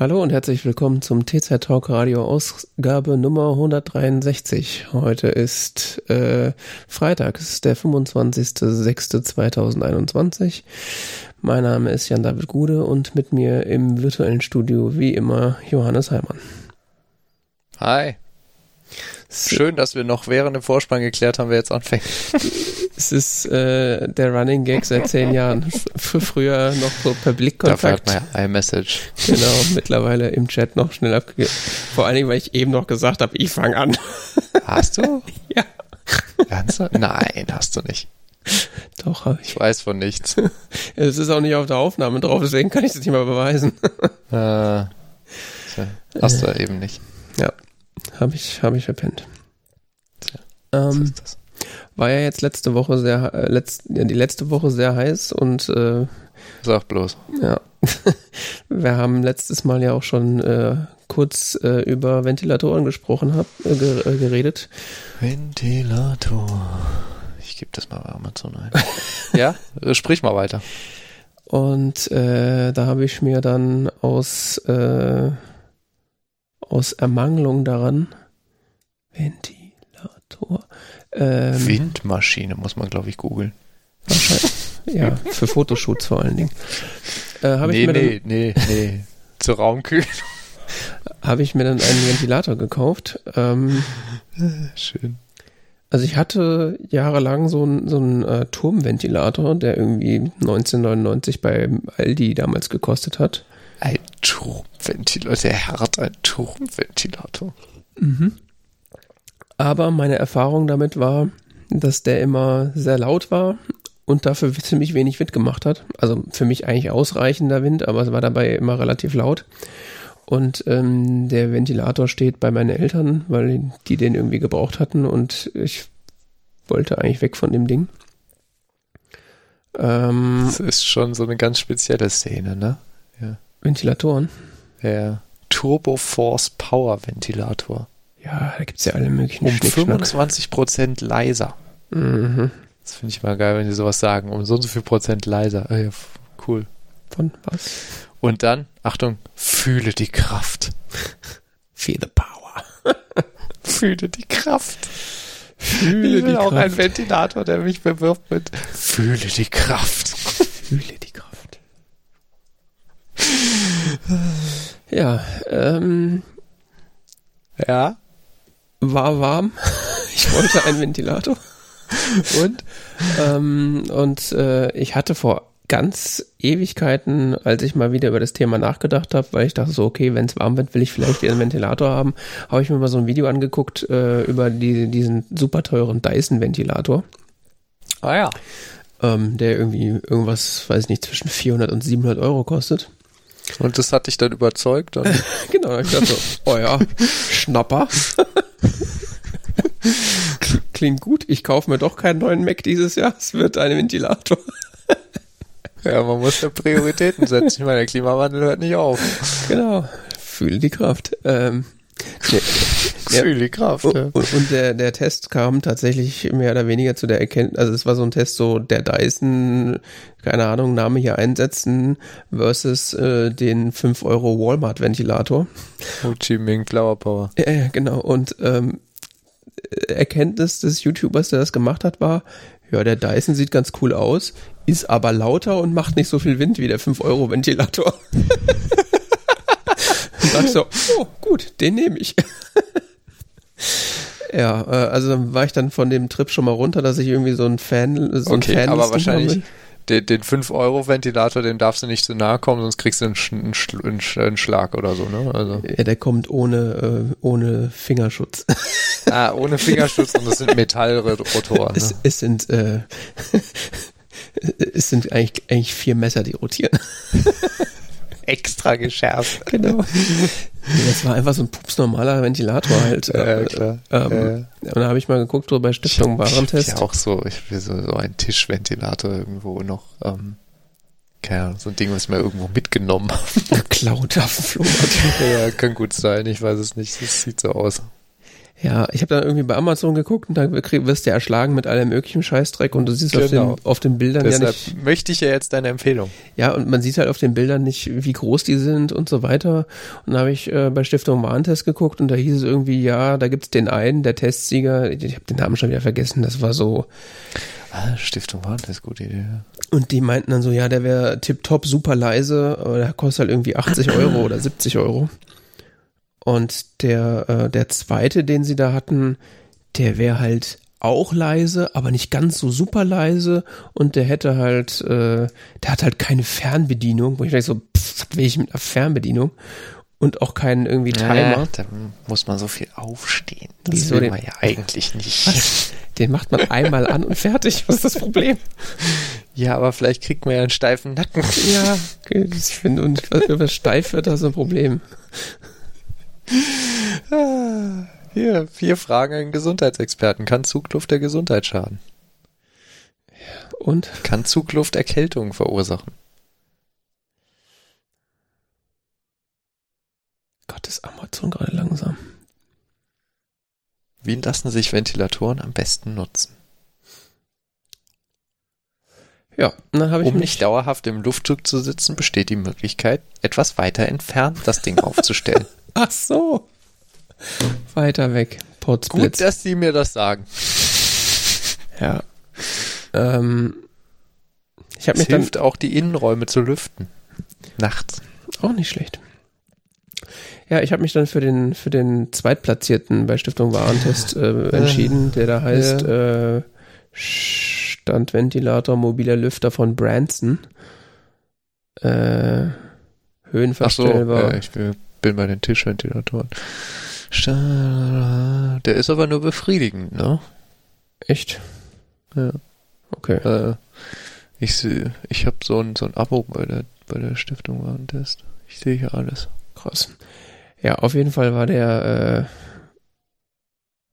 Hallo und herzlich willkommen zum TZ Talk Radio Ausgabe Nummer 163. Heute ist äh, Freitag, es ist der 25.06.2021. Mein Name ist Jan David Gude und mit mir im virtuellen Studio wie immer Johannes Heimann. Hi. Schön, dass wir noch während dem Vorspann geklärt haben, wer jetzt anfängt. Es ist äh, der Running Gag seit zehn Jahren. Früher noch so per Blickkontakt. Dafür hat man ja iMessage. Genau, mittlerweile im Chat noch schnell abgegeben. Vor allen Dingen, weil ich eben noch gesagt habe, ich fange an. Hast du? Ja. Ernsthaft? Nein, hast du nicht. Doch, habe ich. Ich weiß von nichts. Es ist auch nicht auf der Aufnahme drauf, deswegen kann ich es nicht mal beweisen. Äh, hast du eben nicht. Ja, habe ich, hab ich verpennt. Tja, Ähm, ist das. war ja jetzt letzte Woche sehr, äh, letzt, ja, die letzte Woche sehr heiß und äh, Sag bloß. ja, wir haben letztes Mal ja auch schon äh, kurz äh, über Ventilatoren gesprochen, hab, äh, äh, geredet. Ventilator. Ich gebe das mal bei Amazon ein. ja, äh, sprich mal weiter. Und äh, da habe ich mir dann aus, aus Ermangelung daran Ventilator ähm, Windmaschine muss man, glaube ich, googeln. wahrscheinlich, ja, für Fotoshoots vor allen Dingen. Äh, habe ich, Nee, mir dann- nee, nee, nee. Zur Raumkühlung. habe ich mir dann einen Ventilator gekauft. Ähm, Schön. also ich hatte jahrelang so einen so einen, äh, Turmventilator, der irgendwie 1999 bei Aldi damals gekostet hat. Ein Turmventilator. Der Herr hat einen Turmventilator. Aber meine Erfahrung damit war, dass der immer sehr laut war und dafür ziemlich wenig Wind gemacht hat. Also für mich eigentlich ausreichender Wind, aber es war dabei immer relativ laut. Und ähm, der Ventilator steht bei meinen Eltern, weil die den irgendwie gebraucht hatten und ich wollte eigentlich weg von dem Ding. Ähm, Das ist schon so eine ganz spezielle Szene, ne? Ventilatoren. Der Turbo Force Power Ventilator. Ja, da gibt's ja alle möglichen Um Schnickschnack. 25% leiser. Mhm. Das finde ich mal geil, wenn die sowas sagen. Um so und so viel Prozent leiser. F- cool. Von was? Und dann, Achtung, fühle die Kraft. Feel the power. Fühle die Kraft. Fühle ich will die auch Kraft. einen Ventilator, der mich bewirbt mit Fühle die Kraft. Fühle die Kraft. Ja, ähm, Ja. war warm. Ich wollte einen Ventilator. Und? Ähm, und äh, ich hatte vor ganz Ewigkeiten, als ich mal wieder über das Thema nachgedacht habe, weil ich dachte so, okay, wenn es warm wird, will ich vielleicht einen Ventilator haben, habe ich mir mal so ein Video angeguckt äh, über die, diesen super teuren Dyson-Ventilator, Ah ja. ähm, der irgendwie irgendwas, weiß ich nicht, zwischen 400 und 700 Euro kostet. Und das hat dich dann überzeugt? Und Genau, ich dachte so, oh ja, Schnapper. Klingt gut, ich kaufe mir doch keinen neuen Mac dieses Jahr, es wird ein Ventilator. ja, man muss ja Prioritäten setzen. Ich meine, der Klimawandel hört nicht auf. Genau, fühle die Kraft. Ähm, nee, Ja. Die Kraft. und Ja. und, und der, der Test kam tatsächlich mehr oder weniger zu der Erkenntnis, also es war so ein Test, so der Dyson, keine Ahnung, Name hier einsetzen versus äh, den 5 Euro Walmart-Ventilator. Ho Chi Minh Flower Power. Ja, ja, genau. Und ähm, Erkenntnis des YouTubers, der das gemacht hat, war, ja, der Dyson sieht ganz cool aus, ist aber lauter und macht nicht so viel Wind wie der 5-Euro-Ventilator. und dachte so, oh, gut, den nehme ich. ja, äh, also dann war ich dann von dem Trip schon mal runter, dass ich irgendwie so ein Fan, so ein Okay, Fan aber wahrscheinlich den, den 5-Euro-Ventilator, dem darfst du nicht zu nahe kommen, sonst kriegst du einen, Sch einen, Schl einen, Sch einen Schlag oder so, ne? Also. Ja, der kommt ohne, äh, ohne Fingerschutz. Ah, ohne Fingerschutz und das sind Metallrotoren. Es, Ne? es sind äh, es sind eigentlich, eigentlich vier Messer, die rotieren. Extra geschärft. Genau. Das war einfach so ein pups normaler Ventilator halt. Ja, Äh, klar. Ähm, Und da habe ich mal geguckt, so bei Stiftung Warentest. Ja, auch so, ich will so, so ein Tischventilator irgendwo noch, ähm, keine Ahnung, so ein Ding, was wir irgendwo mitgenommen haben. Geklaut auf dem Flohmarkt. ja, kann gut sein, ich weiß es nicht, das sieht so aus. Ja, ich habe dann irgendwie bei Amazon geguckt und da wirst du erschlagen mit allem möglichen Scheißdreck und du siehst genau. auf, den, auf den Bildern Deshalb ja nicht. möchte ich ja jetzt deine Empfehlung. Ja, und man sieht halt auf den Bildern nicht, wie groß die sind und so weiter. Und da habe ich äh, bei Stiftung Warentest geguckt und da hieß es irgendwie, ja, da gibt's den einen, der Testsieger, ich habe den Namen schon wieder vergessen, das war so. Ah, Stiftung Warentest, gute Idee. Und die meinten dann so, ja, der wäre tipptopp, super leise, aber der kostet halt irgendwie 80 Euro oder 70 Euro. Und der, äh, der zweite, den sie da hatten, der wäre halt auch leise, aber nicht ganz so super leise und der hätte halt, äh, der hat halt keine Fernbedienung, wo ich dachte so, pff, was will ich mit einer Fernbedienung? Und auch keinen irgendwie Timer. Ja, da muss man so viel aufstehen. Das Wieso will den, man ja eigentlich nicht. Was? Den macht man einmal an und fertig. Was ist das Problem? Ja, aber vielleicht kriegt man ja einen steifen Nacken. Ja, ich finde, und was steif wird, das ist ein Problem. Hier, vier Fragen an Gesundheitsexperten. Kann Zugluft der Gesundheit schaden? Und? Kann Zugluft Erkältungen verursachen? Gott, ist Amazon gerade langsam. Wie lassen sich Ventilatoren am besten nutzen? Ja, dann habe ich Um nicht dauerhaft im Luftzug zu sitzen, besteht die Möglichkeit, etwas weiter entfernt das Ding aufzustellen. Ach so. Weiter weg. Potsblitz. Gut, dass Sie mir das sagen. Ja. Ähm, ich habe mich hilft dann auch die Innenräume zu lüften. Nachts. Auch nicht schlecht. Ja, ich habe mich dann für den für den zweitplatzierten bei Stiftung Warentest äh, entschieden, der da heißt ja. äh, Standventilator mobiler Lüfter von Branson. Äh, höhenverstellbar. Ach so, äh, ich will bin bei den Tischventilatoren. Der ist aber nur befriedigend, ne? Echt? Ja. Okay. Äh, ich ich habe so ein, so ein Abo bei der, bei der Stiftung Warentest. Ich sehe hier alles. Krass. Ja, auf jeden Fall war der,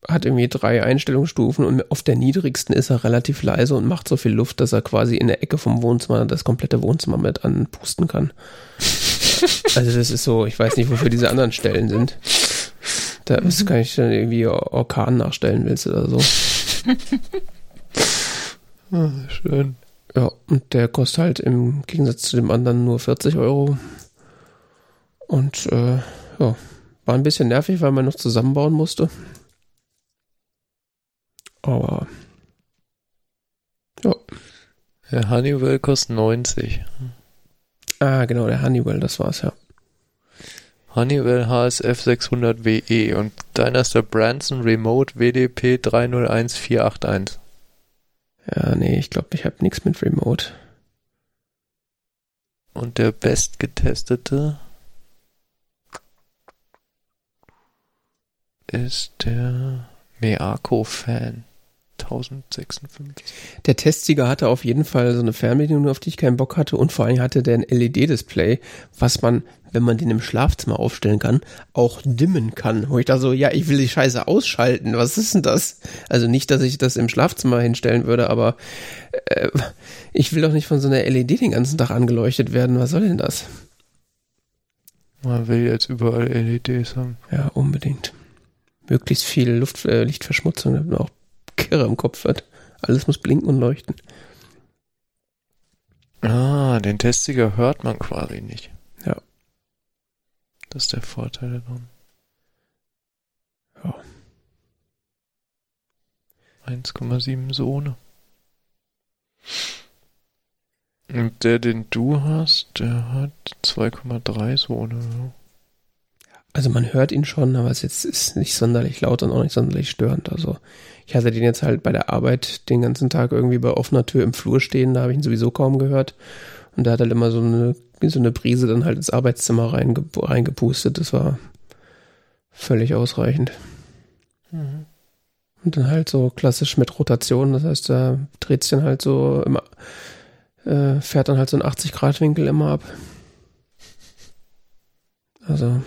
äh, hat irgendwie drei Einstellungsstufen und auf der niedrigsten ist er relativ leise und macht so viel Luft, dass er quasi in der Ecke vom Wohnzimmer das komplette Wohnzimmer mit anpusten kann. Also das ist so, ich weiß nicht, wofür diese anderen Stellen sind. Da mhm. kann ich dann irgendwie Orkan nachstellen willst oder so. ah, schön. Ja, und der kostet halt im Gegensatz zu dem anderen nur 40 Euro. Und äh, ja, war ein bisschen nervig, weil man noch zusammenbauen musste. Aber ja. Der Honeywell kostet 90. Ah, genau, der Honeywell, das war's, ja. Honeywell HSF 600 WE und deiner ist der Branson Remote WDP 301481. Ja, nee, ich glaube, ich habe nichts mit Remote. Und der bestgetestete ist der Meako-Fan. 1056. Der Testsieger hatte auf jeden Fall so eine Fernbedienung, auf die ich keinen Bock hatte und vor allem hatte der ein LED-Display, was man, wenn man den im Schlafzimmer aufstellen kann, auch dimmen kann. Wo ich da so, ja, ich will die Scheiße ausschalten, was ist denn das? Also nicht, dass ich das im Schlafzimmer hinstellen würde, aber äh, ich will doch nicht von so einer LED den ganzen Tag angeleuchtet werden, was soll denn das? Man will jetzt überall LEDs haben. Ja, unbedingt. Möglichst viel Luft, äh, Lichtverschmutzung, damit man auch Kirre im Kopf wird. Alles muss blinken und leuchten. Ah, den Testsieger hört man quasi nicht. Ja. Das ist der Vorteil daran. Ja. 1,7 Sohne. Und der, den du hast, der hat 2,3 Sohne. Also man hört ihn schon, aber es ist, ist nicht sonderlich laut und auch nicht sonderlich störend. Also ich hatte den jetzt halt bei der Arbeit den ganzen Tag irgendwie bei offener Tür im Flur stehen, da habe ich ihn sowieso kaum gehört. Und der hat halt immer so eine, so eine Brise dann halt ins Arbeitszimmer reinge, reingepustet. Das war völlig ausreichend. Mhm. Und dann halt so klassisch mit Rotation, das heißt, da dreht sich dann halt so immer, äh, fährt dann halt so ein 80-Grad-Winkel immer ab. Also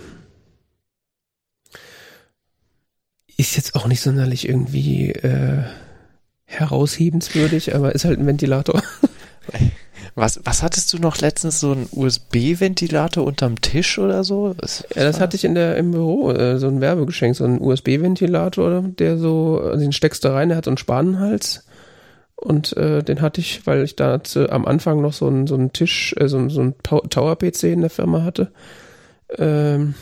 ist jetzt auch nicht sonderlich irgendwie äh, heraushebenswürdig, aber ist halt ein Ventilator. Was, was hattest du noch letztens, so ein USB-Ventilator unterm Tisch oder so? Das ja, das hatte ich in der, im Büro, äh, so ein Werbegeschenk, so ein USB-Ventilator, der so, also den steckst du rein, der hat so einen Spanenhals. Und äh, den hatte ich, weil ich da am Anfang noch so einen, so einen Tisch, äh, so, so einen Tower-PC in der Firma hatte. Ähm,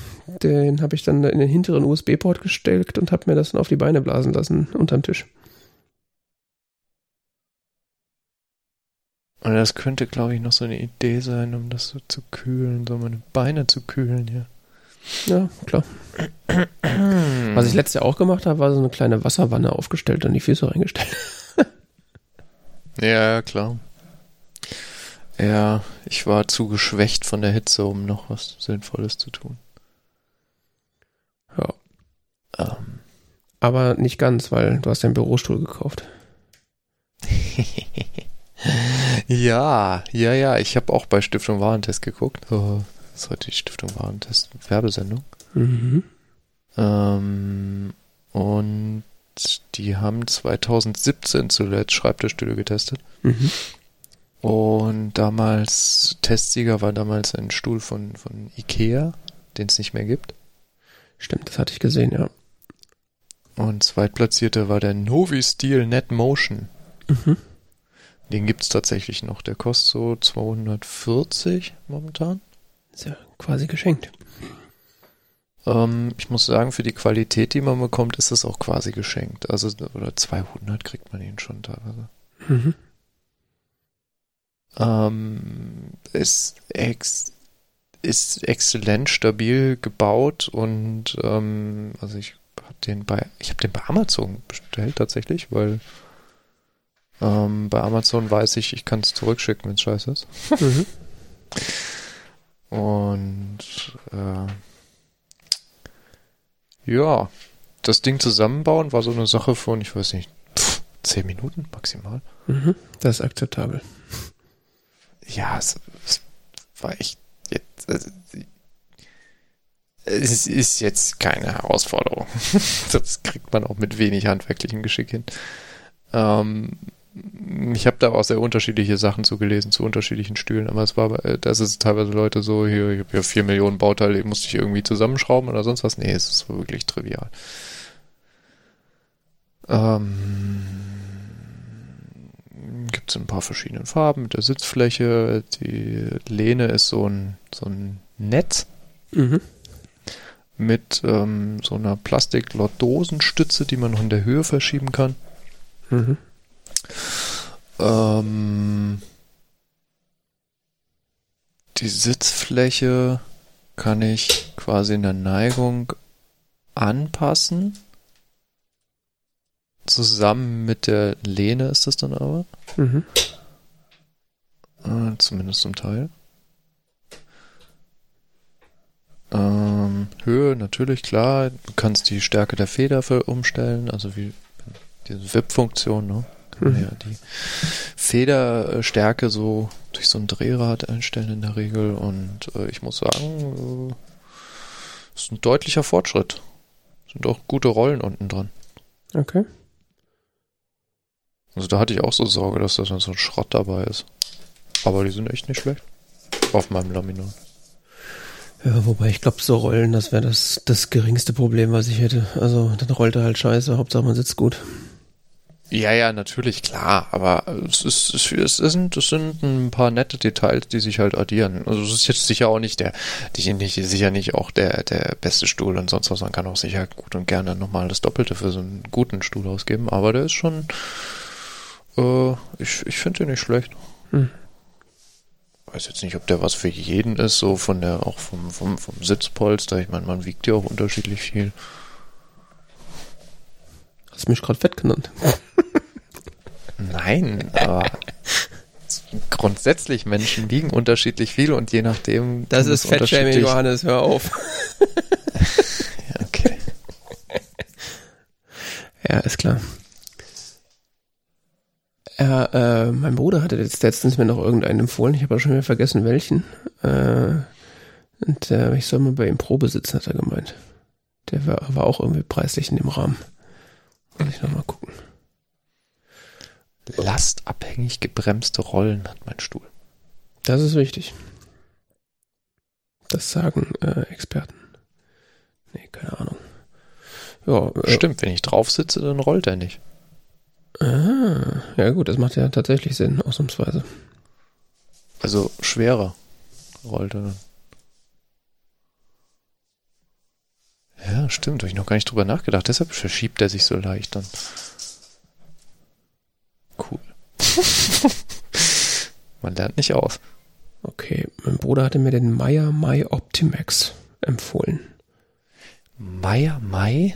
den habe ich dann in den hinteren USB-Port gesteckt und habe mir das dann auf die Beine blasen lassen unterm Tisch. Und das könnte, glaube ich, noch so eine Idee sein, um das so zu kühlen, so meine Beine zu kühlen, ja. Ja, klar. Was ich letztes Jahr auch gemacht habe, war so eine kleine Wasserwanne aufgestellt und die Füße reingestellt. ja, klar. Ja, ich war zu geschwächt von der Hitze, um noch was Sinnvolles zu tun. Ähm. Aber nicht ganz, weil du hast den Bürostuhl gekauft. ja, ja, ja. Ich habe auch bei Stiftung Warentest geguckt. Oh, das ist heute die Stiftung Warentest Werbesendung. Mhm. Ähm, und die haben 2017 zuletzt Schreibtischstühle getestet. Mhm. Und damals, Testsieger war damals ein Stuhl von, von Ikea, den es nicht mehr gibt. Stimmt, das hatte ich gesehen, ja. Und zweitplatzierte war der Novi Steel Net Motion. Mhm. Den gibt es tatsächlich noch. Der kostet so 240 momentan. Ist ja quasi geschenkt. Ähm, ich muss sagen, für die Qualität, die man bekommt, ist es auch quasi geschenkt. Also, oder 200 kriegt man ihn schon teilweise. Mhm. Ähm, ist, ex, ist exzellent stabil gebaut und ähm, also ich habe den bei ich habe den bei Amazon bestellt tatsächlich, weil ähm, bei Amazon weiß ich, ich kann es zurückschicken, wenn es scheiße ist. Mhm. Und äh, ja, das Ding zusammenbauen war so eine Sache von, ich weiß nicht, pff, zehn Minuten maximal. Mhm, das ist akzeptabel. Ja, es, es war echt jetzt. Also, es ist jetzt keine Herausforderung. das kriegt man auch mit wenig handwerklichem Geschick hin. Ähm, ich habe da auch sehr unterschiedliche Sachen zugelesen zu unterschiedlichen Stühlen, aber es war, äh, das ist teilweise Leute so, hier, ich habe ja vier Millionen Bauteile, musste ich irgendwie zusammenschrauben oder sonst was. Nee, es ist wirklich trivial. Ähm, gibt es ein paar verschiedene Farben mit der Sitzfläche. Die Lehne ist so ein, so ein Netz. Mhm. Mit ähm, so einer Plastik-Lotdosenstütze, die man noch in der Höhe verschieben kann. Mhm. Ähm, die Sitzfläche kann ich quasi in der Neigung anpassen. Zusammen mit der Lehne ist das dann aber. Mhm. Äh, zumindest zum Teil. Ähm, Höhe natürlich klar. Du kannst die Stärke der Feder für umstellen, also wie diese VIP-Funktion, ne? Kann man mhm. ja die Federstärke so durch so ein Drehrad einstellen in der Regel und äh, ich muss sagen, äh, ist ein deutlicher Fortschritt. Sind auch gute Rollen unten dran. Okay. Also da hatte ich auch so Sorge, dass da so ein Schrott dabei ist. Aber die sind echt nicht schlecht. Auf meinem Laminat. Ja, wobei ich glaube, so Rollen, das wäre das, das geringste Problem, was ich hätte. Also dann rollt er halt scheiße, Hauptsache man sitzt gut. Ja, ja, natürlich, klar, aber es, ist, es, es, sind, es sind ein paar nette Details, die sich halt addieren. Also es ist jetzt sicher auch nicht der, die nicht, sicher nicht auch der, der beste Stuhl und sonst was. Man kann auch sicher gut und gerne nochmal das Doppelte für so einen guten Stuhl ausgeben, aber der ist schon, äh, ich, ich finde den nicht schlecht. Hm. Weiß jetzt nicht, ob der was für jeden ist, so von der, auch vom, vom, vom Sitzpolster. Ich meine, man wiegt ja auch unterschiedlich viel. Hast mich gerade fett genannt. Nein, aber grundsätzlich Menschen wiegen unterschiedlich viel und je nachdem. Das ist Fettshaming, Johannes, hör auf. ja, okay. Ja, ist klar. Ja, äh, mein Bruder hatte jetzt letztens mir noch irgendeinen empfohlen. Ich habe aber schon wieder vergessen, welchen. Äh, und äh, ich soll mal bei ihm Probe sitzen, hat er gemeint. Der war, war auch irgendwie preislich in dem Rahmen. Muss ich nochmal gucken. Lastabhängig gebremste Rollen hat mein Stuhl. Das ist wichtig. Das sagen äh, Experten. Nee, keine Ahnung. Ja, äh, Stimmt, wenn ich drauf sitze, dann rollt er nicht. Ah, ja gut, das macht ja tatsächlich Sinn, ausnahmsweise. Also schwerer rollt er dann. Ja, stimmt, habe ich noch gar nicht drüber nachgedacht. Deshalb verschiebt er sich so leicht dann. Cool. Man lernt nicht aus. Okay, mein Bruder hatte mir den Meyer Mai Optimax empfohlen. Meyer Mai?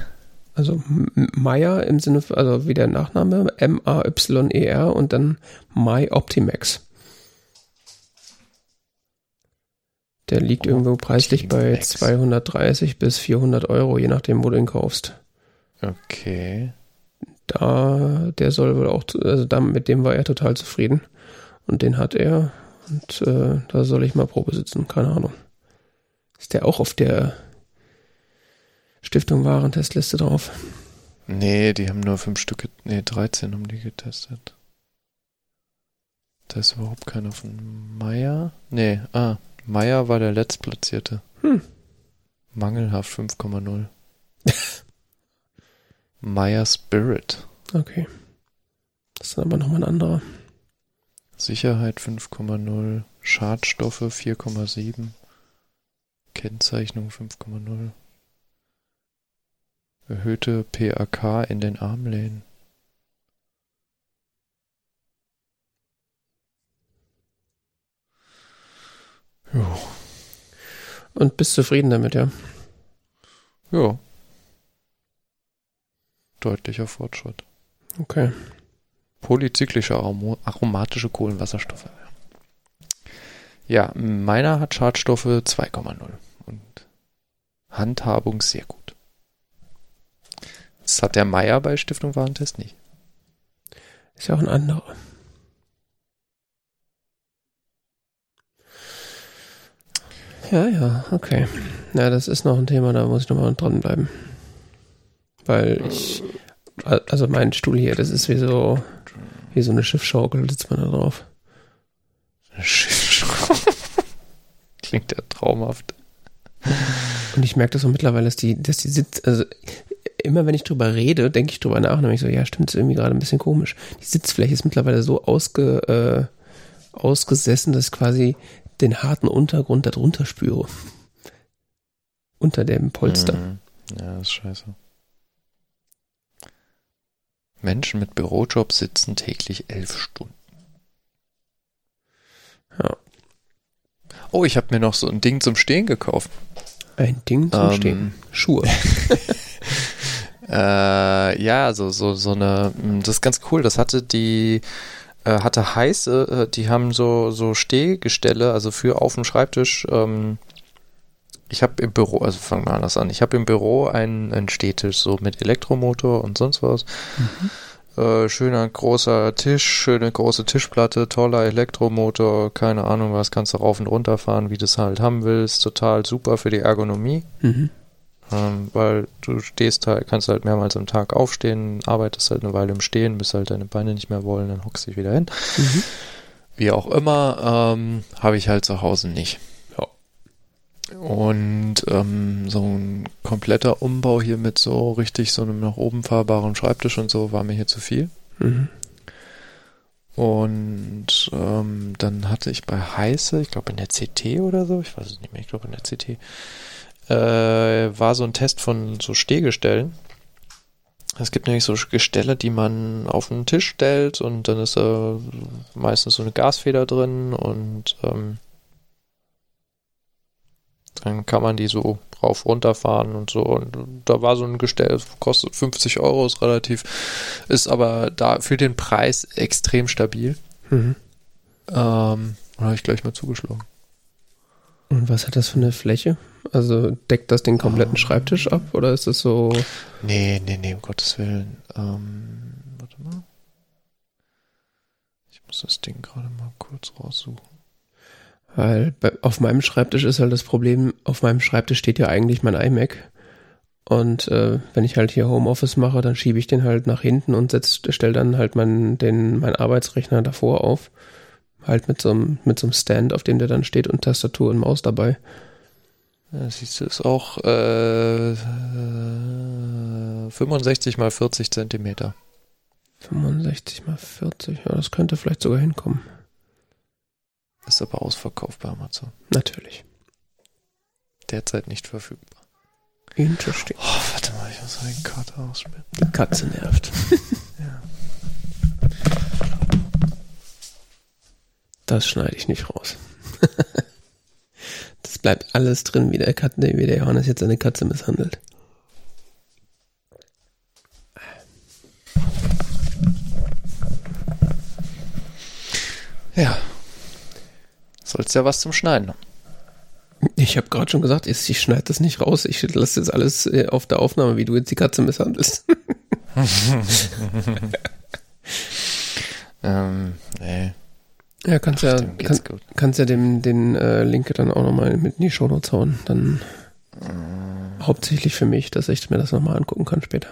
Also Meyer im Sinne, also wie der Nachname, M-A-Y-E-R und dann Mai Optimax. Der liegt irgendwo preislich bei 230 bis 400 Euro, je nachdem, wo du ihn kaufst. Okay. Da, der soll wohl auch, also da, mit dem war er total zufrieden. Und den hat er. Und äh, da soll ich mal Probe sitzen, keine Ahnung. Ist der auch auf der Stiftung Warentestliste drauf? Nee, die haben nur fünf Stücke, nee, 13 haben die getestet. Da ist überhaupt keiner von Meier. Nee, ah, Meier war der letztplatzierte. Hm. Mangelhaft 5,0. Meier Spirit. Okay. Das ist aber nochmal ein anderer. Sicherheit 5,0. Schadstoffe 4,7. Kennzeichnung 5,0. Erhöhte PAK in den Armlehnen. Ja. Und bist zufrieden damit, ja? Ja. Deutlicher Fortschritt. Okay. Polyzyklische aromatische Kohlenwasserstoffe. Ja, meiner hat Schadstoffe 2,0 und Handhabung sehr gut. Das hat der Meier bei Stiftung Warentest nicht. Ist ja auch ein anderer. Ja, ja, okay. Ja, das ist noch ein Thema, da muss ich nochmal dranbleiben. Weil ich, also mein Stuhl hier, das ist wie so, wie so eine Schiffschaukel, sitzt man da drauf. Eine Schiffschaukel? Klingt ja traumhaft. Und ich merke das so mittlerweile, dass die, dass die sitzt, also immer wenn ich drüber rede, denke ich drüber nach und dann ich so, ja, stimmt, ist irgendwie gerade ein bisschen komisch. Die Sitzfläche ist mittlerweile so ausge, äh, ausgesessen, dass quasi den harten Untergrund darunter spüre. Unter dem Polster. Mhm. Ja, das ist scheiße. Menschen mit Bürojob sitzen täglich elf Stunden. Ja. Oh, ich habe mir noch so ein Ding zum Stehen gekauft. Ein Ding zum ähm, Stehen. Schuhe. äh, ja, so, so, so eine, das ist ganz cool. Das hatte die, äh, hatte heiße, äh, die haben so, so Stehgestelle, also für auf dem Schreibtisch. Ähm, ich habe im Büro, also fangen wir anders an, ich habe im Büro einen, einen Stehtisch, so mit Elektromotor und sonst was. Mhm. Äh, schöner großer Tisch, schöne große Tischplatte, toller Elektromotor, keine Ahnung was, kannst du rauf und runter fahren, wie du es halt haben willst. Total super für die Ergonomie. Mhm. Ähm, weil du stehst halt, kannst halt mehrmals am Tag aufstehen, arbeitest halt eine Weile im Stehen, bis halt deine Beine nicht mehr wollen, dann hockst du dich wieder hin. Mhm. Wie auch immer, ähm, habe ich halt zu Hause nicht. Ja. Und ähm, so ein kompletter Umbau hier mit so richtig so einem nach oben fahrbaren Schreibtisch und so war mir hier zu viel. Mhm. Und ähm, dann hatte ich bei Heiße, ich glaube in der CT oder so, ich weiß es nicht mehr, ich glaube in der CT, äh, war so ein Test von so Stehgestellen. Es gibt nämlich so Gestelle, die man auf den Tisch stellt und dann ist da meistens so eine Gasfeder drin und ähm, dann kann man die so rauf runterfahren und so. Und da war so ein Gestell, kostet 50 Euro, ist relativ, ist aber da für den Preis extrem stabil. Mhm. Ähm, habe ich gleich mal zugeschlagen. Und was hat das für eine Fläche? Also deckt das den kompletten oh. Schreibtisch ab oder ist es so? Nee, nee, nee, um Gottes Willen. Ähm, warte mal. Ich muss das Ding gerade mal kurz raussuchen. Weil bei, auf meinem Schreibtisch ist halt das Problem, auf meinem Schreibtisch steht ja eigentlich mein iMac. Und äh, wenn ich halt hier Homeoffice mache, dann schiebe ich den halt nach hinten und stelle dann halt meinen, den, meinen Arbeitsrechner davor auf. Halt mit so einem, mit so einem Stand, auf dem der dann steht und Tastatur und Maus dabei. Ja, siehst du, ist auch äh, 65 mal 40 Zentimeter. 65 mal 40, ja, das könnte vielleicht sogar hinkommen. Ist aber ausverkauft bei Amazon. Natürlich. Derzeit nicht verfügbar. Interesting. Oh, warte mal, ich muss eine Karte ausspielen. Die Katze nervt. Das schneide ich nicht raus. das bleibt alles drin, wie der, Katze, wie der Johannes jetzt seine Katze misshandelt. Ja. Sollst ja was zum Schneiden. Ich habe gerade schon gesagt, ich, ich schneide das nicht raus. Ich lasse jetzt alles äh, auf der Aufnahme, wie du jetzt die Katze misshandelst. Ähm, nee. Ja, kannst ja, dem geht's kann, kannst ja dem, den äh, Link dann auch nochmal mit in die Shownotes hauen. Dann hauptsächlich für mich, dass ich mir das nochmal angucken kann später.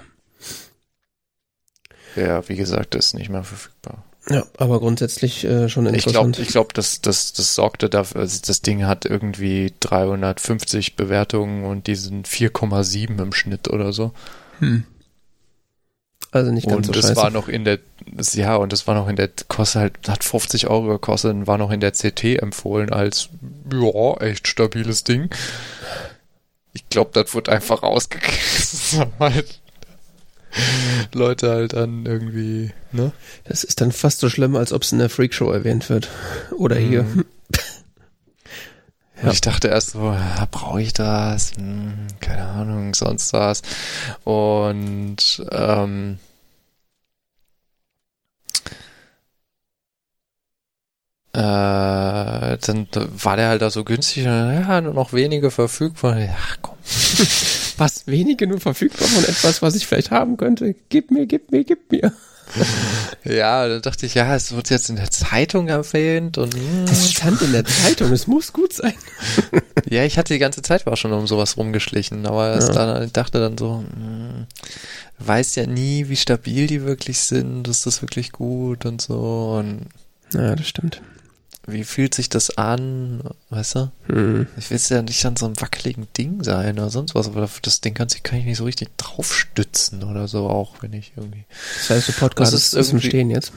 Ja, wie gesagt, ist nicht mehr verfügbar. Ja, aber grundsätzlich äh, schon Ich glaube, interessant. ich glaub, das, das, das sorgte dafür, also das Ding hat irgendwie 350 Bewertungen und die sind 4,7 im Schnitt oder so. hm. Also nicht ganz Und so das scheiße. war noch in der, ja, und das war noch in der, kostet halt, hat 50 Euro gekostet und war noch in der CT empfohlen als, ja, echt stabiles Ding. Ich glaube, das wurde einfach rausgekriegt. halt Leute halt dann irgendwie, ne? das ist dann fast so schlimm, als ob es in der Freakshow erwähnt wird. Oder hier. Mhm. Ja. Ich dachte erst so, ja, brauche ich das? Hm, keine Ahnung, sonst was. Und ähm, äh, dann war der halt da so günstig und ja, nur noch wenige verfügbar. Ja, komm. Was wenige nur verfügbar von etwas, was ich vielleicht haben könnte. Gib mir, gib mir, gib mir. Ja, da dachte ich, ja, es wird jetzt in der Zeitung erwähnt und hm, Das stand in der Zeitung, es muss gut sein. Ja, ich hatte die ganze Zeit war schon um sowas rumgeschlichen, aber Ja. dann, ich dachte dann so, hm, weiß ja nie, wie stabil die wirklich sind, ist das wirklich gut und so und Ja, das stimmt. Wie fühlt sich das an, weißt du? Hm. Ich will ja nicht an so einem wackeligen Ding sein oder sonst was, aber das Ding kann, sich- kann ich nicht so richtig draufstützen oder so auch, wenn ich irgendwie. Das heißt, der Podcast ist, ist irgendwie- Stehen jetzt.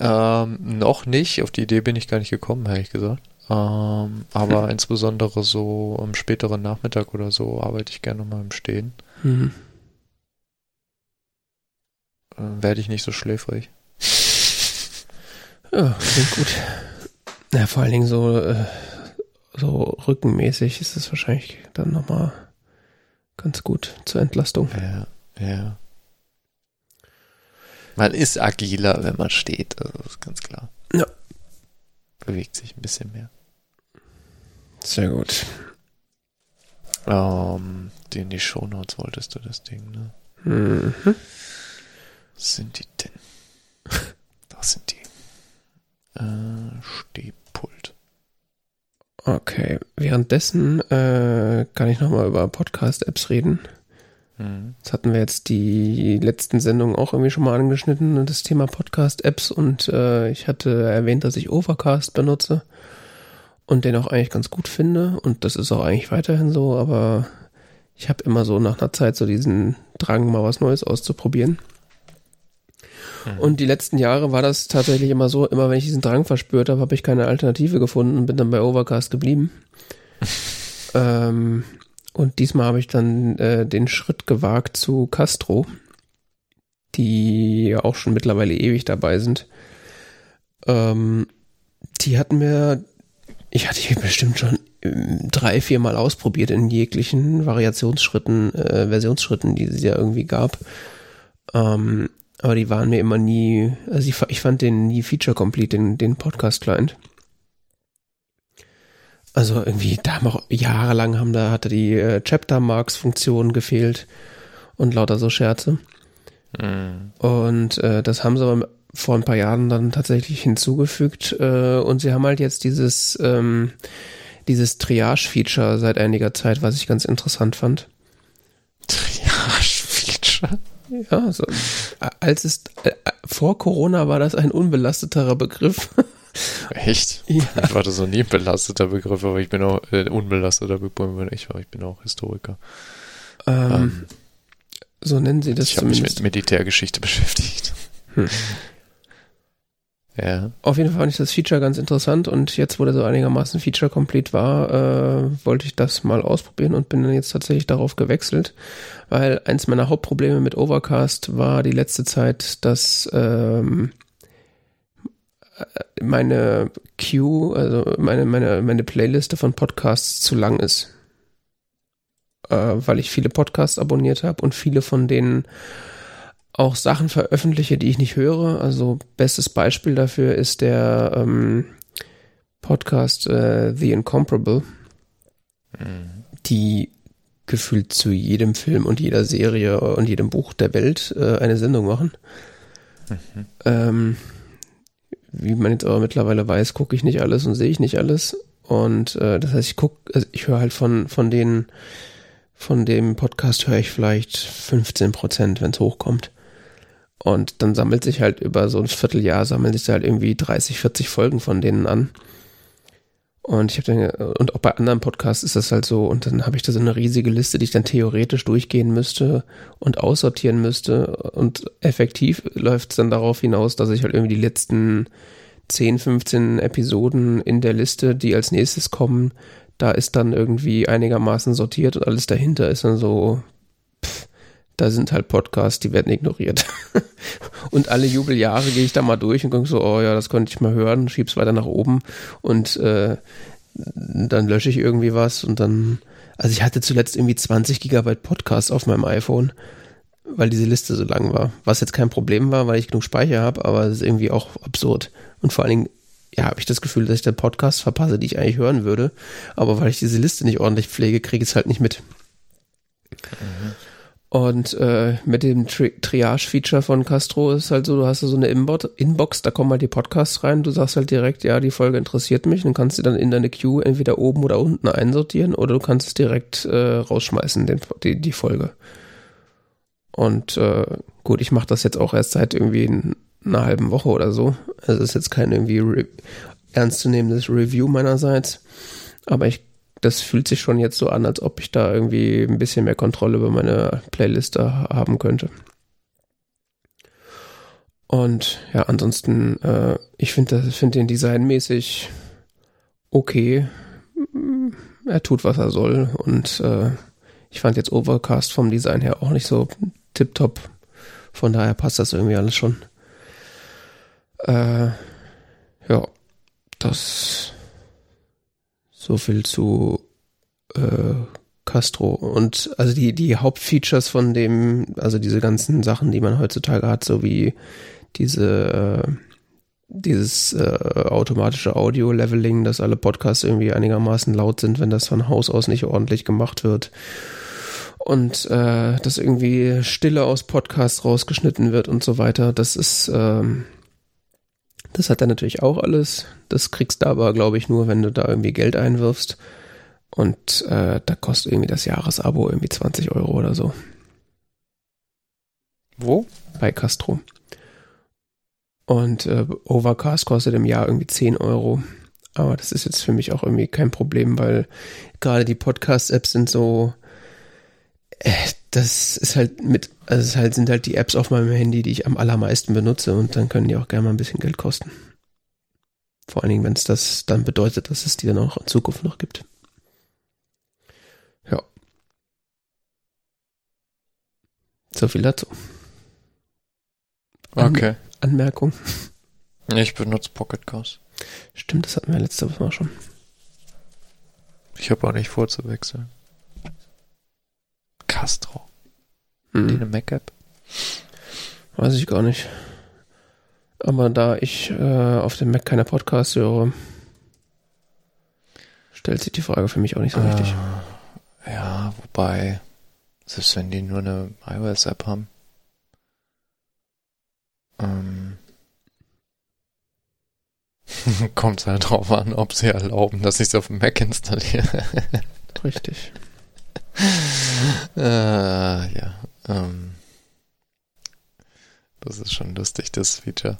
Ähm, noch nicht, auf die Idee bin ich gar nicht gekommen, ehrlich gesagt. Ähm, aber insbesondere so am späteren Nachmittag oder so arbeite ich gerne mal im Stehen. Hm. Äh, werde ich nicht so schläfrig. Ja, klingt gut. Ja, vor allen Dingen so, äh, so rückenmäßig ist es wahrscheinlich dann nochmal ganz gut zur Entlastung. Ja, ja. Man ist agiler, wenn man steht, also das ist ganz klar. Ja. Bewegt sich ein bisschen mehr. Sehr gut. Ähm, die in die Shownotes wolltest du das Ding, ne? Mhm. Was sind die denn? Das sind die. Äh, Stehpult. Okay, währenddessen äh, kann ich nochmal über Podcast-Apps reden. Mhm. Das hatten wir jetzt die letzten Sendungen auch irgendwie schon mal angeschnitten, das Thema Podcast-Apps. Und äh, ich hatte erwähnt, dass ich Overcast benutze und den auch eigentlich ganz gut finde. Und das ist auch eigentlich weiterhin so, aber ich habe immer so nach einer Zeit so diesen Drang, mal was Neues auszuprobieren. Mhm. Und die letzten Jahre war das tatsächlich immer so, immer wenn ich diesen Drang verspürt habe, habe ich keine Alternative gefunden und bin dann bei Overcast geblieben. ähm, und diesmal habe ich dann äh, den Schritt gewagt zu Castro, die ja auch schon mittlerweile ewig dabei sind. Ähm, die hatten mir, ich hatte die bestimmt schon ähm, drei, vier Mal ausprobiert in jeglichen Variationsschritten, äh, Versionsschritten, die es ja irgendwie gab. Ähm, aber die waren mir immer nie, also ich, ich fand den nie Feature Complete, den, den Podcast-Client. Also irgendwie, da haben auch jahrelang haben da, hatte die äh, Chapter Marks Funktion gefehlt und lauter so Scherze. Mhm. Und äh, das haben sie aber vor ein paar Jahren dann tatsächlich hinzugefügt. Äh, und sie haben halt jetzt dieses, ähm, dieses Triage-Feature seit einiger Zeit, was ich ganz interessant fand. Triage-Feature. Ja, also, äh, als es äh, vor Corona war das ein unbelasteterer Begriff. Echt? Ja. Ich war das noch nie ein belasteter Begriff, aber ich bin auch äh, unbelasteter Begriff. Ich, ich bin auch Historiker. Ähm, ähm, so nennen sie das Ich habe mich mit Militärgeschichte beschäftigt. Hm. Ja. Auf jeden Fall fand ich das Feature ganz interessant und jetzt, wo der so einigermaßen Feature-complete war, äh, wollte ich das mal ausprobieren und bin dann jetzt tatsächlich darauf gewechselt, weil eins meiner Hauptprobleme mit Overcast war die letzte Zeit, dass ähm, meine Queue, also meine, meine, meine Playliste von Podcasts zu lang ist. Äh, weil ich viele Podcasts abonniert habe und viele von denen auch Sachen veröffentliche, die ich nicht höre. Also bestes Beispiel dafür ist der ähm, Podcast äh, The Incomparable, mhm. die gefühlt zu jedem Film und jeder Serie und jedem Buch der Welt äh, eine Sendung machen. Mhm. Ähm, wie man jetzt aber mittlerweile weiß, gucke ich nicht alles und sehe ich nicht alles. Und äh, das heißt, ich gucke, also ich höre halt von, von den, von dem Podcast höre ich vielleicht 15 Prozent, wenn es hochkommt. Und dann sammelt sich halt über so ein Vierteljahr, sammeln sich halt irgendwie 30, 40 Folgen von denen an. Und ich habe dann, und auch bei anderen Podcasts ist das halt so, und dann habe ich da so eine riesige Liste, die ich dann theoretisch durchgehen müsste und aussortieren müsste. Und effektiv läuft es dann darauf hinaus, dass ich halt irgendwie die letzten 10, 15 Episoden in der Liste, die als nächstes kommen, da ist dann irgendwie einigermaßen sortiert und alles dahinter ist dann so da sind halt Podcasts, die werden ignoriert. und alle Jubeljahre gehe ich da mal durch und gucke so, oh ja, das könnte ich mal hören, schieb's weiter nach oben und äh, dann lösche ich irgendwie was und dann, also ich hatte zuletzt irgendwie 20 Gigabyte Podcasts auf meinem iPhone, weil diese Liste so lang war. Was jetzt kein Problem war, weil ich genug Speicher habe, aber es ist irgendwie auch absurd. Und vor allen Dingen, ja, habe ich das Gefühl, dass ich den Podcast verpasse, die ich eigentlich hören würde. Aber weil ich diese Liste nicht ordentlich pflege, kriege ich es halt nicht mit. Mhm. Und äh, mit dem Tri Triage-Feature von Castro ist halt so, du hast so eine Inbox, da kommen halt die Podcasts rein, du sagst halt direkt, ja, die Folge interessiert mich, dann kannst du dann in deine Queue entweder oben oder unten einsortieren oder du kannst es direkt äh, rausschmeißen, den, die, die Folge. Und äh, gut, ich mache das jetzt auch erst seit irgendwie einer halben Woche oder so. Also es ist jetzt kein irgendwie ernstzunehmendes Review meinerseits. Aber ich das fühlt sich schon jetzt so an, als ob ich da irgendwie ein bisschen mehr Kontrolle über meine Playliste haben könnte. Und ja, ansonsten, äh, ich finde find den designmäßig okay. Er tut, was er soll. Und äh, ich fand jetzt Overcast vom Design her auch nicht so tipptopp. Von daher passt das irgendwie alles schon. Äh, ja, das so viel zu äh, Castro. Und also die, die Hauptfeatures von dem, also diese ganzen Sachen, die man heutzutage hat, so wie diese, äh, dieses äh, automatische Audio-Leveling, dass alle Podcasts irgendwie einigermaßen laut sind, wenn das von Haus aus nicht ordentlich gemacht wird. Und äh, dass irgendwie Stille aus Podcasts rausgeschnitten wird und so weiter. Das ist, ähm, das hat er natürlich auch alles. Das kriegst du aber, glaube ich, nur, wenn du da irgendwie Geld einwirfst. Und äh, da kostet irgendwie das Jahresabo irgendwie 20 Euro oder so. Wo? Bei Castro. Und äh, Overcast kostet im Jahr irgendwie 10 Euro. Aber das ist jetzt für mich auch irgendwie kein Problem, weil gerade die Podcast-Apps sind so, äh, das ist halt mit, also es halt, sind halt die Apps auf meinem Handy, die ich am allermeisten benutze und dann können die auch gerne mal ein bisschen Geld kosten. Vor allen Dingen, wenn es das dann bedeutet, dass es die dann auch in Zukunft noch gibt. Ja. So viel dazu. An okay. Anmerkung. Ich benutze Pocket Cast. Stimmt, das hatten wir letzte Woche schon. Ich habe auch nicht vor zu wechseln. Castro. Mhm. Die eine Mac-App? Weiß ich gar nicht. Aber da ich äh, auf dem Mac keine Podcasts höre, stellt sich die Frage für mich auch nicht so äh, richtig. Ja, wobei, selbst wenn die nur eine iOS-App haben, ähm, kommt es halt drauf an, ob sie erlauben, dass ich es auf dem Mac installiere. richtig. äh, ja. Ähm, das ist schon lustig, das Feature.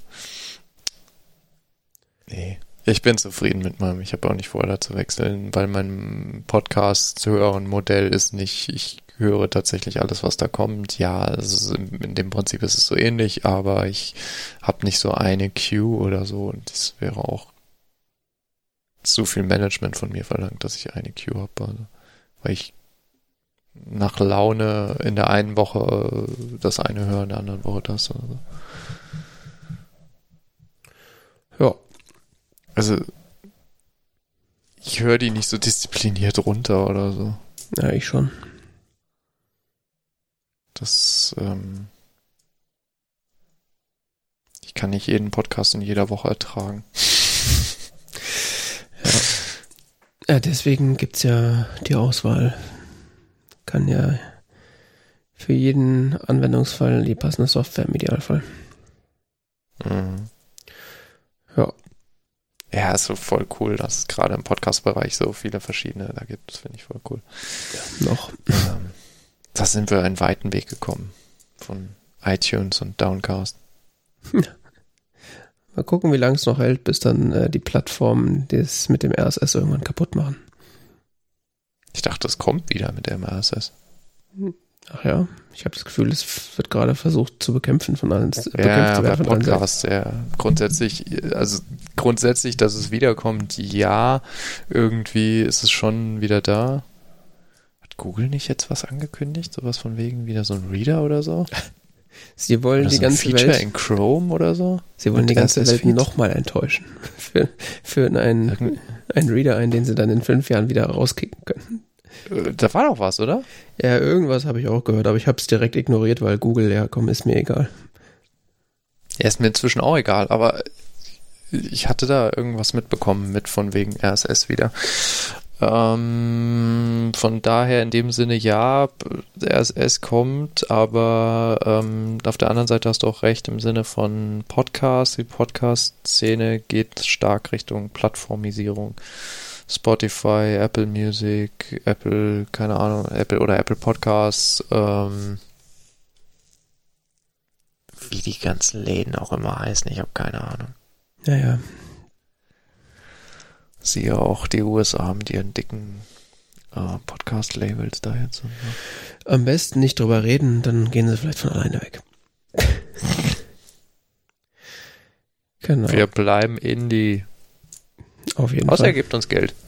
Nee, Ich bin zufrieden mit meinem. Ich habe auch nicht vor, da zu wechseln, weil mein Podcast zu hören Modell ist nicht, ich höre tatsächlich alles, was da kommt. Ja, ist, in dem Prinzip ist es so ähnlich, aber ich habe nicht so eine Queue oder so und das wäre auch zu viel Management von mir verlangt, dass ich eine Queue habe. Also, weil ich nach Laune in der einen Woche das eine höre, in der anderen Woche das. Also. Ja. Also ich höre die nicht so diszipliniert runter oder so. Ja, ich schon. Das, ähm, ich kann nicht jeden Podcast in jeder Woche ertragen. ja. ja, deswegen gibt's ja die Auswahl. Kann ja für jeden Anwendungsfall die passende Software im Idealfall. Mhm. Ja. Ja, ist so voll cool, dass es gerade im Podcast-Bereich so viele verschiedene da gibt. Das finde ich voll cool. Ja, noch. Ähm, da sind wir einen weiten Weg gekommen. Von iTunes und Downcast. Mal gucken, wie lange es noch hält, bis dann äh, die Plattformen das mit dem RSS irgendwann kaputt machen. Ich dachte, es kommt wieder mit dem RSS. Ach ja, ich habe das Gefühl, es wird gerade versucht zu bekämpfen von allen. Ja, ja bei Podcasts, ja. Grundsätzlich, also grundsätzlich, dass es wiederkommt, ja. Irgendwie ist es schon wieder da. Google nicht jetzt was angekündigt? Sowas von wegen wieder so ein Reader oder so? Sie wollen oder die so ganze Feature Welt. in Chrome oder so? Sie wollen die ganze Welt nochmal enttäuschen. Für, für einen, einen Reader ein, den sie dann in fünf Jahren wieder rauskicken können. Da war doch was, oder? Ja, irgendwas habe ich auch gehört, aber ich habe es direkt ignoriert, weil Google, ja komm, ist mir egal. Ja, ist mir inzwischen auch egal, aber ich hatte da irgendwas mitbekommen mit von wegen RSS wieder. Ähm, von daher in dem Sinne ja, RSS kommt, aber ähm, auf der anderen Seite hast du auch recht im Sinne von Podcast. Die Podcast-Szene geht stark Richtung Plattformisierung. Spotify, Apple Music, Apple, keine Ahnung, Apple oder Apple Podcasts, ähm, wie die ganzen Läden auch immer heißen, ich habe keine Ahnung. Naja, Siehe auch die USA mit ihren dicken äh, Podcast-Labels da jetzt. Und, so. am besten nicht drüber reden, dann gehen sie vielleicht von alleine weg. genau, Wir bleiben Indie. Auf jeden Außer er Fall. gibt uns Geld.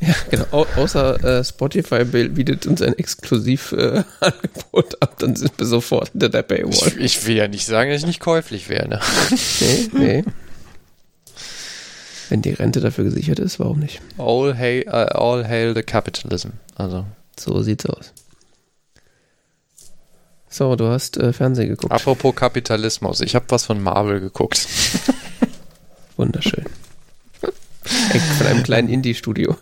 Ja, genau. Au außer äh, Spotify bietet uns ein Exklusiv-Angebot äh, ab, dann sind wir sofort hinter der Paywall. Ich, ich will ja nicht sagen, dass ich nicht käuflich wäre. Ne? Nee, nee. Wenn die Rente dafür gesichert ist, warum nicht? All, hail, uh, all hail the capitalism. Also, So sieht's aus. So, du hast äh, Fernsehen geguckt. apropos Kapitalismus. Ich habe was von Marvel geguckt. Wunderschön. Von einem kleinen Indie-Studio.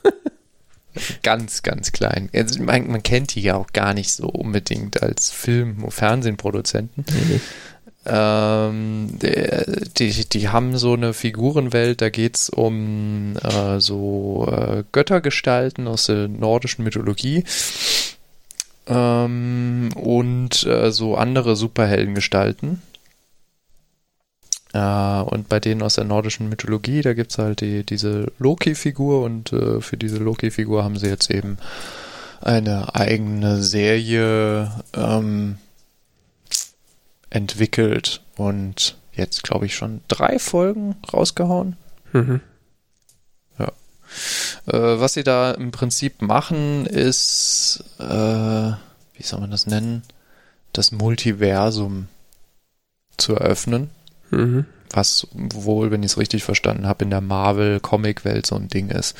ganz, ganz klein. Also, man, man kennt die ja auch gar nicht so unbedingt als Film- und Fernsehproduzenten. Ähm, die, die haben so eine Figurenwelt, da geht's um äh, so äh, Göttergestalten aus der nordischen Mythologie ähm, und äh, so andere Superheldengestalten. Äh, und bei denen aus der nordischen Mythologie, da gibt's halt die, diese Loki-Figur und äh, für diese Loki-Figur haben sie jetzt eben eine eigene Serie ähm, entwickelt und jetzt, glaube ich, schon drei Folgen rausgehauen. Mhm. Äh, was sie da im Prinzip machen, ist, äh, wie soll man das nennen, das Multiversum zu eröffnen. Mhm. Was wohl, wenn ich es richtig verstanden habe, in der Marvel-Comic-Welt so ein Ding ist.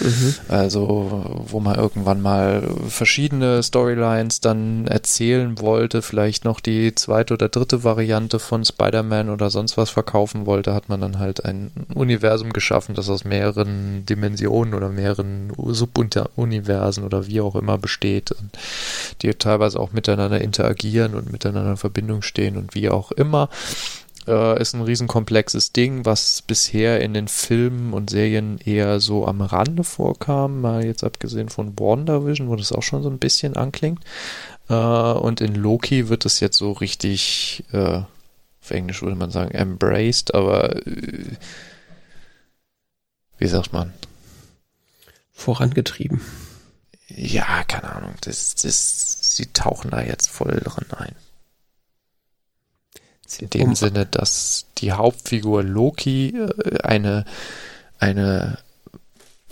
Mhm. Also, wo man irgendwann mal verschiedene Storylines dann erzählen wollte, vielleicht noch die zweite oder dritte Variante von Spider-Man oder sonst was verkaufen wollte, hat man dann halt ein Universum geschaffen, das aus mehreren Dimensionen oder mehreren Subuniversen oder wie auch immer besteht und die teilweise auch miteinander interagieren und miteinander in Verbindung stehen und wie auch immer äh, ist ein riesenkomplexes Ding, was bisher in den Filmen und Serien eher so am Rande vorkam, mal jetzt abgesehen von WandaVision, wo das auch schon so ein bisschen anklingt. Äh, und in Loki wird es jetzt so richtig, äh, auf Englisch würde man sagen, embraced, aber äh, wie sagt man? Vorangetrieben. Ja, keine Ahnung. Das, das, sie tauchen da jetzt voll dran ein. In dem um, Sinne, dass die Hauptfigur Loki äh, eine, eine,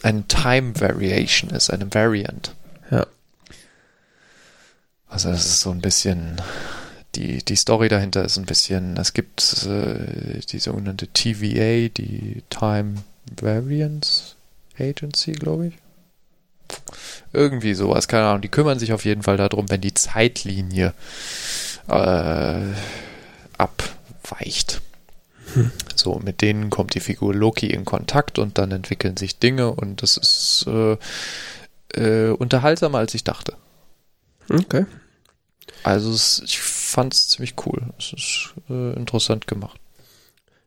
eine Time Variation ist, eine Variant. Ja. Also das ist so ein bisschen, die, die Story dahinter ist ein bisschen, es gibt äh, die sogenannte TVA, die Time Variance Agency, glaube ich. Irgendwie sowas, keine Ahnung. Die kümmern sich auf jeden Fall darum, wenn die Zeitlinie äh, abweicht. Hm. So, mit denen kommt die Figur Loki in Kontakt und dann entwickeln sich Dinge und das ist äh, äh, unterhaltsamer, als ich dachte. Okay. Also es, ich fand es ziemlich cool. Es ist äh, interessant gemacht.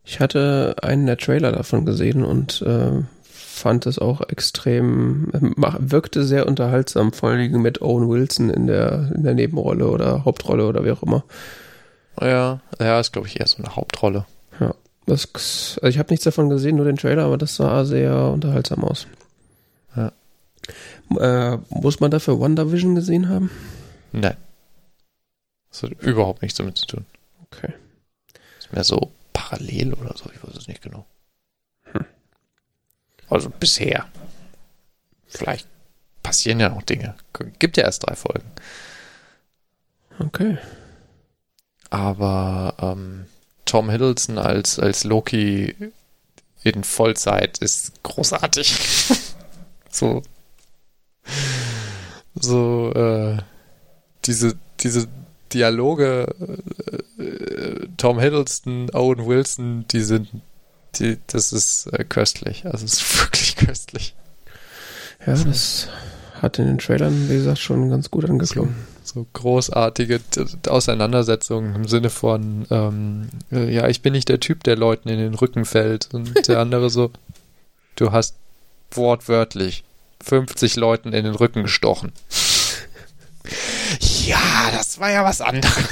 Ich hatte einen der Trailer davon gesehen und äh, fand es auch extrem, wirkte sehr unterhaltsam, vor allem mit Owen Wilson in der, in der Nebenrolle oder Hauptrolle oder wie auch immer. Ja, ja, ist glaube ich eher so eine Hauptrolle. Ja, das, also ich habe nichts davon gesehen, nur den Trailer, aber das sah sehr unterhaltsam aus. Ja. Äh, muss man dafür WandaVision gesehen haben? Nein. Das hat überhaupt nichts damit zu tun. Okay. Ist mehr so parallel oder so, ich weiß es nicht genau. Hm. Also bisher. Vielleicht passieren ja noch Dinge. Gibt ja erst drei Folgen. Okay. Aber ähm, Tom Hiddleston als, als Loki in Vollzeit ist großartig. so. So, äh, diese, diese Dialoge, äh, Tom Hiddleston, Owen Wilson, die sind, die, das ist äh, köstlich. Also es ist wirklich köstlich. Ja, das hat in den Trailern, wie gesagt, schon ganz gut angeklungen. So, großartige Auseinandersetzungen im Sinne von, ähm, äh, ja, ich bin nicht der Typ, der Leuten in den Rücken fällt. Und der andere so, du hast wortwörtlich 50 Leuten in den Rücken gestochen. Ja, das war ja was anderes.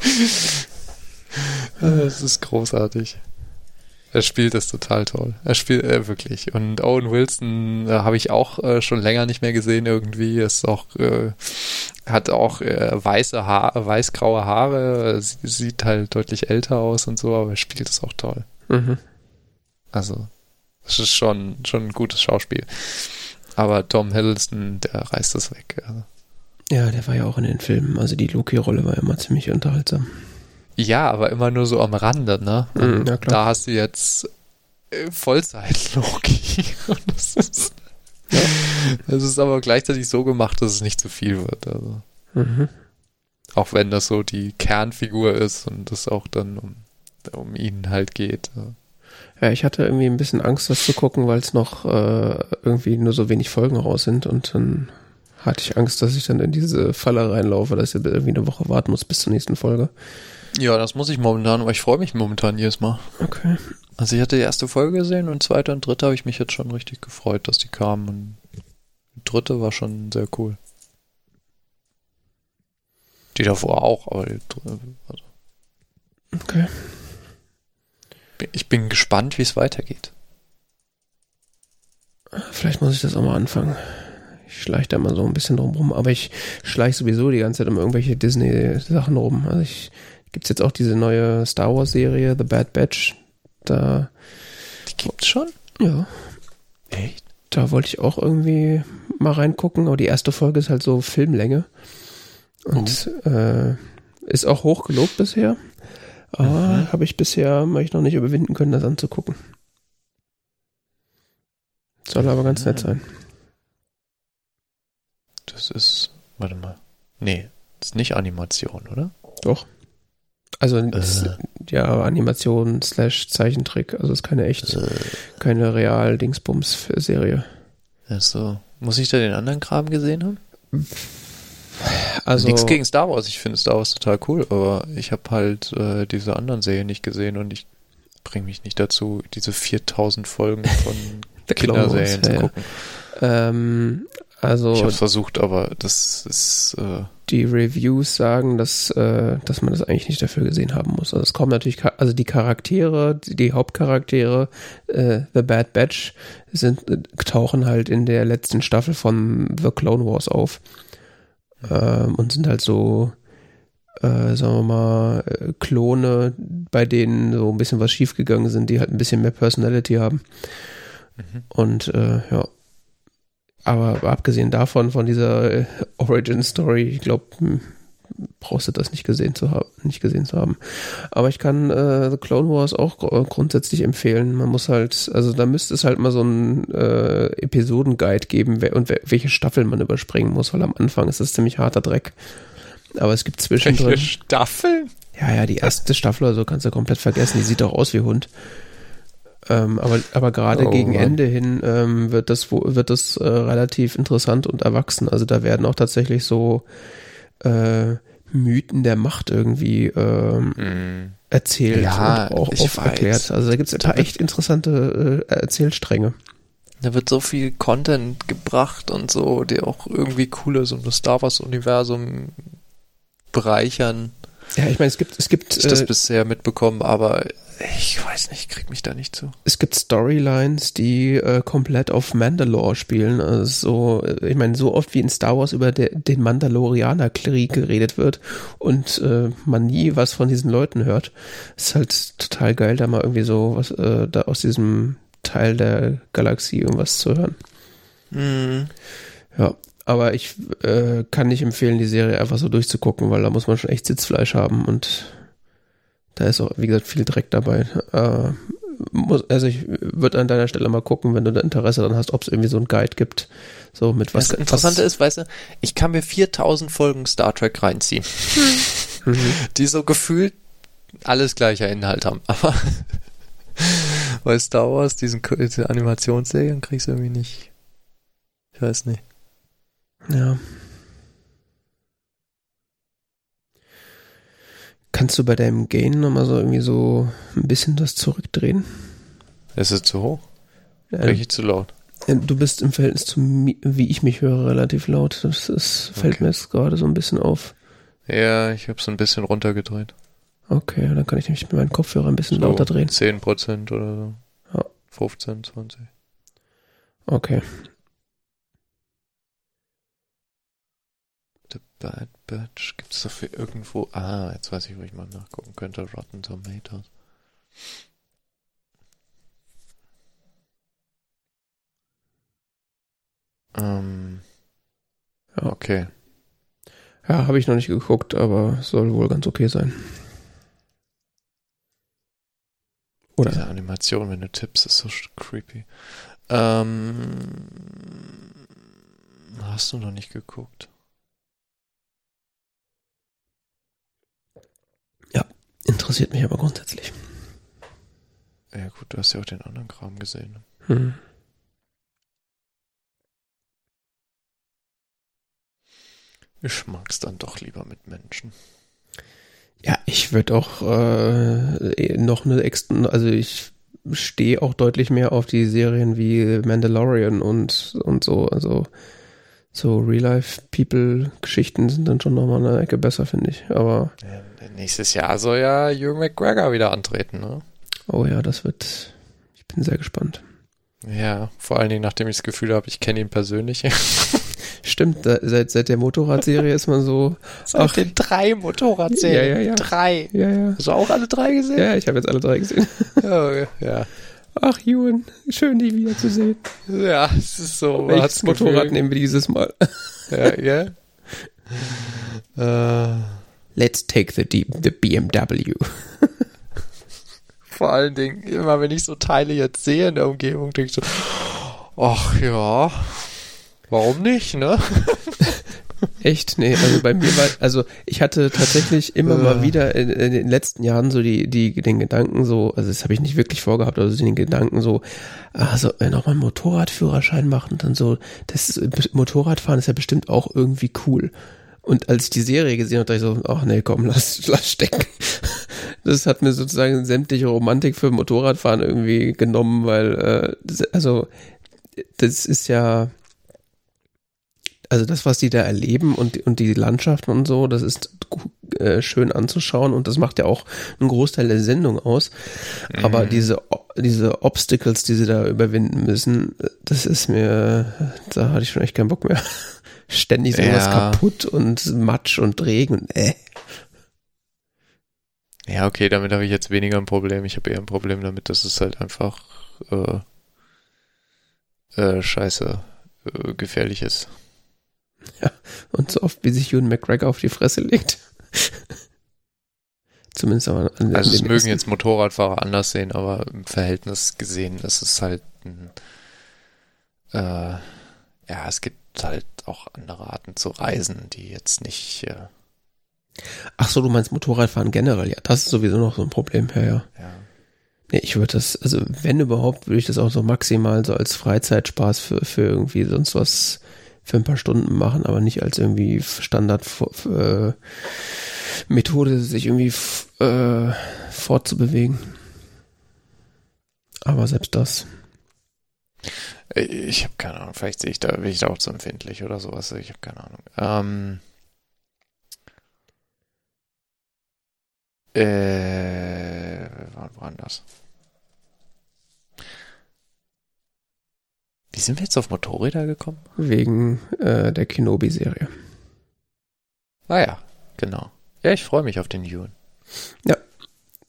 Es ist großartig. Er spielt das total toll. Er spielt äh, wirklich. Und Owen Wilson äh, habe ich auch äh, schon länger nicht mehr gesehen irgendwie. Ist auch äh, hat auch äh, weiße Haare, weiß-graue Haare. Sie, sieht halt deutlich älter aus und so, aber er spielt es auch toll. Mhm. Also es ist schon schon ein gutes Schauspiel. Aber Tom Hiddleston, der reißt das weg. Also. Ja, der war ja auch in den Filmen. Also die Loki-Rolle war immer ziemlich unterhaltsam. Ja, aber immer nur so am Rande, ne? Mhm, ja, da hast du jetzt äh, Vollzeit-Loki. das, ist, ja. das ist aber gleichzeitig so gemacht, dass es nicht zu viel wird. Also. Mhm. Auch wenn das so die Kernfigur ist und es auch dann um, um ihn halt geht. Ja, ich hatte irgendwie ein bisschen Angst, das zu gucken, weil es noch äh, irgendwie nur so wenig Folgen raus sind und dann hatte ich Angst, dass ich dann in diese Falle reinlaufe, dass ich irgendwie eine Woche warten muss bis zur nächsten Folge. Ja, das muss ich momentan, aber ich freue mich momentan jedes Mal. Okay. Also ich hatte die erste Folge gesehen und zweite und dritte habe ich mich jetzt schon richtig gefreut, dass die kamen und die dritte war schon sehr cool. Die davor auch, aber die dritte, also. Okay. Ich bin gespannt, wie es weitergeht. Vielleicht muss ich das auch mal anfangen. Ich schleiche da mal so ein bisschen drum rum, aber ich schleiche sowieso die ganze Zeit um irgendwelche Disney-Sachen rum. Also ich gibt's jetzt auch diese neue Star Wars-Serie, The Bad Batch. Da. Die gibt's schon? Ja. Echt? Da wollte ich auch irgendwie mal reingucken, aber die erste Folge ist halt so Filmlänge. Und oh. äh, ist auch hoch gelobt bisher. Aber habe ich bisher ich noch nicht überwinden können, das anzugucken. Soll aber ganz nett sein. Das ist, warte mal. Nee, das ist nicht Animation, oder? Doch. Also äh. ja, Animation slash Zeichentrick. Also ist keine echt, äh. keine real Dingsbums-Serie. Ja, so. Muss ich da den anderen Kram gesehen haben? Also nichts gegen Star Wars. Ich finde Star Wars total cool, aber ich habe halt äh, diese anderen Serien nicht gesehen und ich bringe mich nicht dazu, diese 4000 Folgen von Kinderserien zu gucken. Ja. Ähm, also ich habe versucht, aber das ist äh, die Reviews sagen, dass, äh, dass man das eigentlich nicht dafür gesehen haben muss. Also es kommen natürlich, also die Charaktere, die, die Hauptcharaktere, äh, The Bad Batch, sind, äh, tauchen halt in der letzten Staffel von The Clone Wars auf. Ähm, und sind halt so, äh, sagen wir mal, äh, Klone, bei denen so ein bisschen was schiefgegangen sind, die halt ein bisschen mehr Personality haben. Mhm. Und äh, ja, aber abgesehen davon, von dieser äh, Origin-Story, ich glaube, hm, brauchst du das nicht gesehen zu haben, nicht gesehen zu haben. Aber ich kann äh, The Clone Wars auch gr grundsätzlich empfehlen. Man muss halt, also da müsste es halt mal so einen äh, Episodenguide geben wer, und wer, welche Staffeln man überspringen muss, weil am Anfang ist das ziemlich harter Dreck. Aber es gibt zwischendrin. Welche Staffeln? Ja, ja, die erste Staffel oder so kannst du komplett vergessen. Die sieht doch aus wie Hund. Ähm, aber aber gerade oh, gegen Mann. Ende hin ähm, wird das wird das äh, relativ interessant und erwachsen. Also da werden auch tatsächlich so äh, Mythen der Macht irgendwie ähm, mm. erzählt ja, und auch, erklärt. Also da gibt es ein paar echt interessante äh, Erzählstränge. Da wird so viel Content gebracht und so, der auch irgendwie cool ist und das Star Wars Universum bereichern. Ja, ich meine, es gibt, es gibt. Ich äh, das bisher mitbekommen, aber ich weiß nicht, krieg mich da nicht zu. Es gibt Storylines, die äh, komplett auf Mandalore spielen. Also, ich meine, so oft wie in Star Wars über de, den Mandalorianer-Krieg geredet wird und äh, man nie was von diesen Leuten hört, ist halt total geil, da mal irgendwie so was äh, da aus diesem Teil der Galaxie irgendwas zu hören. Mhm. Ja, aber ich äh, kann nicht empfehlen, die Serie einfach so durchzugucken, weil da muss man schon echt Sitzfleisch haben und da ist auch, wie gesagt, viel Dreck dabei. Äh, muss, also ich würde an deiner Stelle mal gucken, wenn du da Interesse daran hast, ob es irgendwie so einen Guide gibt. So mit was. Das Interessante was, ist, weißt du, ich kann mir 4000 Folgen Star Trek reinziehen, mhm. die so gefühlt alles gleicher Inhalt haben. Aber bei Star Wars, diesen, diese Animationsserien kriegst du irgendwie nicht. Ich weiß nicht. Ja. Kannst du bei deinem Gain nochmal so irgendwie so ein bisschen das zurückdrehen? Ist es zu hoch? Richtig zu laut? Du bist im Verhältnis zu, wie ich mich höre, relativ laut. Das ist, fällt okay. mir jetzt gerade so ein bisschen auf. Ja, ich habe es ein bisschen runtergedreht. Okay, dann kann ich nämlich mit meinen Kopfhörer ein bisschen so lauter drehen. 10% oder so. Ja. 15, 20. Okay. The Bad Gibt es dafür irgendwo. Ah, jetzt weiß ich, wo ich mal nachgucken könnte. Rotten Tomatoes. Ähm. Okay. Ja, habe ich noch nicht geguckt, aber soll wohl ganz okay sein. Oder? Diese Animation, wenn du tippst, ist so creepy. Ähm, hast du noch nicht geguckt? Interessiert mich aber grundsätzlich. Ja gut, du hast ja auch den anderen Kram gesehen. Hm. Ich mag's dann doch lieber mit Menschen. Ja, ich würde auch äh, noch eine extra, also ich stehe auch deutlich mehr auf die Serien wie Mandalorian und, und so, also so Real-Life-People-Geschichten sind dann schon nochmal eine Ecke besser, finde ich. Aber ja, nächstes Jahr soll ja Jürgen McGregor wieder antreten, ne? Oh ja, das wird. Ich bin sehr gespannt. Ja, vor allen Dingen, nachdem ich das Gefühl habe, ich kenne ihn persönlich. Stimmt, da, seit, seit der Motorradserie ist man so. Seit ach, den drei Motorradserien. Ja, ja, ja. Drei. Ja, ja. Hast du auch alle drei gesehen? Ja, ich habe jetzt alle drei gesehen. Ja, ja. Ach, Ewan, schön, dich wiederzusehen. Ja, es ist so. Welches Motorrad Gefühl. nehmen wir dieses Mal? Ja, ja. uh. Let's take the, the BMW. Vor allen Dingen, immer wenn ich so Teile jetzt sehe in der Umgebung, denke ich so, ach ja, warum nicht, ne? Echt? Nee, also bei mir war, also ich hatte tatsächlich immer mal wieder in, in, den letzten Jahren so die, die, den Gedanken so, also das habe ich nicht wirklich vorgehabt, also den Gedanken so, also nochmal einen Motorradführerschein machen und dann so, das Motorradfahren ist ja bestimmt auch irgendwie cool. Und als ich die Serie gesehen habe, dachte ich so, ach nee, komm, lass, lass stecken. Das hat mir sozusagen sämtliche Romantik für Motorradfahren irgendwie genommen, weil, äh, also, das ist ja, also das, was die da erleben und, und die Landschaften und so, das ist äh, schön anzuschauen und das macht ja auch einen Großteil der Sendung aus. Mhm. Aber diese, diese Obstacles, die sie da überwinden müssen, das ist mir, da hatte ich schon echt keinen Bock mehr. Ständig so ja. was kaputt und Matsch und Regen und äh. Ja, okay, damit habe ich jetzt weniger ein Problem. Ich habe eher ein Problem damit, dass es halt einfach äh, äh, scheiße äh, gefährlich ist. Ja, und so oft wie sich Ewan McGregor auf die Fresse legt. Zumindest aber an Also es mögen ersten. jetzt Motorradfahrer anders sehen, aber im Verhältnis gesehen ist es halt ein, äh, ja, es gibt halt auch andere Arten zu reisen, die jetzt nicht äh, Ach so, du meinst Motorradfahren generell, ja, das ist sowieso noch so ein Problem, ja, ja. ja. Nee, ich würde das, also wenn überhaupt, würde ich das auch so maximal so als Freizeitspaß für, für irgendwie sonst was für ein paar Stunden machen, aber nicht als irgendwie Standard äh, Methode, sich irgendwie äh, fortzubewegen. Aber selbst das. Ich habe keine Ahnung, vielleicht sehe ich da, bin ich da auch zu empfindlich oder sowas. Ich habe keine Ahnung. Ähm, äh, wann war das? Wie sind wir jetzt auf Motorräder gekommen? Wegen äh, der Kenobi-Serie. Ah ja, genau. Ja, ich freue mich auf den Ewan. Ja,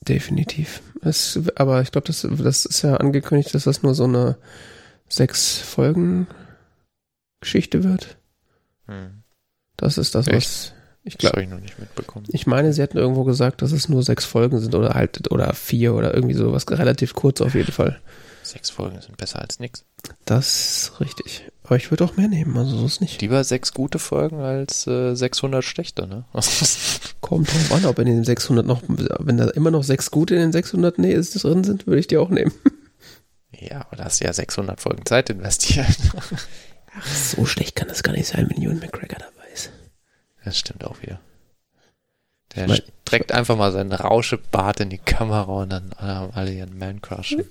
definitiv. Es, aber ich glaube, das, das ist ja angekündigt, dass das nur so eine sechs Folgen Geschichte wird. Hm. Das ist das, Echt? was ich glaube. Das habe ich noch nicht mitbekommen. Ich meine, sie hatten irgendwo gesagt, dass es nur sechs Folgen sind oder halt oder vier oder irgendwie sowas relativ kurz auf jeden Fall. Sechs Folgen sind besser als nichts. Das ist richtig. Aber ich würde auch mehr nehmen, also so ist nicht. Lieber sechs gute Folgen als äh, 600 schlechte, ne? Kommt drauf an, ob in den 600 noch, wenn da immer noch sechs gute in den 600 nee, ist, drin sind, würde ich die auch nehmen. Ja, aber da hast du ja 600 Folgen Zeit investiert. Ach, so schlecht kann das gar nicht sein, wenn Ewan McGregor dabei ist. Das stimmt auch wieder. Der mein, streckt einfach mal seinen Rauschebart in die Kamera und dann haben alle ihren Man-Crush. Ja,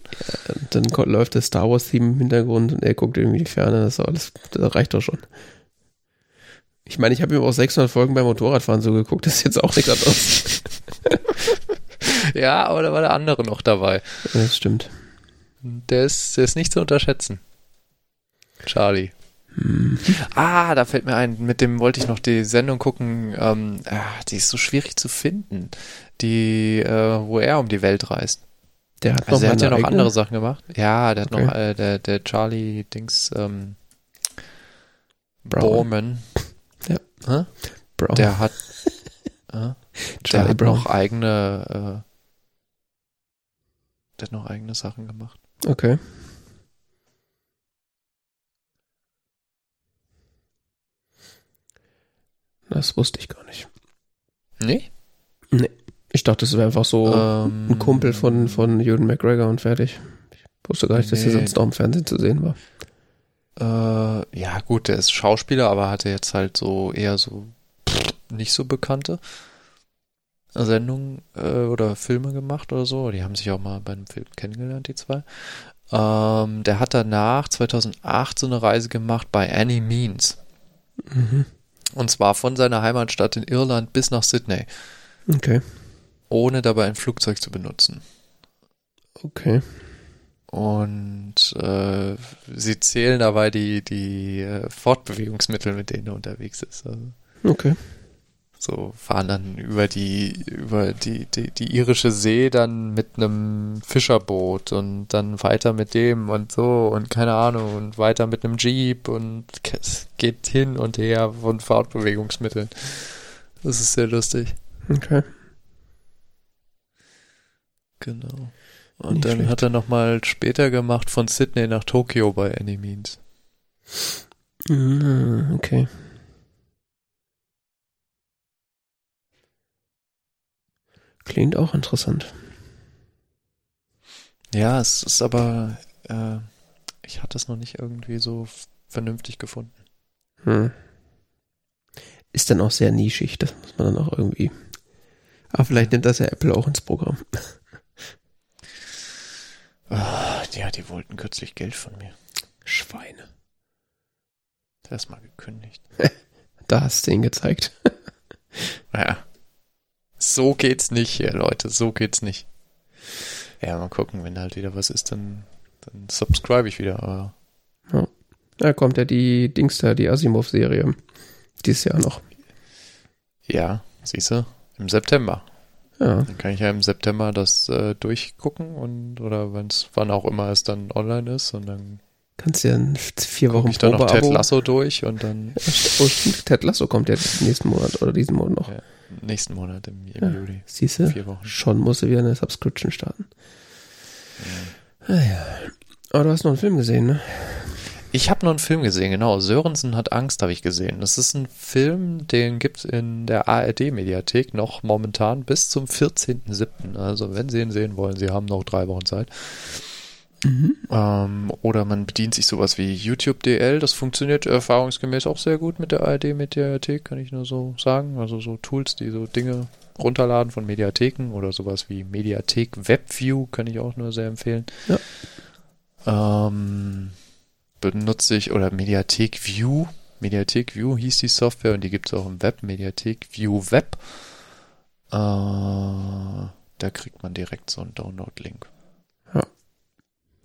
dann läuft das Star Wars-Theme im Hintergrund und er guckt irgendwie die Ferne. Das, alles, das reicht doch schon. Ich meine, ich habe ihm auch 600 Folgen beim Motorradfahren so geguckt. Das ist jetzt auch nichts anderes. ja, aber da war der andere noch dabei. Das stimmt. Der ist, der ist nicht zu unterschätzen. Charlie. Ah, da fällt mir ein, mit dem wollte ich noch die Sendung gucken, ähm, ah, die ist so schwierig zu finden, die, äh, wo er um die Welt reist. Der hat, also der hat ja noch eigene? andere Sachen gemacht. Ja, der hat okay. noch, äh, der, der Charlie Dings, ähm, Borman. Ja. Hä? Brown. Der hat, äh, der hat Brown. noch eigene, äh, der hat noch eigene Sachen gemacht. Okay. Das wusste ich gar nicht. Nee? Nee. Ich dachte, das wäre einfach so ähm, ein Kumpel von, von Ewan McGregor und fertig. Ich wusste gar nicht, dass er sonst auch im Fernsehen zu sehen war. Äh, ja, gut, der ist Schauspieler, aber hatte jetzt halt so eher so nicht so bekannte Sendungen äh, oder Filme gemacht oder so. Die haben sich auch mal bei einem Film kennengelernt, die zwei. Ähm, der hat danach 2008 so eine Reise gemacht bei Annie Means. Mhm. Und zwar von seiner Heimatstadt in Irland bis nach Sydney. Okay. Ohne dabei ein Flugzeug zu benutzen. Okay. Und äh, sie zählen dabei die, die äh, Fortbewegungsmittel, mit denen er unterwegs ist. Also. Okay so fahren dann über die über die, die die irische See dann mit einem Fischerboot und dann weiter mit dem und so und keine Ahnung und weiter mit einem Jeep und es geht hin und her von Fahrtbewegungsmitteln. Das ist sehr lustig. Okay. Genau. Und Nicht dann schlecht. hat er nochmal später gemacht von Sydney nach Tokio bei Any Means. Ah, okay. Klingt auch interessant. Ja, es ist aber, äh, ich hatte es noch nicht irgendwie so vernünftig gefunden. Hm. Ist dann auch sehr nischig, das muss man dann auch irgendwie. Aber vielleicht nimmt das ja Apple auch ins Programm. Oh, ja, die wollten kürzlich Geld von mir. Schweine. Erstmal gekündigt. Da hast du ihn gezeigt. Ja. So geht's nicht hier, Leute. So geht's nicht. Ja, mal gucken, wenn halt wieder was ist, dann, dann subscribe ich wieder. Aber Da kommt ja die Dings da, die Asimov-Serie. Dieses Jahr noch. ja, siehst du, im September. Ja, Dann kann ich ja im September das äh, durchgucken und oder wenn's wann auch immer es dann online ist und dann kannst du ja in vier Wochen ich dann noch Ted. Lasso durch und dann Oh, stimmt, Ted Lasso kommt ja nächsten Monat oder diesen Monat noch. Ja. nächsten Monat im, im Ja. Juli. Siehst du? Vier Wochen. Schon musst du wieder eine Subscription starten. Ah ja. Aber du hast noch einen Film gesehen, ne? Ich habe noch einen Film gesehen, genau. Sörensen hat Angst, habe ich gesehen. Das ist ein Film, den gibt's in der ARD-Mediathek noch momentan bis zum 14.07. Also wenn Sie ihn sehen wollen, Sie haben noch drei Wochen Zeit. Ähm, oder man bedient sich sowas wie YouTube DL. Das funktioniert erfahrungsgemäß auch sehr gut mit der ARD-Mediathek, kann ich nur so sagen. Also so Tools, die so Dinge runterladen von Mediatheken oder sowas wie Mediathek WebView kann ich auch nur sehr empfehlen. Ähm, benutze ich, oder Mediathek View. Mediathek View hieß die Software und die gibt es auch im Web. Mediathek View Web. Äh, da kriegt man direkt so einen Download-Link.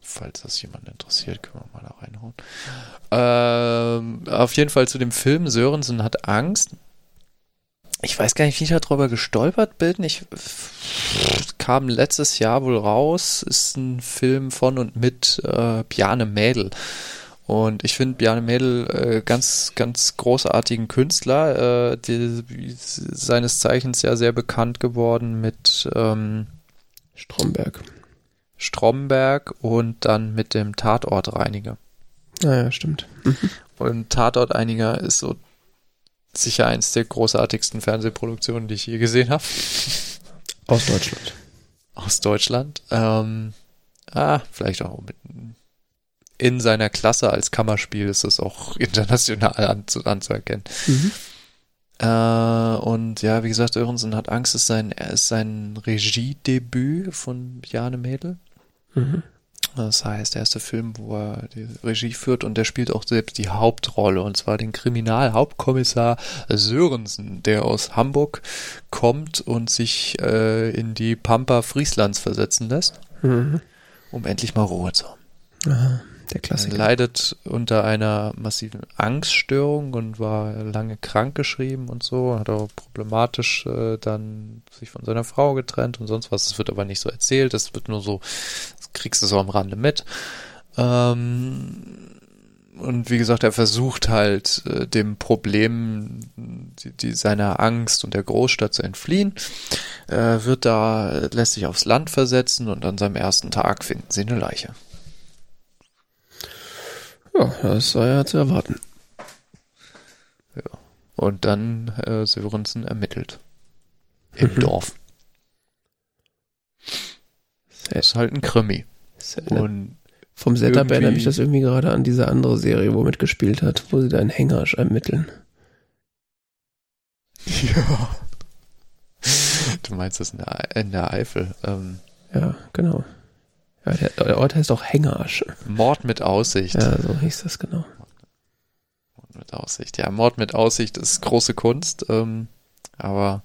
Falls das jemand interessiert, können wir mal da reinhauen. Ähm, auf jeden Fall zu dem Film Sörensen hat Angst. Ich weiß gar nicht, wie ich darüber gestolpert bin. Ich kam letztes Jahr wohl raus. Ist ein Film von und mit äh, Bjarne Mädel. Und ich finde Bjarne Mädel äh, ganz, ganz großartigen Künstler, äh, die, seines Zeichens ja sehr bekannt geworden mit ähm, Stromberg. Stromberg und dann mit dem Tatortreiniger. Naja, stimmt. Und Tatortreiniger ist so sicher eins der großartigsten Fernsehproduktionen, die ich je gesehen habe. Aus Deutschland. Aus Deutschland. Ähm, ah, vielleicht auch mit in seiner Klasse als Kammerspiel ist das auch international anzu, anzuerkennen. Mhm. Äh, und ja, wie gesagt, Örensen hat Angst, ist sein, ist sein Regiedebüt von Bjarne Mädel. Mhm. Das heißt, der erste Film, wo er die Regie führt und der spielt auch selbst die Hauptrolle und zwar den Kriminalhauptkommissar Sörensen, der aus Hamburg kommt und sich äh, in die Pampa Frieslands versetzen lässt, Mhm. um endlich mal Ruhe zu haben. Aha, der Er Klassiker. leidet unter einer massiven Angststörung und war lange krankgeschrieben und so, hat auch problematisch äh, dann sich von seiner Frau getrennt und sonst was. Das wird aber nicht so erzählt, das wird nur so, kriegst du so am Rande mit. Ähm, und wie gesagt, er versucht halt äh, dem Problem die, die seiner Angst und der Großstadt zu entfliehen, äh, wird da, lässt sich aufs Land versetzen und an seinem ersten Tag finden sie eine Leiche. Ja, das war ja zu erwarten. Und dann äh, Sörensen ermittelt. Im Mhm. Dorf. Das ist halt ein Krimi. nett. Und Vom Setup erinnert mich das irgendwie gerade an diese andere Serie, wo mitgespielt hat, wo sie da einen Hänger ermitteln. ja. Du meinst das in der, in der Eifel. Ähm, Ja, genau. Ja, der, der Ort heißt auch Hängersch. Mord mit Aussicht. Ja, so hieß das genau. Mord mit Aussicht. Ja, Mord mit Aussicht ist große Kunst. Ähm, aber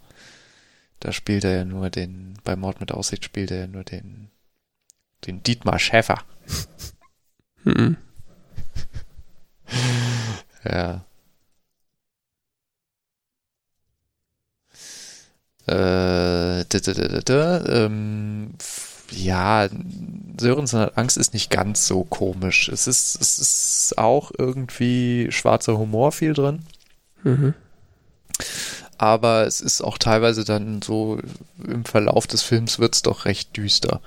da spielt er ja nur den, bei Mord mit Aussicht spielt er ja nur den, den Dietmar Schäfer. Mhm. Ja. Äh, da, da, da, ähm, ja, Sörensen hat Angst ist nicht ganz so komisch. Es ist, es ist auch irgendwie schwarzer Humor viel drin, Mhm. aber es ist auch teilweise dann so im Verlauf des Films wird's doch recht düster.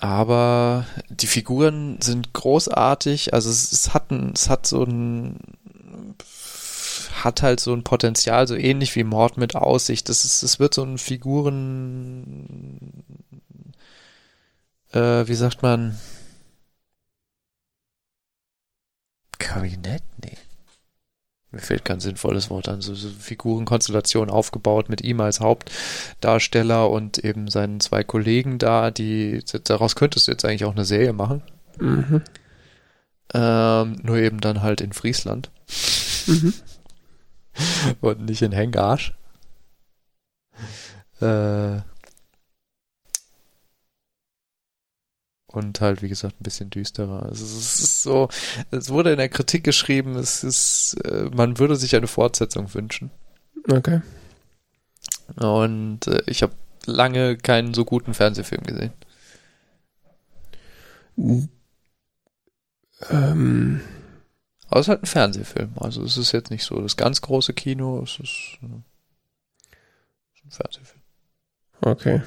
Aber die Figuren sind großartig. Also es, es hat ein, es hat so ein, hat halt so ein Potenzial, so ähnlich wie Mord mit Aussicht. Das ist, es wird so ein Figuren, äh, wie sagt man? Kabinett? Nee. Mir fehlt kein sinnvolles Wort an. So, so Figurenkonstellation aufgebaut mit ihm als Hauptdarsteller und eben seinen zwei Kollegen da, die, daraus könntest du jetzt eigentlich auch eine Serie machen. Mhm. Ähm, nur eben dann halt in Friesland. Mhm. Und nicht in Hengarsch. Äh, und halt, wie gesagt, ein bisschen düsterer. Also es ist so, es wurde in der Kritik geschrieben, es ist, äh, man würde sich eine Fortsetzung wünschen. Okay. Und äh, ich habe lange keinen so guten Fernsehfilm gesehen. Ähm. Aber es ist halt ein Fernsehfilm. Also es ist jetzt nicht so das ganz große Kino, es ist, äh, ein Fernsehfilm. Okay.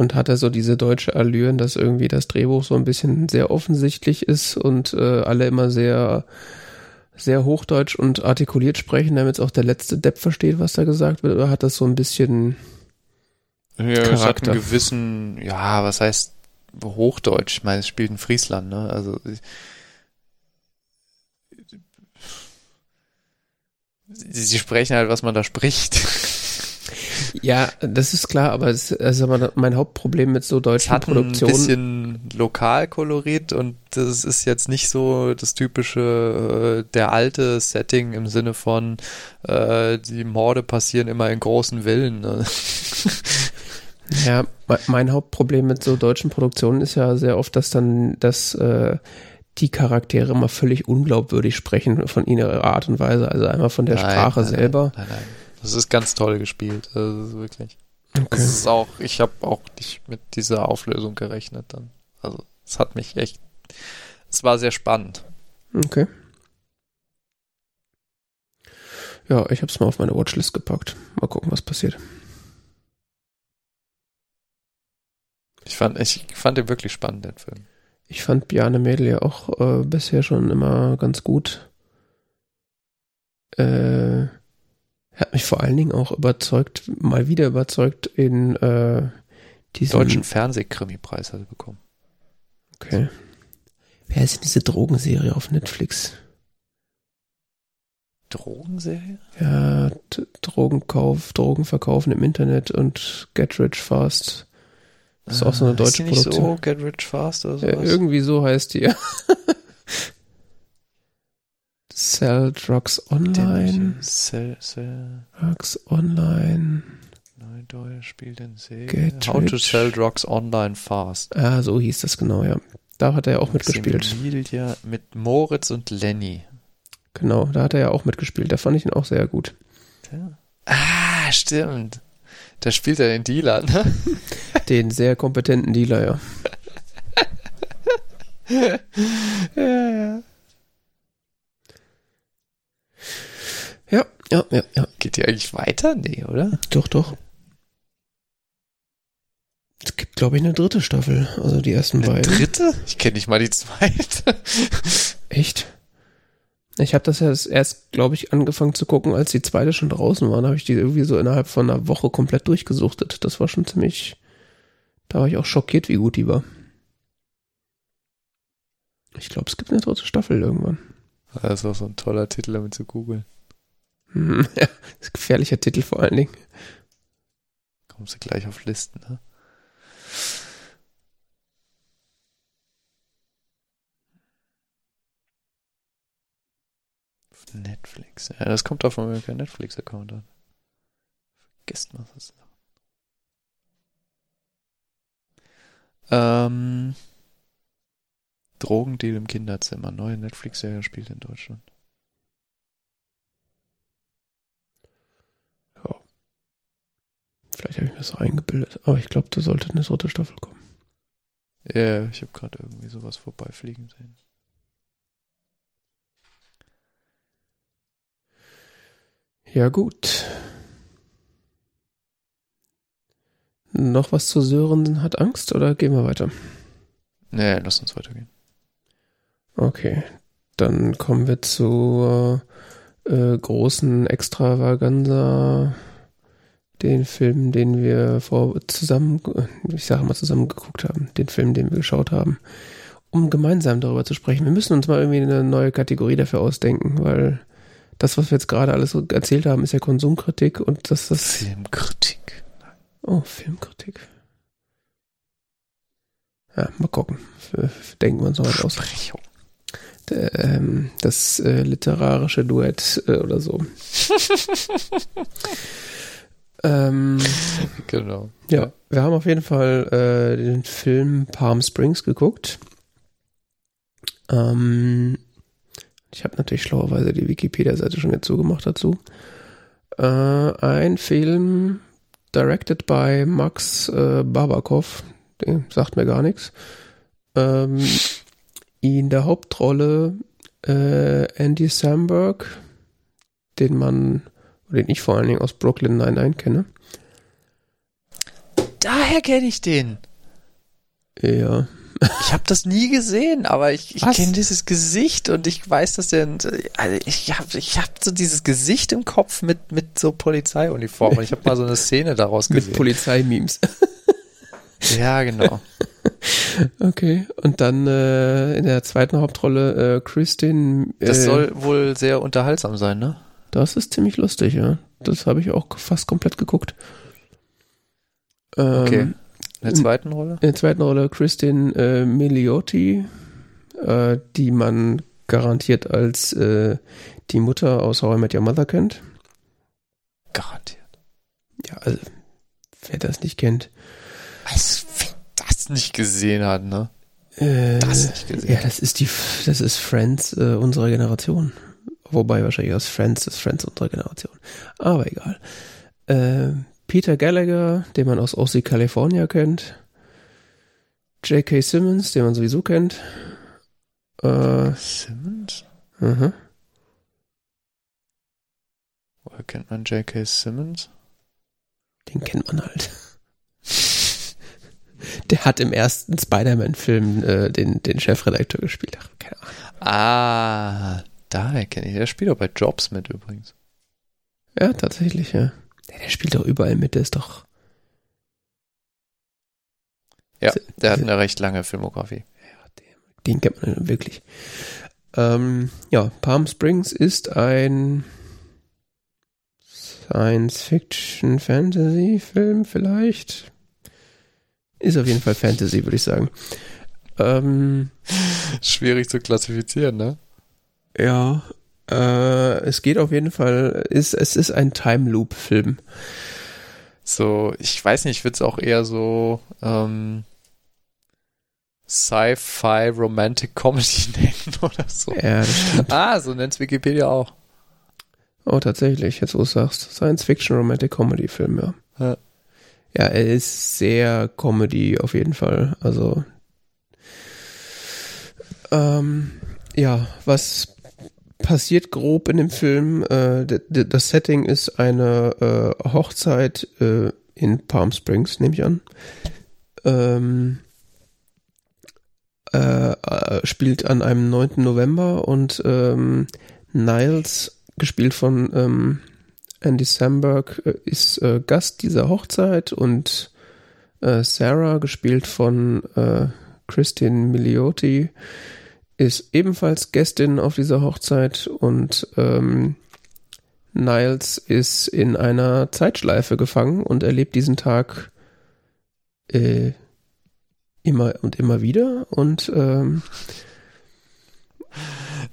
Und hat er so diese deutsche Allüren, dass irgendwie das Drehbuch so ein bisschen sehr offensichtlich ist und äh, alle immer sehr, sehr hochdeutsch und artikuliert sprechen, damit es auch der letzte Depp versteht, was da gesagt wird? Oder hat das so ein bisschen ja, Charakter? Es hat einen gewissen, ja, was heißt Hochdeutsch? Ich meine, es spielt in Friesland, ne? Also sie, sie sprechen halt, was man da spricht. Ja, das ist klar, aber es ist aber mein Hauptproblem mit so deutschen es hat Produktionen. Ein bisschen Lokalkolorit und das ist jetzt nicht so das typische, äh, der alte Setting im Sinne von, äh, die Morde passieren immer in großen Villen. Ne? Ja, mein Hauptproblem mit so deutschen Produktionen ist ja sehr oft, dass dann das äh, die Charaktere immer völlig unglaubwürdig sprechen von ihrer Art und Weise. Also einmal von der nein, Sprache nein, selber. Nein. Das ist ganz toll gespielt. Also wirklich. Okay. Das ist auch, ich habe auch nicht mit dieser Auflösung gerechnet dann. Also es hat mich echt, es war sehr spannend. Okay. Ja, ich habe es mal auf meine Watchlist gepackt. Mal gucken, was passiert. Ich fand, ich fand den wirklich spannend, den Film. Ich fand Bjarne Mädel ja auch äh, bisher schon immer ganz gut. Äh, hat mich vor allen Dingen auch überzeugt, mal wieder überzeugt in äh, diesem deutschen Fernsehkrimi-Preis hat er bekommen. Okay. Wer ist denn diese Drogenserie auf Netflix? Drogenserie? Ja, Drogenkauf, Drogenverkaufen im Internet und Get Rich Fast. Das ist auch so eine deutsche ist die nicht Produktion. so Get Rich Fast oder sowas? Ja, irgendwie so heißt die. Sell Drugs Online. Sell, sell. Drugs Online. Neudeuer spielt in Serie. How rich. to Sell Drugs Online Fast. Ah, so hieß das genau, ja. Da hat er ja auch mitgespielt. Emilia mit Moritz und Lenny. Genau, da hat er ja auch mitgespielt. Da fand ich ihn auch sehr gut. Ja. Ah, stimmt. Da spielt er den Dealer, ne? Den sehr kompetenten Dealer, ja. ja, ja. Ja, ja, ja. Geht die eigentlich weiter? Nee, oder? Doch, doch. Es gibt, glaube ich, eine dritte Staffel. Also die ersten eine beiden. Dritte? Ich kenne nicht mal die zweite. Echt? Ich habe das ja erst, glaube ich, angefangen zu gucken, als die zweite schon draußen war. Da habe ich die irgendwie so innerhalb von einer Woche komplett durchgesuchtet. Das war schon ziemlich. Da war ich auch schockiert, wie gut die war. Ich glaube, es gibt eine dritte Staffel irgendwann. Das ist auch so ein toller Titel, damit zu googeln. Hm, ja, das ist gefährlicher Titel vor allen Dingen. Kommst du gleich auf Listen, ne? Netflix. Ja, das kommt auf, keinen Netflix-Account hat. Vergesst mal was. Ähm, Drogendeal im Kinderzimmer. Neue Netflix-Serie spielt in Deutschland. Vielleicht habe ich mir das eingebildet. Aber ich glaube, da sollte eine dritte Staffel kommen. Ja, yeah, ich habe gerade irgendwie sowas vorbeifliegen sehen. Ja, gut. Noch was zu Sören hat Angst oder gehen wir weiter? Nee, lass uns weitergehen. Okay, dann kommen wir zur äh, großen Extravaganza, den Film, den wir vor zusammen, ich sage mal zusammen geguckt haben, den Film, den wir geschaut haben, um gemeinsam darüber zu sprechen. Wir müssen uns mal irgendwie eine neue Kategorie dafür ausdenken, weil das, was wir jetzt gerade alles erzählt haben, ist ja Konsumkritik und das ist. Filmkritik. Oh, Filmkritik. Ja, mal gucken. Denken wir uns noch was aus. ähm, das äh, literarische Duett äh, oder so. ähm, genau. Ja, wir haben auf jeden Fall äh, den Film Palm Springs geguckt. Ähm, ich habe natürlich schlauerweise die Wikipedia-Seite schon jetzt zugemacht dazu. Äh, ein Film directed by Max äh, Babakov, der sagt mir gar nichts. Ähm, in der Hauptrolle äh, Andy Samberg, den man, den ich vor allen Dingen aus Brooklyn 99 kenne. Daher kenne ich den. Ja. Ich habe das nie gesehen, aber ich, ich kenne dieses Gesicht und ich weiß, dass der. Also ich habe ich hab so dieses Gesicht im Kopf mit, mit so Polizeiuniform und ich habe mal so eine Szene daraus gesehen. Mit Polizeimemes. ja, genau. Okay, und dann äh, in der zweiten Hauptrolle äh, Christine. Äh, das soll wohl sehr unterhaltsam sein, ne? Das ist ziemlich lustig, ja. Das habe ich auch fast komplett geguckt. Ähm, okay. In der zweiten Rolle? In der zweiten Rolle Christine äh, Miliotti, äh, die man garantiert als äh, die Mutter aus How I Met Your Mother kennt. Garantiert. Ja, also, wer das nicht kennt. Was, wer das nicht gesehen hat, ne? Äh, das nicht gesehen. Ja, das ist die, das ist Friends äh, unserer Generation. Wobei wahrscheinlich aus Friends ist Friends unserer Generation. Aber egal. Äh, Peter Gallagher, den man aus OC California kennt. J.K. Simmons, den man sowieso kennt. Äh, Simmons? Mhm. Woher kennt man J.K. Simmons? Den kennt man halt. Der hat im ersten Spider-Man-Film äh, den, den Chefredakteur gespielt. Ach, keine Ahnung. Ah, daher kenne ich. Der spielt auch bei Jobs mit übrigens. Ja, tatsächlich, ja. Der, der spielt doch überall mit, der ist doch. Ja, der hat eine recht lange Filmografie. Ja, den, den kennt man wirklich. Ähm, ja, Palm Springs ist ein Science-Fiction-Fantasy-Film vielleicht. Ist auf jeden Fall Fantasy, würde ich sagen. Ähm, Schwierig zu klassifizieren, ne? Ja, äh, es geht auf jeden Fall, ist, es ist ein Time Loop-Film. So, ich weiß nicht, ich würde es auch eher so ähm, Sci-Fi Romantic Comedy nennen oder so. Ja. Ah, so nennt Wikipedia auch. Oh, tatsächlich, jetzt wo du sagst. Science-Fiction Romantic Comedy Film, ja. ja. Ja, er ist sehr Comedy auf jeden Fall. Also ähm, ja, was passiert grob in dem Film? Äh, das Setting ist eine äh, Hochzeit äh, in Palm Springs, nehme ich an. Ähm, äh, äh, spielt an einem 9. November und ähm, Niles, gespielt von ähm, Andy Samberg äh, ist äh, Gast dieser Hochzeit und äh, Sarah, gespielt von äh, Christine Miliotti, ist ebenfalls Gästin auf dieser Hochzeit und ähm, Niles ist in einer Zeitschleife gefangen und erlebt diesen Tag äh, immer und immer wieder und ähm,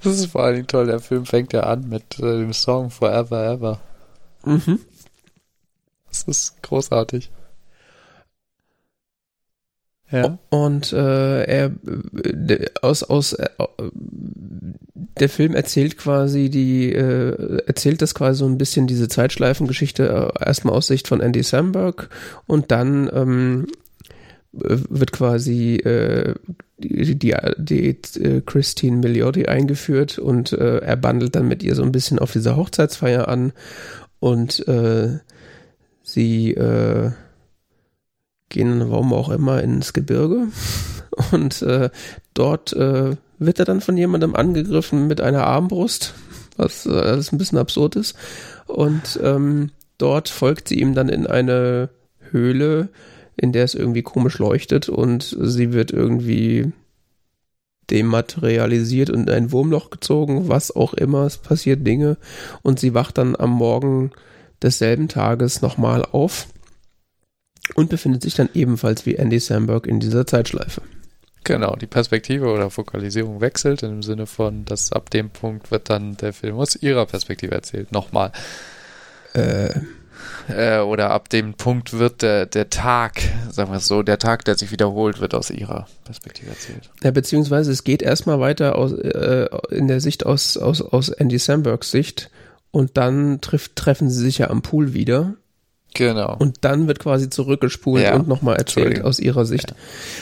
das ist vor allen Dingen toll. Der Film fängt ja an mit äh, dem Song Forever Ever. Mhm. Das ist großartig. Ja. Und äh, er aus aus äh, der Film erzählt quasi die äh, erzählt das quasi so ein bisschen diese Zeitschleifengeschichte äh, erstmal aus Sicht von Andy Samberg und dann ähm, wird quasi äh, die, die, die äh, Christine Milioti eingeführt und äh, er bandelt dann mit ihr so ein bisschen auf dieser Hochzeitsfeier an und äh, sie äh, gehen, warum auch immer, ins Gebirge. Und äh, dort äh, wird er dann von jemandem angegriffen mit einer Armbrust, was äh, alles ein bisschen absurd ist. Und ähm, dort folgt sie ihm dann in eine Höhle, in der es irgendwie komisch leuchtet und sie wird irgendwie dematerialisiert und in ein Wurmloch gezogen, was auch immer, es passiert Dinge. Und sie wacht dann am Morgen desselben Tages nochmal auf und befindet sich dann ebenfalls wie Andy Samberg in dieser Zeitschleife. Genau, die Perspektive oder Fokalisierung wechselt im Sinne von, dass ab dem Punkt wird dann der Film aus ihrer Perspektive erzählt. Nochmal. Äh. Äh, oder ab dem Punkt wird der, der Tag, sagen wir es so, der Tag, der sich wiederholt, wird aus ihrer Perspektive erzählt. Ja, beziehungsweise es geht erstmal weiter aus, äh, in der Sicht aus, aus, aus Andy Sambergs Sicht und dann trifft, treffen sie sich ja am Pool wieder Genau. Und dann wird quasi zurückgespult ja. und nochmal erzählt aus ihrer Sicht. Ja.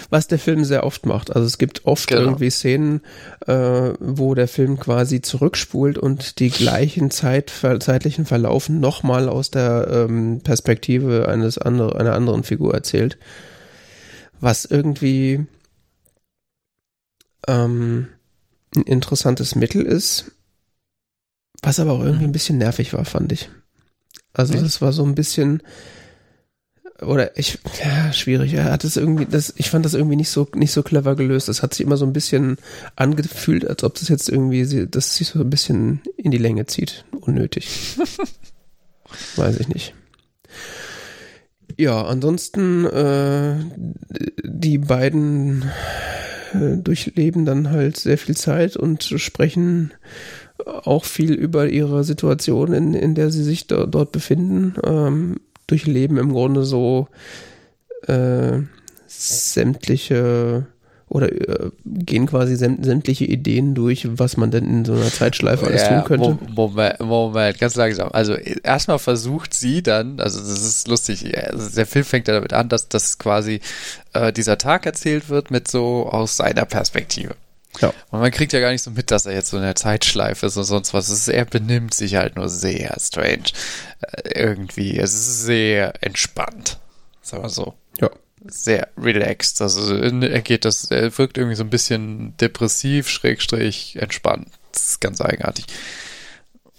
Was der Film sehr oft macht. Also es gibt oft genau. irgendwie Szenen, äh, wo der Film quasi zurückspult und die gleichen Zeit, zeitlichen Verlaufen nochmal aus der ähm, Perspektive eines andere, einer anderen Figur erzählt. Was irgendwie ähm, ein interessantes Mittel ist, was aber auch irgendwie ein bisschen nervig war, fand ich. Also Echt? das war so ein bisschen oder ich ja schwierig. Er hat es irgendwie das ich fand das irgendwie nicht so nicht so clever gelöst. Das hat sich immer so ein bisschen angefühlt, als ob das jetzt irgendwie das sich so ein bisschen in die Länge zieht, unnötig. Weiß ich nicht. Ja, ansonsten äh, die beiden äh, durchleben dann halt sehr viel Zeit und sprechen auch viel über ihre Situation, in, in der sie sich do, dort befinden, ähm, durchleben im Grunde so äh, sämtliche oder äh, gehen quasi sämtliche Ideen durch, was man denn in so einer Zeitschleife alles ja, tun könnte. Moment, Moment, ganz langsam. Also erstmal versucht sie dann, also das ist lustig, also der Film fängt ja damit an, dass, dass quasi äh, dieser Tag erzählt wird mit so aus seiner Perspektive. Ja. Und man kriegt ja gar nicht so mit, dass er jetzt so in der Zeitschleife ist oder sonst was. Ist, er benimmt sich halt nur sehr strange. Äh, irgendwie. Es ist sehr entspannt. Sagen wir so. Ja. Sehr relaxed. Also er geht das, er wirkt irgendwie so ein bisschen depressiv, schrägstrich, entspannt. Das ist ganz eigenartig.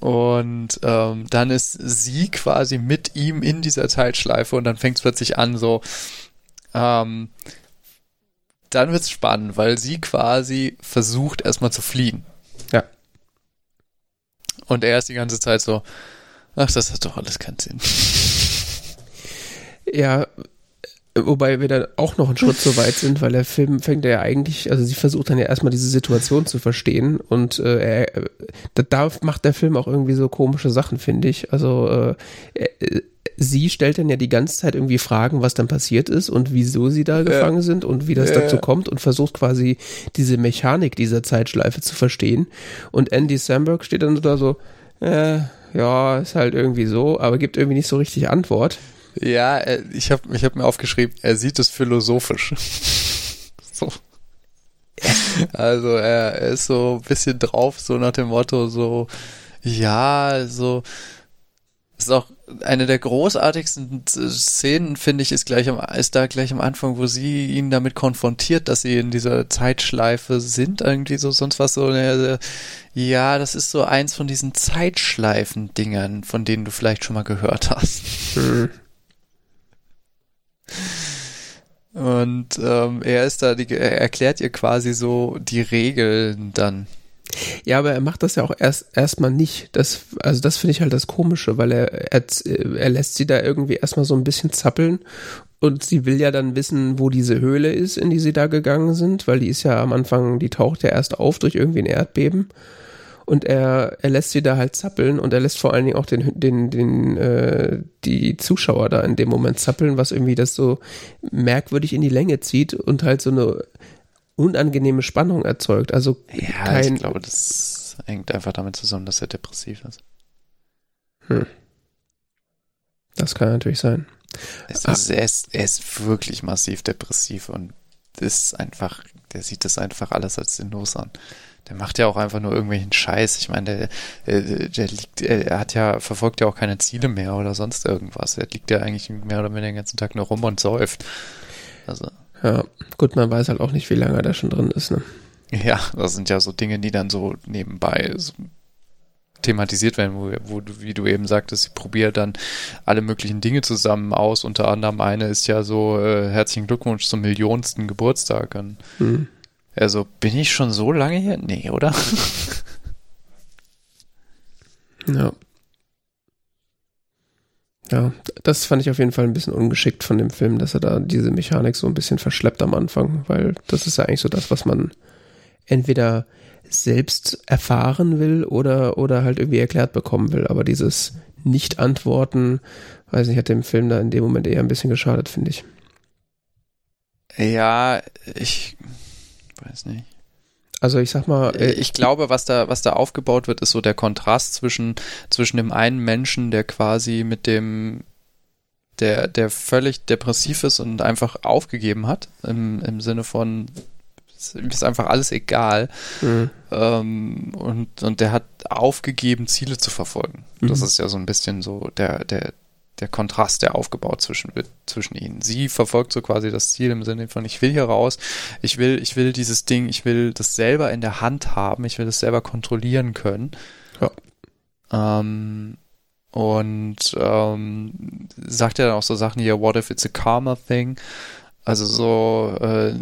Und ähm, dann ist sie quasi mit ihm in dieser Zeitschleife und dann fängt es plötzlich an, so ähm, dann wird's spannend, weil sie quasi versucht erstmal zu fliehen. Ja. Und er ist die ganze Zeit so, ach, das hat doch alles keinen Sinn. Ja, wobei wir dann auch noch einen Schritt zu weit sind, weil der Film fängt ja eigentlich, also sie versucht dann ja erstmal diese Situation zu verstehen und äh, er, da macht der Film auch irgendwie so komische Sachen, finde ich. Also äh, er, sie stellt dann ja die ganze Zeit irgendwie Fragen, was dann passiert ist und wieso sie da gefangen sind und wie das ja. dazu kommt und versucht quasi diese Mechanik dieser Zeitschleife zu verstehen. Und Andy Samberg steht dann da so, äh, ja, ist halt irgendwie so, aber gibt irgendwie nicht so richtig Antwort. Ja, ich habe ich hab mir aufgeschrieben, er sieht es philosophisch. so. Also er, er ist so ein bisschen drauf, so nach dem Motto, so, ja, so, ist auch eine der großartigsten Szenen, finde ich, ist gleich am, ist da gleich am Anfang, wo sie ihn damit konfrontiert, dass sie in dieser Zeitschleife sind, irgendwie so, sonst was so, ja, das ist so eins von diesen Zeitschleifen-Dingern, von denen du vielleicht schon mal gehört hast. Mhm. Und ähm, er ist da, die, er erklärt ihr quasi so die Regeln dann. Ja, aber er macht das ja auch erst erstmal nicht. Das, also das finde ich halt das Komische, weil er, er, er lässt sie da irgendwie erstmal so ein bisschen zappeln und sie will ja dann wissen, wo diese Höhle ist, in die sie da gegangen sind, weil die ist ja am Anfang, die taucht ja erst auf durch irgendwie ein Erdbeben. Und er, er lässt sie da halt zappeln und er lässt vor allen Dingen auch den, den, den, äh, die Zuschauer da in dem Moment zappeln, was irgendwie das so merkwürdig in die Länge zieht und halt so eine unangenehme Spannung erzeugt. Also ja, kein, ich glaube, das hängt einfach damit zusammen, dass er depressiv ist. Hm. Das kann natürlich sein. Es ist, er, ist, er ist wirklich massiv depressiv und ist einfach, der sieht das einfach alles als sinnlos an. Der macht ja auch einfach nur irgendwelchen Scheiß. Ich meine, der, äh, der liegt, er hat ja, verfolgt ja auch keine Ziele mehr oder sonst irgendwas. Er liegt ja eigentlich mehr oder weniger den ganzen Tag nur rum und säuft. Also. Ja, gut, man weiß halt auch nicht, wie lange er da schon drin ist, ne? Ja, das sind ja so Dinge, die dann so nebenbei so thematisiert werden, wo, wo du, wie du eben sagtest, sie probiert dann alle möglichen Dinge zusammen aus. Unter anderem eine ist ja so, äh, herzlichen Glückwunsch zum millionsten Geburtstag. An, mhm. Also, bin ich schon so lange hier? Nee, oder? ja. Ja, das fand ich auf jeden Fall ein bisschen ungeschickt von dem Film, dass er da diese Mechanik so ein bisschen verschleppt am Anfang, weil das ist ja eigentlich so das, was man entweder selbst erfahren will oder, oder halt irgendwie erklärt bekommen will. Aber dieses Nicht-Antworten, weiß nicht, hat dem Film da in dem Moment eher ein bisschen geschadet, finde ich. Ja, ich weiß nicht. Also ich sag mal, äh, ich glaube, was da, was da aufgebaut wird, ist so der Kontrast zwischen, zwischen dem einen Menschen, der quasi mit dem, der, der völlig depressiv ist und einfach aufgegeben hat, im, im Sinne von, ist einfach alles egal. Mhm. Ähm, und, und der hat aufgegeben, Ziele zu verfolgen. Mhm. Das ist ja so ein bisschen so der, der, der Kontrast, der aufgebaut zwischen, zwischen ihnen. Sie verfolgt so quasi das Ziel im Sinne von, ich will hier raus, ich will, ich will dieses Ding, ich will das selber in der Hand haben, ich will das selber kontrollieren können. Ja. Ähm, und ähm, sagt ja dann auch so Sachen hier, what if it's a karma thing? Also so, äh,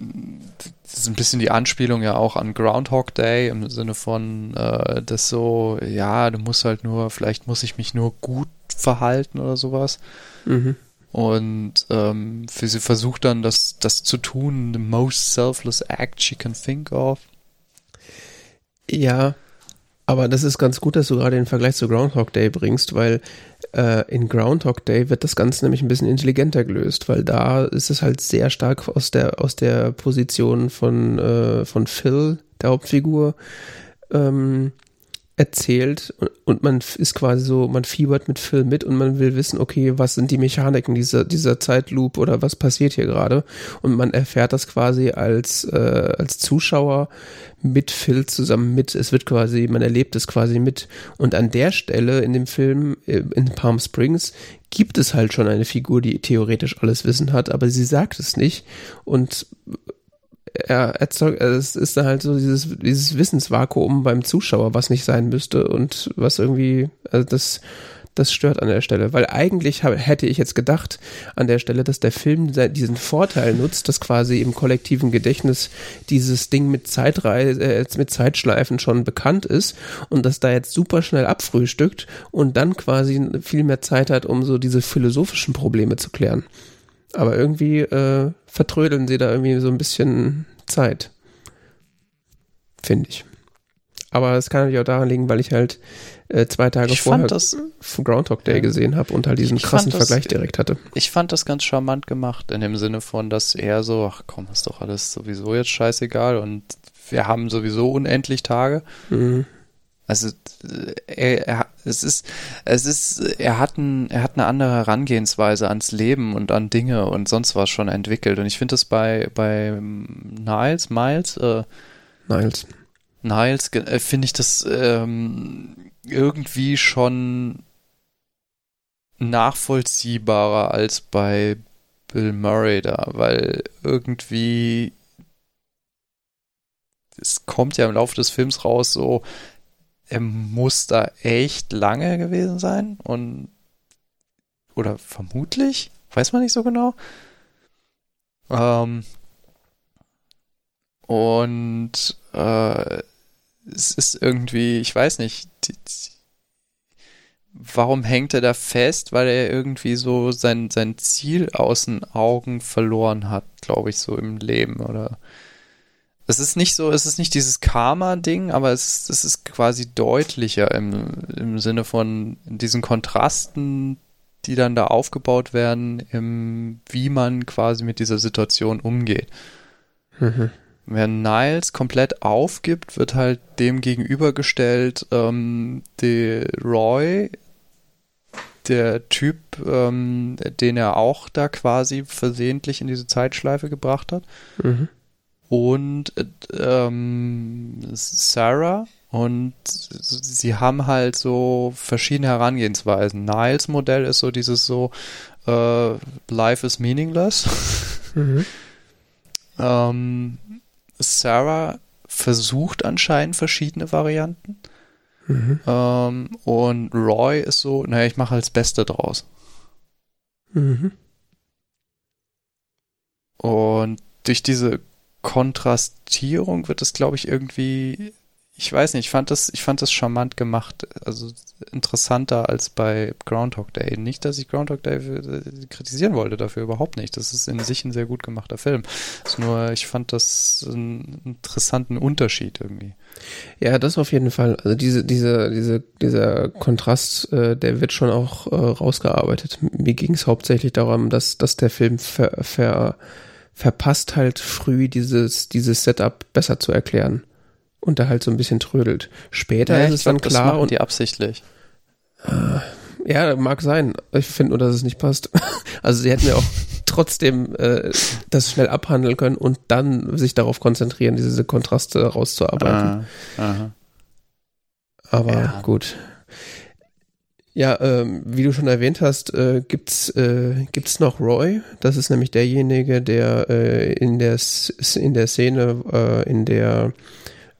das ist ein bisschen die Anspielung ja auch an Groundhog Day im Sinne von, äh, das so, ja, du musst halt nur, vielleicht muss ich mich nur gut verhalten oder sowas. Mhm. Und ähm, für sie versucht dann, das, das zu tun, the most selfless act she can think of. Ja, aber das ist ganz gut, dass du gerade den Vergleich zu Groundhog Day bringst, weil äh, in Groundhog Day wird das Ganze nämlich ein bisschen intelligenter gelöst, weil da ist es halt sehr stark aus der, aus der Position von, äh, von Phil, der Hauptfigur, ähm, erzählt und man ist quasi so, man fiebert mit Phil mit und man will wissen, okay, was sind die Mechaniken dieser, dieser Zeitloop oder was passiert hier gerade? Und man erfährt das quasi als, äh, als Zuschauer mit Phil zusammen mit, es wird quasi, man erlebt es quasi mit. Und an der Stelle in dem Film äh, in Palm Springs gibt es halt schon eine Figur, die theoretisch alles Wissen hat, aber sie sagt es nicht. Und er erzeugt, also es ist halt so dieses, dieses Wissensvakuum beim Zuschauer, was nicht sein müsste und was irgendwie, also das, das stört an der Stelle, weil eigentlich hätte ich jetzt gedacht an der Stelle, dass der Film diesen Vorteil nutzt, dass quasi im kollektiven Gedächtnis dieses Ding mit Zeitreise, äh, mit Zeitschleifen schon bekannt ist und dass da jetzt super schnell abfrühstückt und dann quasi viel mehr Zeit hat, um so diese philosophischen Probleme zu klären. Aber irgendwie äh, vertrödeln sie da irgendwie so ein bisschen Zeit. Finde ich. Aber es kann natürlich auch daran liegen, weil ich halt äh, zwei Tage ich vorher das, Groundhog Day gesehen habe und halt diesen krassen das, Vergleich direkt hatte. Ich fand das ganz charmant gemacht, in dem Sinne von, dass er so, ach komm, ist doch alles sowieso jetzt scheißegal und wir haben sowieso unendlich Tage. Mhm. Also er, er, es ist, es ist, er hat, ein, er hat eine andere Herangehensweise ans Leben und an Dinge und sonst was schon entwickelt. Und ich finde das bei, bei Niles, Miles, äh, Niles. Niles, äh, finde ich das ähm, irgendwie schon nachvollziehbarer als bei Bill Murray da, weil irgendwie es kommt ja im Laufe des Films raus so, er muss da echt lange gewesen sein und oder vermutlich, weiß man nicht so genau. Ähm, und äh, es ist irgendwie, ich weiß nicht, die, die, warum hängt er da fest? Weil er irgendwie so sein, sein Ziel aus den Augen verloren hat, glaube ich, so im Leben oder es ist nicht so, es ist nicht dieses Karma-Ding, aber es ist, es ist quasi deutlicher im, im Sinne von diesen Kontrasten, die dann da aufgebaut werden, im, wie man quasi mit dieser Situation umgeht. Mhm. Wenn Niles komplett aufgibt, wird halt dem gegenübergestellt, ähm, der Roy, der Typ, ähm, den er auch da quasi versehentlich in diese Zeitschleife gebracht hat. Mhm und ähm, Sarah und sie haben halt so verschiedene Herangehensweisen. Niles Modell ist so dieses so äh, Life is meaningless. Mhm. ähm, Sarah versucht anscheinend verschiedene Varianten. Mhm. Ähm, und Roy ist so, naja, ich mache halt das Beste draus. Mhm. Und durch diese Kontrastierung wird es, glaube ich, irgendwie, ich weiß nicht, ich fand das, ich fand das charmant gemacht, also interessanter als bei Groundhog Day. Nicht, dass ich Groundhog Day kritisieren wollte dafür, überhaupt nicht. Das ist in sich ein sehr gut gemachter Film. ist nur, ich fand das einen interessanten Unterschied irgendwie. Ja, das auf jeden Fall. Also diese, diese, diese, dieser Kontrast, äh, der wird schon auch äh, rausgearbeitet. Mir ging es hauptsächlich darum, dass, dass der Film ver, ver, verpasst halt früh dieses, dieses Setup besser zu erklären und da halt so ein bisschen trödelt. Später ja, ist es glaub, dann klar und die absichtlich. Äh, ja, mag sein. Ich finde nur, dass es nicht passt. Also sie hätten ja auch trotzdem äh, das schnell abhandeln können und dann sich darauf konzentrieren, diese Kontraste rauszuarbeiten. Ah, Aber ja. gut. Ja, ähm, wie du schon erwähnt hast, äh, gibt's äh, gibt's noch Roy. Das ist nämlich derjenige, der äh, in der in der Szene, äh, in der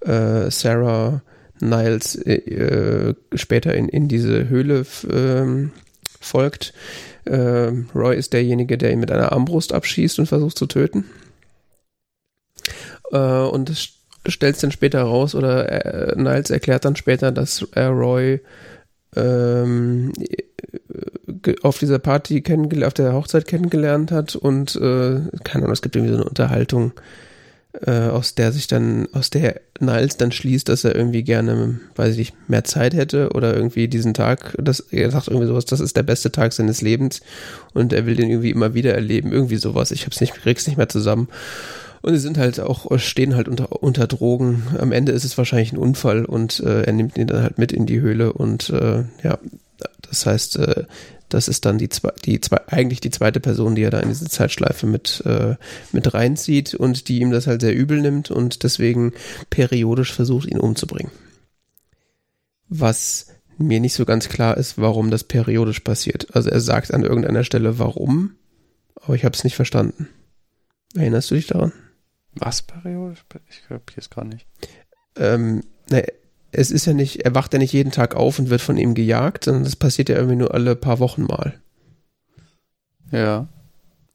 äh, Sarah Niles äh, später in, in diese Höhle ähm, folgt. Äh, Roy ist derjenige, der ihn mit einer Armbrust abschießt und versucht zu töten. Und es stellt dann später raus, oder Niles erklärt dann später, dass Roy ähm, auf dieser Party kennengelernt, auf der Hochzeit kennengelernt hat und äh, keine Ahnung, es gibt irgendwie so eine Unterhaltung äh, aus der sich dann, aus der Niles dann schließt, dass er irgendwie gerne, weiß ich nicht, mehr Zeit hätte oder irgendwie diesen Tag, das, er sagt irgendwie sowas, das ist der beste Tag seines Lebens und er will den irgendwie immer wieder erleben, irgendwie sowas. Ich hab's nicht, krieg's nicht mehr zusammen. Und sie sind halt auch, stehen halt unter, unter Drogen. Am Ende ist es wahrscheinlich ein Unfall und äh, er nimmt ihn dann halt mit in die Höhle und äh, ja, das heißt, äh, das ist dann die, zwei, die zwei, eigentlich die zweite Person, die er da in diese Zeitschleife mit, äh, mit reinzieht und die ihm das halt sehr übel nimmt und deswegen periodisch versucht, ihn umzubringen. Was mir nicht so ganz klar ist, warum das periodisch passiert. Also er sagt an irgendeiner Stelle warum, aber ich habe es nicht verstanden. Erinnerst du dich daran? Was periodisch? Ich glaube es gar nicht. Ähm, ne, es ist ja nicht, er wacht ja nicht jeden Tag auf und wird von ihm gejagt, sondern das passiert ja irgendwie nur alle paar Wochen mal. Ja.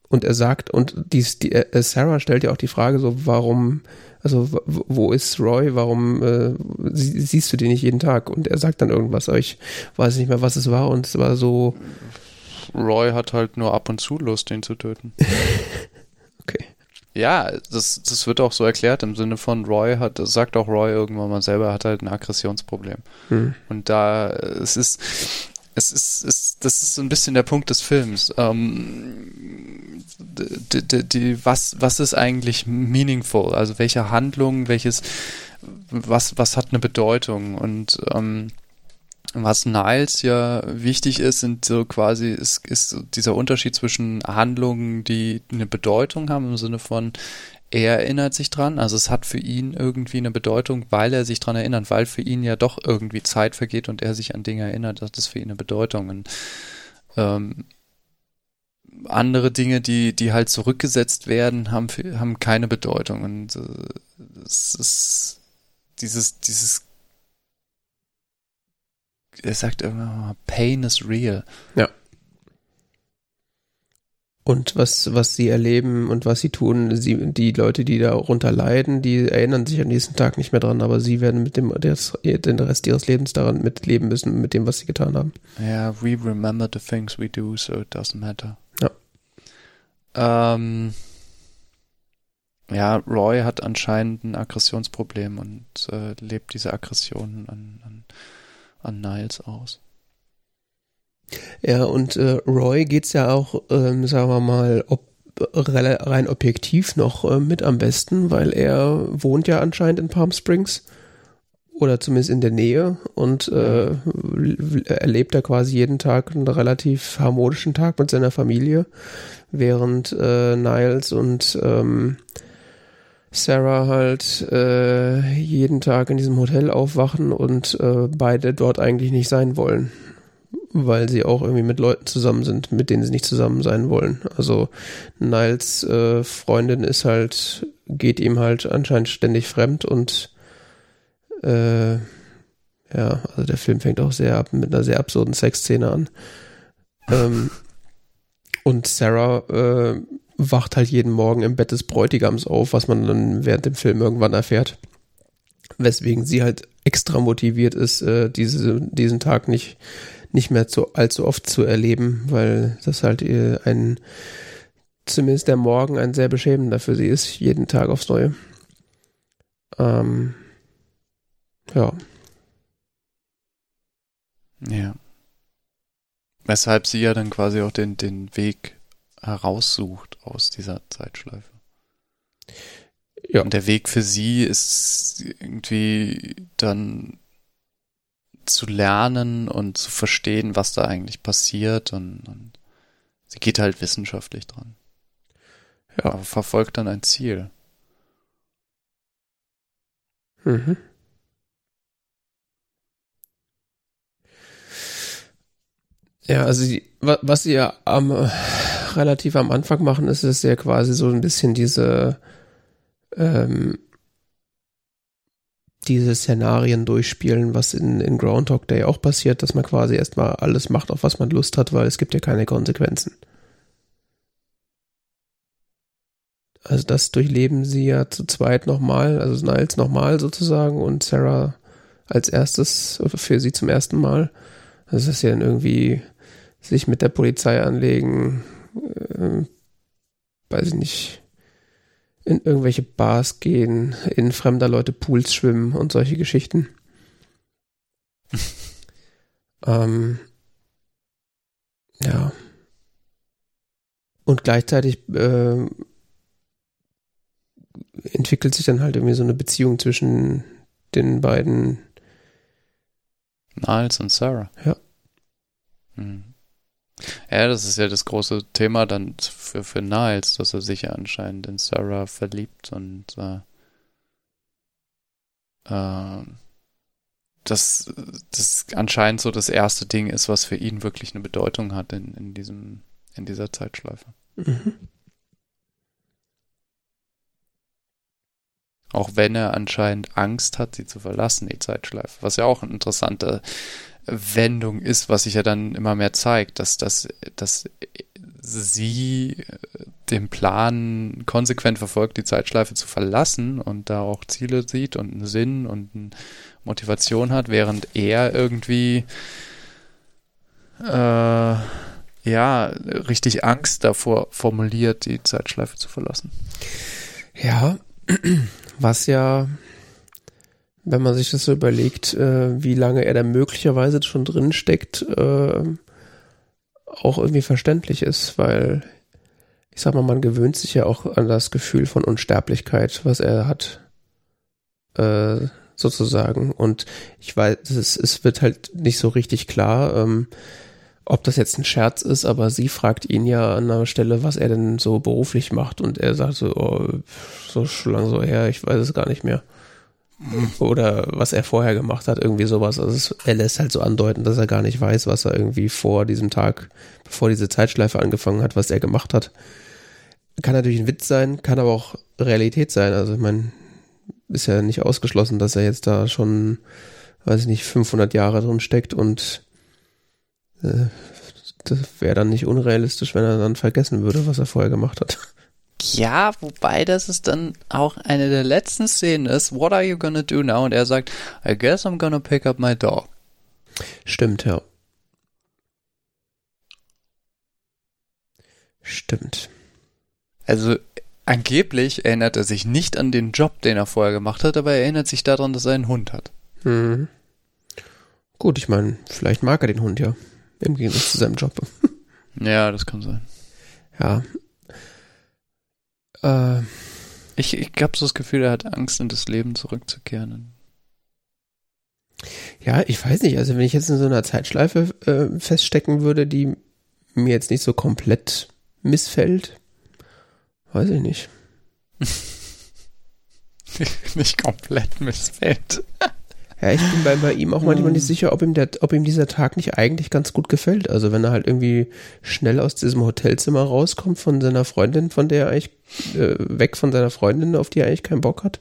Und er sagt, und dies, die, äh, Sarah stellt ja auch die Frage so, warum, also wo ist Roy, warum äh, sie, siehst du den nicht jeden Tag? Und er sagt dann irgendwas, aber ich weiß nicht mehr, was es war und es war so. Roy hat halt nur ab und zu Lust, den zu töten. okay. Ja, das, das wird auch so erklärt im Sinne von Roy hat, das sagt auch Roy irgendwann mal selber, hat halt ein Aggressionsproblem. Hm. Und da, es ist, es ist, es, das ist so ein bisschen der Punkt des Films. Ähm, die, die, die, was, was ist eigentlich meaningful? Also welche Handlung, welches, was, was hat eine Bedeutung? Und ähm, was Niles ja wichtig ist, sind so quasi, ist, ist dieser Unterschied zwischen Handlungen, die eine Bedeutung haben, im Sinne von, er erinnert sich dran, also es hat für ihn irgendwie eine Bedeutung, weil er sich dran erinnert, weil für ihn ja doch irgendwie Zeit vergeht und er sich an Dinge erinnert, das ist für ihn eine Bedeutung. Und, ähm, andere Dinge, die, die halt zurückgesetzt werden, haben, haben keine Bedeutung. Und äh, es ist dieses, dieses er sagt immer, Pain is real. Ja. Und was, was sie erleben und was sie tun, sie, die Leute, die darunter leiden, die erinnern sich am nächsten Tag nicht mehr dran, aber sie werden mit dem des, den Rest ihres Lebens daran mitleben müssen, mit dem, was sie getan haben. Ja, we remember the things we do, so it doesn't matter. Ja. Ähm, ja, Roy hat anscheinend ein Aggressionsproblem und äh, lebt diese Aggression an, an an Niles aus. Ja, und äh, Roy geht's ja auch, ähm, sagen wir mal, ob, rein objektiv noch äh, mit am besten, weil er wohnt ja anscheinend in Palm Springs oder zumindest in der Nähe und äh, erlebt da quasi jeden Tag einen relativ harmonischen Tag mit seiner Familie, während äh, Niles und ähm, Sarah halt äh, jeden Tag in diesem Hotel aufwachen und äh, beide dort eigentlich nicht sein wollen, weil sie auch irgendwie mit Leuten zusammen sind, mit denen sie nicht zusammen sein wollen. Also Niles äh, Freundin ist halt, geht ihm halt anscheinend ständig fremd und äh, ja, also der Film fängt auch sehr ab mit einer sehr absurden Sexszene an. Ähm, und Sarah äh, wacht halt jeden Morgen im Bett des Bräutigams auf, was man dann während dem Film irgendwann erfährt. weswegen sie halt extra motiviert ist, äh, diese, diesen Tag nicht, nicht mehr zu, allzu oft zu erleben, weil das halt äh, ein, zumindest der Morgen ein sehr beschämender für sie ist, jeden Tag aufs Neue. Ähm, ja. Ja. Weshalb sie ja dann quasi auch den, den Weg heraussucht aus dieser Zeitschleife. Ja. Und der Weg für sie ist irgendwie dann zu lernen und zu verstehen, was da eigentlich passiert und, und sie geht halt wissenschaftlich dran. Ja. Aber verfolgt dann ein Ziel. Mhm. Ja, also die, was sie ja am, relativ am Anfang machen, ist es ja quasi so ein bisschen diese ähm, diese Szenarien durchspielen, was in, in Groundhog Day auch passiert, dass man quasi erstmal alles macht, auf was man Lust hat, weil es gibt ja keine Konsequenzen. Also das durchleben sie ja zu zweit nochmal, also Niles nochmal sozusagen und Sarah als erstes für sie zum ersten Mal. Das ist ja dann irgendwie sich mit der Polizei anlegen, äh, weiß ich nicht, in irgendwelche Bars gehen, in fremder Leute Pools schwimmen und solche Geschichten. ähm, ja. Und gleichzeitig äh, entwickelt sich dann halt irgendwie so eine Beziehung zwischen den beiden. Niles und Sarah. Ja. Hm. Ja, das ist ja das große Thema dann für, für Niles, dass er sich ja anscheinend in Sarah verliebt und äh, äh, dass das anscheinend so das erste Ding ist, was für ihn wirklich eine Bedeutung hat in, in diesem, in dieser Zeitschleife. Mhm. Auch wenn er anscheinend Angst hat, sie zu verlassen, die Zeitschleife. Was ja auch eine interessante Wendung ist, was sich ja dann immer mehr zeigt, dass, dass, dass sie den Plan konsequent verfolgt, die Zeitschleife zu verlassen und da auch Ziele sieht und einen Sinn und eine Motivation hat, während er irgendwie äh, ja richtig Angst davor formuliert, die Zeitschleife zu verlassen. Ja, was ja wenn man sich das so überlegt, äh, wie lange er da möglicherweise schon drin steckt, äh, auch irgendwie verständlich ist, weil ich sag mal, man gewöhnt sich ja auch an das Gefühl von Unsterblichkeit, was er hat, äh, sozusagen. Und ich weiß, es, es wird halt nicht so richtig klar, ähm, ob das jetzt ein Scherz ist, aber sie fragt ihn ja an einer Stelle, was er denn so beruflich macht und er sagt so, oh, so lange so her, ich weiß es gar nicht mehr oder was er vorher gemacht hat, irgendwie sowas. Also er lässt halt so andeuten, dass er gar nicht weiß, was er irgendwie vor diesem Tag, bevor diese Zeitschleife angefangen hat, was er gemacht hat. Kann natürlich ein Witz sein, kann aber auch Realität sein. Also ich meine, ist ja nicht ausgeschlossen, dass er jetzt da schon, weiß ich nicht, 500 Jahre drin steckt und äh, das wäre dann nicht unrealistisch, wenn er dann vergessen würde, was er vorher gemacht hat. Ja, wobei das ist dann auch eine der letzten Szenen ist, what are you gonna do now? Und er sagt, I guess I'm gonna pick up my dog. Stimmt, ja. Stimmt. Also angeblich erinnert er sich nicht an den Job, den er vorher gemacht hat, aber er erinnert sich daran, dass er einen Hund hat. Mhm. Gut, ich meine, vielleicht mag er den Hund ja. Im Gegensatz zu seinem Job. ja, das kann sein. Ja, äh, ich ich habe so das Gefühl, er hat Angst, in das Leben zurückzukehren. Ja, ich weiß nicht. Also wenn ich jetzt in so einer Zeitschleife äh, feststecken würde, die mir jetzt nicht so komplett missfällt, weiß ich nicht. nicht komplett missfällt. Ja, ich bin bei, bei ihm auch manchmal nicht hm. sicher, ob ihm, der, ob ihm dieser Tag nicht eigentlich ganz gut gefällt. Also wenn er halt irgendwie schnell aus diesem Hotelzimmer rauskommt von seiner Freundin, von der er eigentlich, äh, weg von seiner Freundin, auf die er eigentlich keinen Bock hat.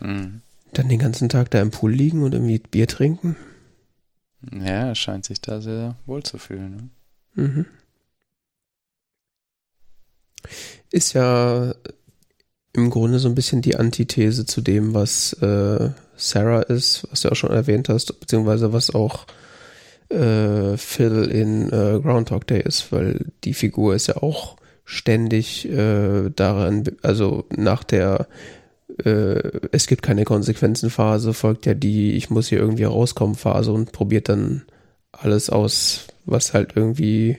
Mhm. Dann den ganzen Tag da im Pool liegen und irgendwie Bier trinken. Ja, er scheint sich da sehr wohl zu fühlen. Ne? Mhm. Ist ja im Grunde so ein bisschen die Antithese zu dem, was äh, Sarah ist, was du auch schon erwähnt hast, beziehungsweise was auch äh, Phil in äh, Groundhog Day ist, weil die Figur ist ja auch ständig äh, daran, also nach der äh, es gibt keine Konsequenzenphase, folgt ja die ich muss hier irgendwie rauskommen Phase und probiert dann alles aus, was halt irgendwie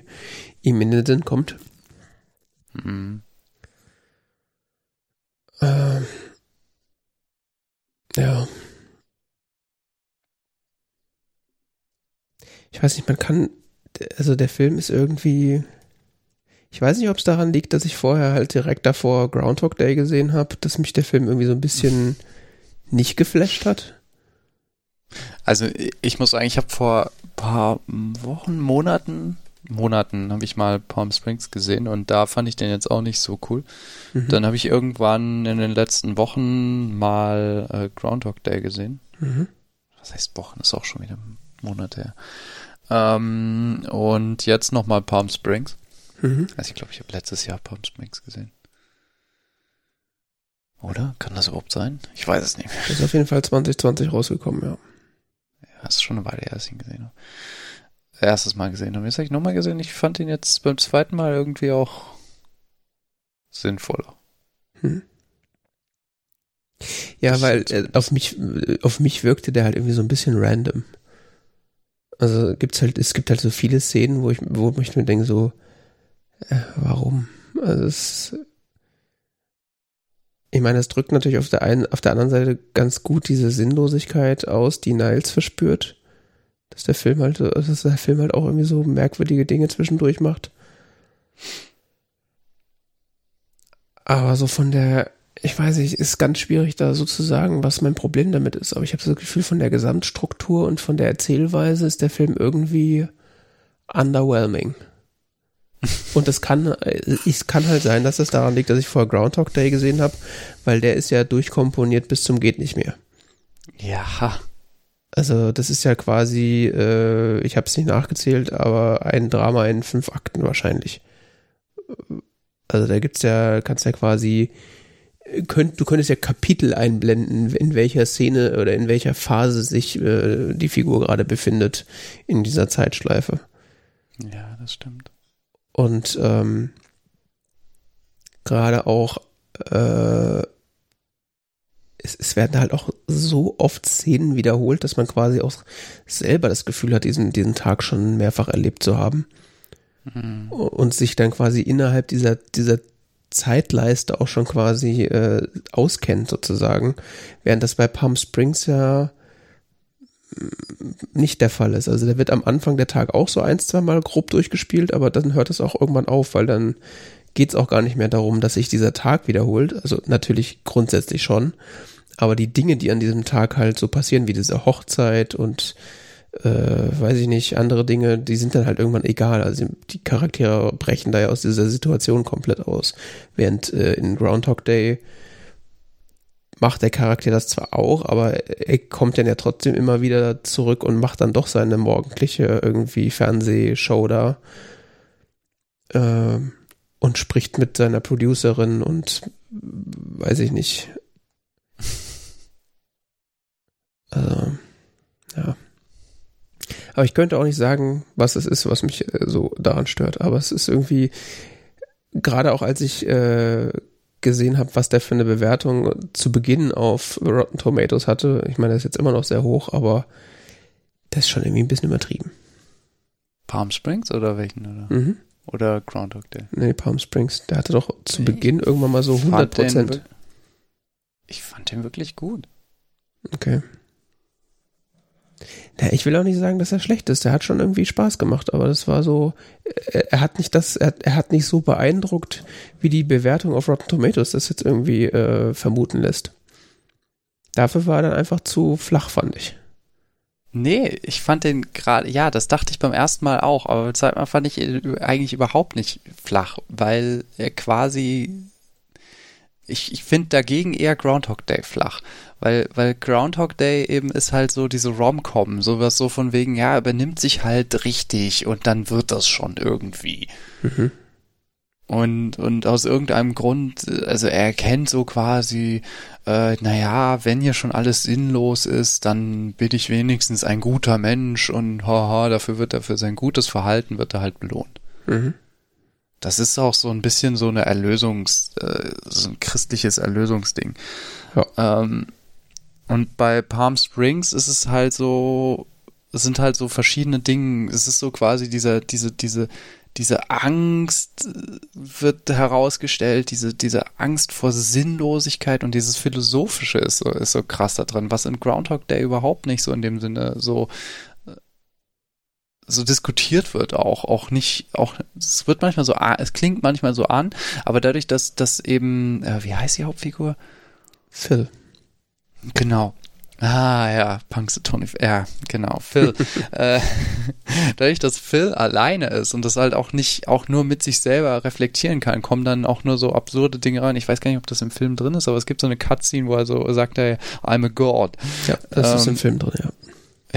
ihm in den Sinn kommt. Mhm. Äh, ja. Ich weiß nicht, man kann, also der Film ist irgendwie, ich weiß nicht, ob es daran liegt, dass ich vorher halt direkt davor Groundhog Day gesehen habe, dass mich der Film irgendwie so ein bisschen nicht geflasht hat. Also ich muss sagen, ich habe vor ein paar Wochen, Monaten, Monaten habe ich mal Palm Springs gesehen und da fand ich den jetzt auch nicht so cool. Mhm. Dann habe ich irgendwann in den letzten Wochen mal äh, Groundhog Day gesehen. Mhm. Was heißt Wochen? Ist auch schon wieder Monate her. Ähm, und jetzt nochmal Palm Springs. Mhm. Also ich glaube, ich habe letztes Jahr Palm Springs gesehen. Oder? Kann das überhaupt sein? Ich weiß es nicht mehr. Ist auf jeden Fall 2020 rausgekommen, ja. Ja, ist schon eine Weile her, dass ich ihn gesehen habe. Erstes Mal gesehen habe. Jetzt habe ich nochmal gesehen. Ich fand ihn jetzt beim zweiten Mal irgendwie auch sinnvoller. Hm. Ja, weil äh, auf mich, auf mich wirkte der halt irgendwie so ein bisschen random. Also gibt's halt, es gibt halt so viele Szenen, wo ich, wo ich mir denke, so, äh, warum? Also es, ich meine, es drückt natürlich auf der einen, auf der anderen Seite ganz gut diese Sinnlosigkeit aus, die Niles verspürt. Dass der Film halt, dass der Film halt auch irgendwie so merkwürdige Dinge zwischendurch macht. Aber so von der ich weiß nicht, ist ganz schwierig da so zu sagen, was mein Problem damit ist. Aber ich habe das Gefühl, von der Gesamtstruktur und von der Erzählweise ist der Film irgendwie underwhelming. Und es kann, es kann halt sein, dass es daran liegt, dass ich vorher Groundhog Day gesehen habe, weil der ist ja durchkomponiert bis zum geht nicht mehr. Ja. Also das ist ja quasi, äh, ich habe es nicht nachgezählt, aber ein Drama in fünf Akten wahrscheinlich. Also da gibt's ja, kannst ja quasi könnt, du könntest ja Kapitel einblenden, in welcher Szene oder in welcher Phase sich äh, die Figur gerade befindet in dieser Zeitschleife. Ja, das stimmt. Und ähm, gerade auch äh, es, es werden halt auch so oft Szenen wiederholt, dass man quasi auch selber das Gefühl hat, diesen, diesen Tag schon mehrfach erlebt zu haben. Mhm. Und sich dann quasi innerhalb dieser, dieser Zeitleiste auch schon quasi äh, auskennt sozusagen, während das bei Palm Springs ja mm, nicht der Fall ist. Also da wird am Anfang der Tag auch so ein, zwei Mal grob durchgespielt, aber dann hört es auch irgendwann auf, weil dann geht es auch gar nicht mehr darum, dass sich dieser Tag wiederholt. Also natürlich grundsätzlich schon, aber die Dinge, die an diesem Tag halt so passieren, wie diese Hochzeit und äh, weiß ich nicht, andere Dinge, die sind dann halt irgendwann egal. Also die Charaktere brechen da ja aus dieser Situation komplett aus. Während äh, in Groundhog Day macht der Charakter das zwar auch, aber er kommt dann ja trotzdem immer wieder zurück und macht dann doch seine morgendliche irgendwie Fernsehshow da äh, und spricht mit seiner Producerin und weiß ich nicht. Also, ja. Aber ich könnte auch nicht sagen, was es ist, was mich äh, so daran stört. Aber es ist irgendwie, gerade auch als ich äh, gesehen habe, was der für eine Bewertung zu Beginn auf Rotten Tomatoes hatte, ich meine, das ist jetzt immer noch sehr hoch, aber das ist schon irgendwie ein bisschen übertrieben. Palm Springs oder welchen? Oder, mhm. oder Groundhog Day? Nee, Palm Springs. Der hatte doch zu nee, Beginn irgendwann mal so 100 Prozent. Ich fand den wirklich gut. Okay. Na, ich will auch nicht sagen, dass er schlecht ist. Er hat schon irgendwie Spaß gemacht, aber das war so, er, er hat nicht das, er, er, hat nicht so beeindruckt, wie die Bewertung auf Rotten Tomatoes das jetzt irgendwie äh, vermuten lässt. Dafür war er dann einfach zu flach, fand ich. Nee, ich fand den gerade, ja, das dachte ich beim ersten Mal auch, aber zweimal fand ich ihn eigentlich überhaupt nicht flach, weil er quasi ich, ich finde dagegen eher Groundhog Day flach, weil, weil Groundhog Day eben ist halt so diese Rom-Com, sowas so von wegen, ja, er benimmt sich halt richtig und dann wird das schon irgendwie. Mhm. und, und aus irgendeinem Grund, also er erkennt so quasi, äh, naja, wenn hier schon alles sinnlos ist, dann bin ich wenigstens ein guter Mensch und haha, dafür wird er für sein gutes Verhalten wird er halt belohnt. Mhm. Das ist auch so ein bisschen so eine Erlösungs, äh, so ein christliches Erlösungsding. Ja. Ähm, und bei Palm Springs ist es halt so, es sind halt so verschiedene Dinge. Es ist so quasi dieser, diese, diese, diese Angst wird herausgestellt, diese, diese Angst vor Sinnlosigkeit und dieses Philosophische ist so, ist so krass da drin, was in Groundhog Day überhaupt nicht so in dem Sinne so, so diskutiert wird auch, auch nicht, auch, es wird manchmal so, es klingt manchmal so an, aber dadurch, dass, dass eben, äh, wie heißt die Hauptfigur? Phil. Genau. Ah ja, Punxsutawney, ja, genau, Phil. äh, dadurch, dass Phil alleine ist und das halt auch nicht, auch nur mit sich selber reflektieren kann, kommen dann auch nur so absurde Dinge rein. Ich weiß gar nicht, ob das im Film drin ist, aber es gibt so eine Cutscene, wo er so sagt, er, I'm a God. Ja, das ähm, ist im ähm, Film drin, ja.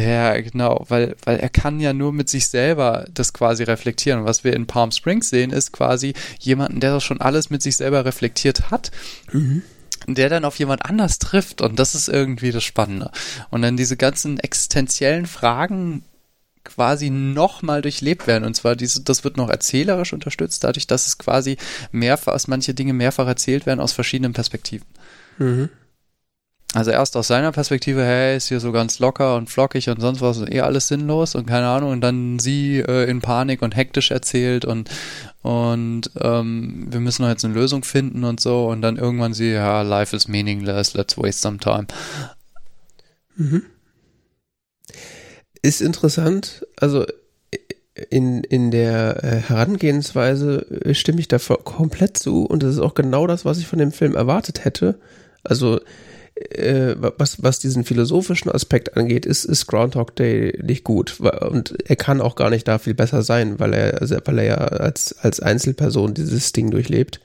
Ja, genau, weil, weil er kann ja nur mit sich selber das quasi reflektieren. Und was wir in Palm Springs sehen, ist quasi jemanden, der das schon alles mit sich selber reflektiert hat. Mhm der dann auf jemand anders trifft und das ist irgendwie das Spannende. Und dann diese ganzen existenziellen Fragen quasi nochmal durchlebt werden. Und zwar diese, das wird noch erzählerisch unterstützt, dadurch, dass es quasi mehrfach, dass manche Dinge mehrfach erzählt werden aus verschiedenen Perspektiven. Mhm. Also erst aus seiner Perspektive, hey, ist hier so ganz locker und flockig und sonst was, eh alles sinnlos und keine Ahnung. Und dann sie äh, in Panik und hektisch erzählt und und ähm, wir müssen jetzt eine Lösung finden und so. Und dann irgendwann sie, ja, life is meaningless, let's waste some time. Mhm. Ist interessant, also in, in der äh, Herangehensweise äh, stimme ich da komplett zu und das ist auch genau das, was ich von dem Film erwartet hätte. Also äh, was, was diesen philosophischen Aspekt angeht, ist, ist Groundhog Day nicht gut. Und er kann auch gar nicht da viel besser sein, weil er, also, weil er ja als, als Einzelperson dieses Ding durchlebt.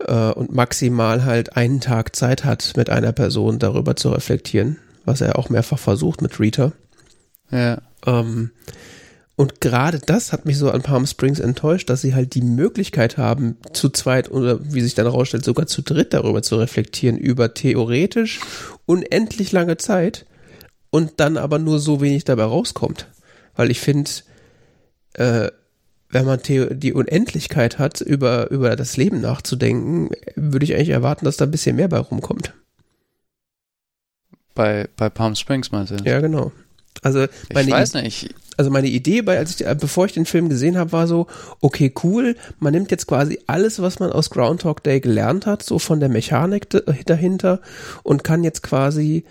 Äh, und maximal halt einen Tag Zeit hat, mit einer Person darüber zu reflektieren, was er auch mehrfach versucht mit Rita. Ja. Ähm, und gerade das hat mich so an Palm Springs enttäuscht, dass sie halt die Möglichkeit haben, zu zweit oder wie sich dann herausstellt, sogar zu dritt darüber zu reflektieren, über theoretisch unendlich lange Zeit und dann aber nur so wenig dabei rauskommt. Weil ich finde, äh, wenn man die Unendlichkeit hat, über, über das Leben nachzudenken, würde ich eigentlich erwarten, dass da ein bisschen mehr bei rumkommt. Bei, bei Palm Springs meinst du? Ja, genau. Also ich weiß nicht. Also meine Idee, bei, als ich, äh, bevor ich den Film gesehen habe, war so, okay, cool, man nimmt jetzt quasi alles, was man aus Groundhog Day gelernt hat, so von der Mechanik dahinter und kann jetzt quasi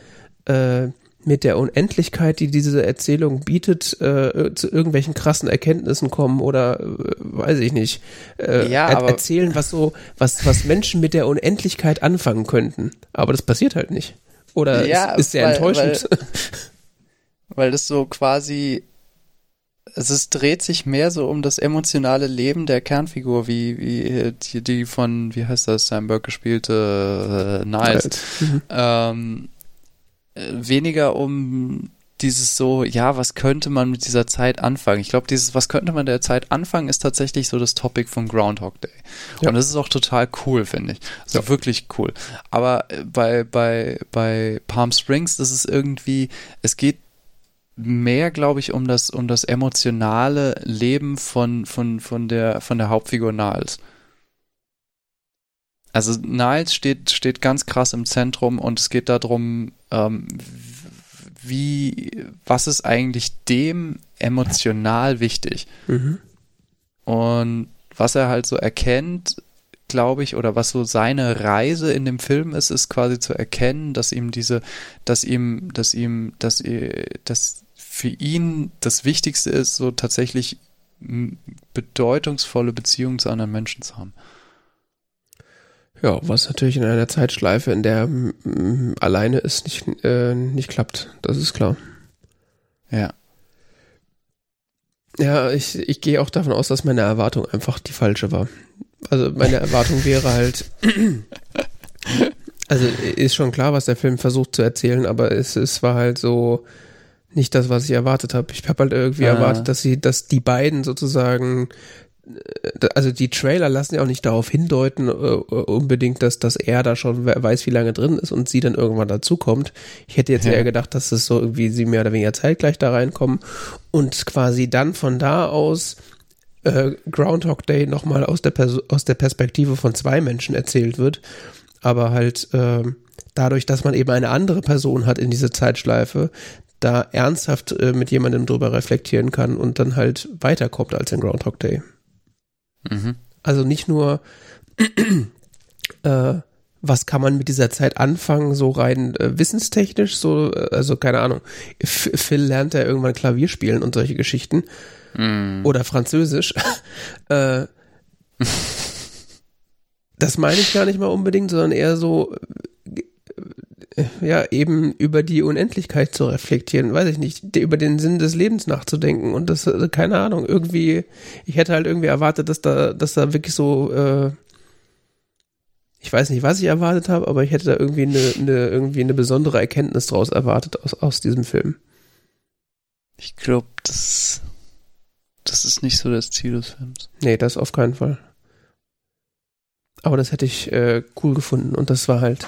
äh, mit der Unendlichkeit, die diese Erzählung bietet, äh, zu irgendwelchen krassen Erkenntnissen kommen oder äh, weiß ich nicht, äh, ja, er erzählen, was so, was, was Menschen mit der Unendlichkeit anfangen könnten. Aber das passiert halt nicht. Oder ja, ist, ist sehr weil, enttäuschend. Weil weil das so quasi es ist, dreht sich mehr so um das emotionale Leben der Kernfigur, wie, wie die, die von, wie heißt das, Burke gespielte äh, Niles. Mhm. Ähm, weniger um dieses so, ja, was könnte man mit dieser Zeit anfangen? Ich glaube, dieses, was könnte man der Zeit anfangen, ist tatsächlich so das Topic von Groundhog Day. Ja. Und das ist auch total cool, finde ich. Also ja. wirklich cool. Aber bei, bei, bei Palm Springs, das ist irgendwie, es geht mehr, glaube ich, um das, um das emotionale Leben von, von, von, der, von der Hauptfigur Niles. Also Niles steht, steht ganz krass im Zentrum und es geht darum, ähm, wie, was ist eigentlich dem emotional wichtig? Mhm. Und was er halt so erkennt, glaube ich, oder was so seine Reise in dem Film ist, ist quasi zu erkennen, dass ihm diese, dass ihm, dass ihm, dass, dass für ihn das Wichtigste ist, so tatsächlich bedeutungsvolle Beziehungen zu anderen Menschen zu haben. Ja, was natürlich in einer Zeitschleife, in der m, alleine ist, nicht, äh, nicht klappt. Das ist klar. Ja. Ja, ich, ich gehe auch davon aus, dass meine Erwartung einfach die falsche war. Also meine Erwartung wäre halt. Also ist schon klar, was der Film versucht zu erzählen, aber es, es war halt so nicht das, was ich erwartet habe. Ich habe halt irgendwie ah. erwartet, dass sie, dass die beiden sozusagen also die Trailer lassen ja auch nicht darauf hindeuten, äh, unbedingt, dass, dass er da schon weiß, wie lange drin ist und sie dann irgendwann dazukommt. Ich hätte jetzt ja. eher gedacht, dass es so irgendwie sie mehr oder weniger zeitgleich da reinkommen und quasi dann von da aus äh, Groundhog Day nochmal aus der, aus der Perspektive von zwei Menschen erzählt wird. Aber halt äh, dadurch, dass man eben eine andere Person hat in dieser Zeitschleife, da ernsthaft äh, mit jemandem drüber reflektieren kann und dann halt weiterkommt als in Groundhog Day. Mhm. Also nicht nur, äh, was kann man mit dieser Zeit anfangen, so rein äh, wissenstechnisch, so, äh, also keine Ahnung. F Phil lernt ja irgendwann Klavier spielen und solche Geschichten. Mm. Oder Französisch. äh, das meine ich gar nicht mal unbedingt, sondern eher so, ja, eben über die Unendlichkeit zu reflektieren, weiß ich nicht, über den Sinn des Lebens nachzudenken und das, also keine Ahnung, irgendwie, ich hätte halt irgendwie erwartet, dass da, dass da wirklich so, äh, ich weiß nicht, was ich erwartet habe, aber ich hätte da irgendwie eine, eine, irgendwie eine besondere Erkenntnis draus erwartet aus, aus diesem Film. Ich glaube, das, das ist nicht so das Ziel des Films. Nee, das auf keinen Fall. Aber das hätte ich äh, cool gefunden und das war halt,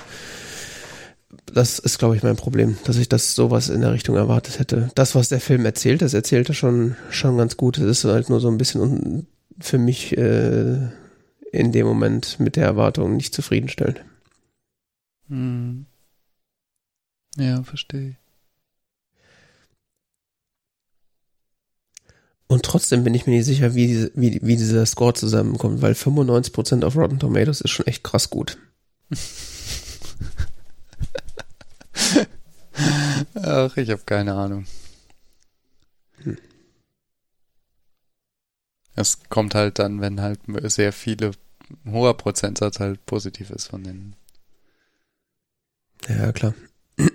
das ist, glaube ich, mein Problem, dass ich das sowas in der Richtung erwartet hätte. Das, was der Film erzählt, das erzählt er schon, schon ganz gut. Es ist halt nur so ein bisschen für mich äh, in dem Moment mit der Erwartung nicht zufriedenstellend. Hm. Ja, verstehe. Und trotzdem bin ich mir nicht sicher, wie, wie, wie dieser Score zusammenkommt, weil 95% auf Rotten Tomatoes ist schon echt krass gut. Ach, ich habe keine Ahnung. Hm. Es kommt halt dann, wenn halt sehr viele, ein hoher Prozentsatz halt positiv ist von den. Ja, klar.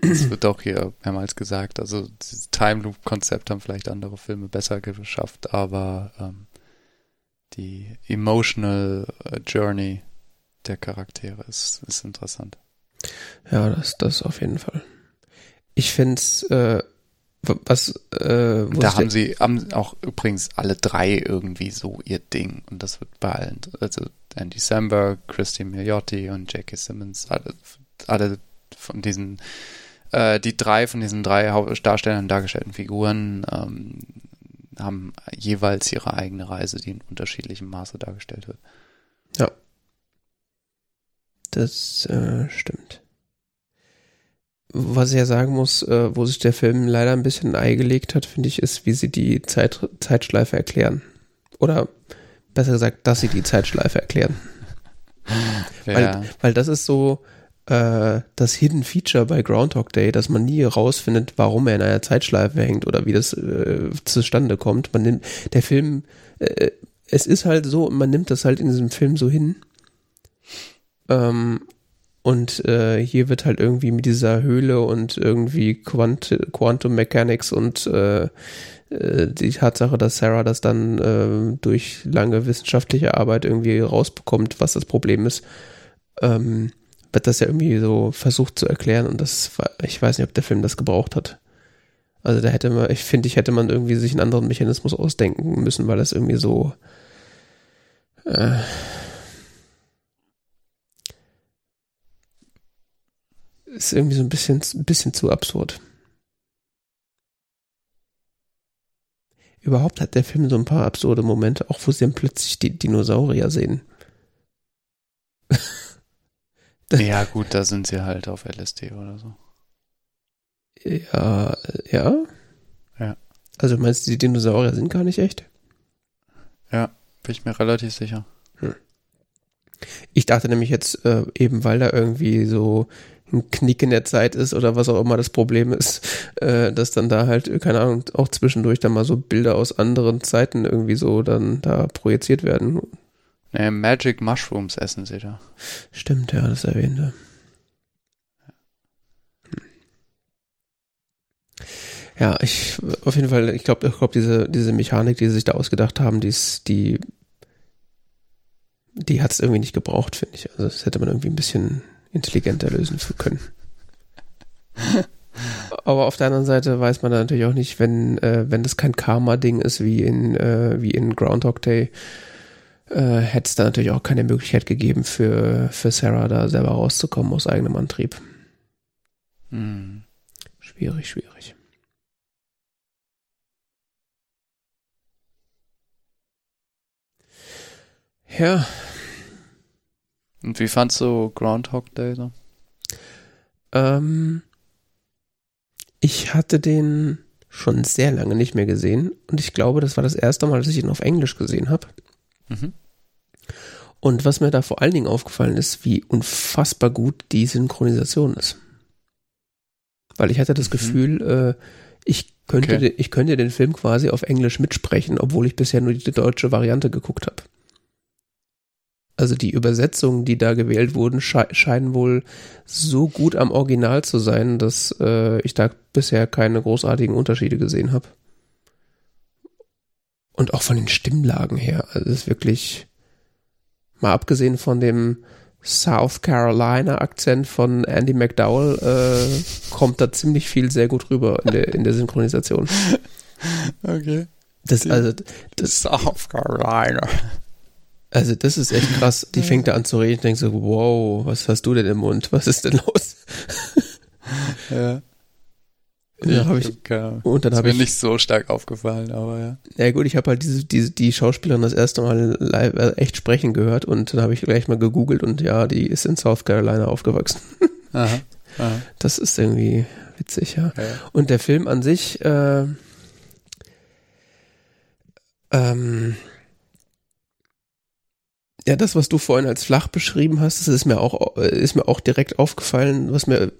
Es wird auch hier mehrmals gesagt, also dieses Time Loop-Konzept haben vielleicht andere Filme besser geschafft, aber ähm, die emotional äh, Journey der Charaktere ist, ist interessant. Ja, das, das auf jeden Fall ich finde es, äh, was, äh, da haben sie haben auch übrigens alle drei irgendwie so ihr Ding und das wird bei allen, also Andy Samberg, Christy Milioti und Jackie Simmons, alle, alle von diesen, äh, die drei von diesen drei Darstellern dargestellten Figuren ähm, haben jeweils ihre eigene Reise, die in unterschiedlichem Maße dargestellt wird. Ja. Das äh, stimmt was ich ja sagen muss, äh, wo sich der Film leider ein bisschen ein Ei gelegt hat, finde ich, ist, wie sie die Zeit, Zeitschleife erklären. Oder besser gesagt, dass sie die Zeitschleife erklären. Ja. Weil, weil das ist so äh, das Hidden Feature bei Groundhog Day, dass man nie herausfindet, warum er in einer Zeitschleife hängt oder wie das äh, zustande kommt. Man nimmt, der Film, äh, es ist halt so, man nimmt das halt in diesem Film so hin. Ähm, und äh, hier wird halt irgendwie mit dieser Höhle und irgendwie Quant Quantum Mechanics und äh, äh, die Tatsache, dass Sarah das dann äh, durch lange wissenschaftliche Arbeit irgendwie rausbekommt, was das Problem ist, ähm, wird das ja irgendwie so versucht zu erklären und das ich weiß nicht, ob der Film das gebraucht hat. Also da hätte man, ich finde, ich hätte man irgendwie sich einen anderen Mechanismus ausdenken müssen, weil das irgendwie so äh, ist irgendwie so ein bisschen, ein bisschen zu absurd. Überhaupt hat der Film so ein paar absurde Momente, auch wo sie dann plötzlich die Dinosaurier sehen. ja, gut, da sind sie halt auf LSD oder so. Ja, ja. Ja. Also meinst du, die Dinosaurier sind gar nicht echt? Ja, bin ich mir relativ sicher. Hm. Ich dachte nämlich jetzt äh, eben, weil da irgendwie so ein Knick in der Zeit ist oder was auch immer das Problem ist, äh, dass dann da halt, keine Ahnung, auch zwischendurch dann mal so Bilder aus anderen Zeiten irgendwie so dann da projiziert werden. Nee, Magic Mushrooms essen sie da. Stimmt, ja, das erwähnte. Ja, ich, auf jeden Fall, ich glaube, ich glaube, diese, diese Mechanik, die sie sich da ausgedacht haben, die ist, die, die hat es irgendwie nicht gebraucht, finde ich. Also, das hätte man irgendwie ein bisschen intelligenter lösen zu können. Aber auf der anderen Seite weiß man natürlich auch nicht, wenn, äh, wenn das kein Karma-Ding ist wie in, äh, wie in Groundhog Day, äh, hätte es da natürlich auch keine Möglichkeit gegeben für, für Sarah da selber rauszukommen aus eigenem Antrieb. Hm. Schwierig, schwierig. Ja, Und wie fandst du Groundhog Day so? ähm, ich hatte den schon sehr lange nicht mehr gesehen und ich glaube, das war das erste Mal, dass ich ihn auf Englisch gesehen habe. Mhm. Und was mir da vor allen Dingen aufgefallen ist, wie unfassbar gut die Synchronisation ist. Weil ich hatte das Mhm. Gefühl, äh, ich könnte, Okay. den, ich könnte den Film quasi auf Englisch mitsprechen, obwohl ich bisher nur die deutsche Variante geguckt habe. Also die Übersetzungen, die da gewählt wurden, sche scheinen wohl so gut am Original zu sein, dass äh, ich da bisher keine großartigen Unterschiede gesehen habe. Und auch von den Stimmlagen her. Also es ist wirklich, mal abgesehen von dem South Carolina Akzent von Andy McDowell, äh, kommt da ziemlich viel sehr gut rüber in der, in der Synchronisation. Okay. Das, also, das, South Carolina. Also das ist echt krass. Die fängt da an zu reden und denkt so, wow, was hast du denn im Mund? Was ist denn los? Ja. Ja, hab ich- Und dann habe ich, nicht so stark aufgefallen, aber ja. ja gut, ich habe halt diese, diese, die Schauspielerin das erste Mal live, äh, echt sprechen gehört und dann habe ich gleich mal gegoogelt und ja, die ist in South Carolina aufgewachsen. Aha. Aha. Das ist irgendwie witzig, ja. Ja. Und der Film an sich, äh, ähm, ja, das, was du vorhin als flach beschrieben hast, das ist mir auch, äh, ist mir auch direkt aufgefallen, was mir äh,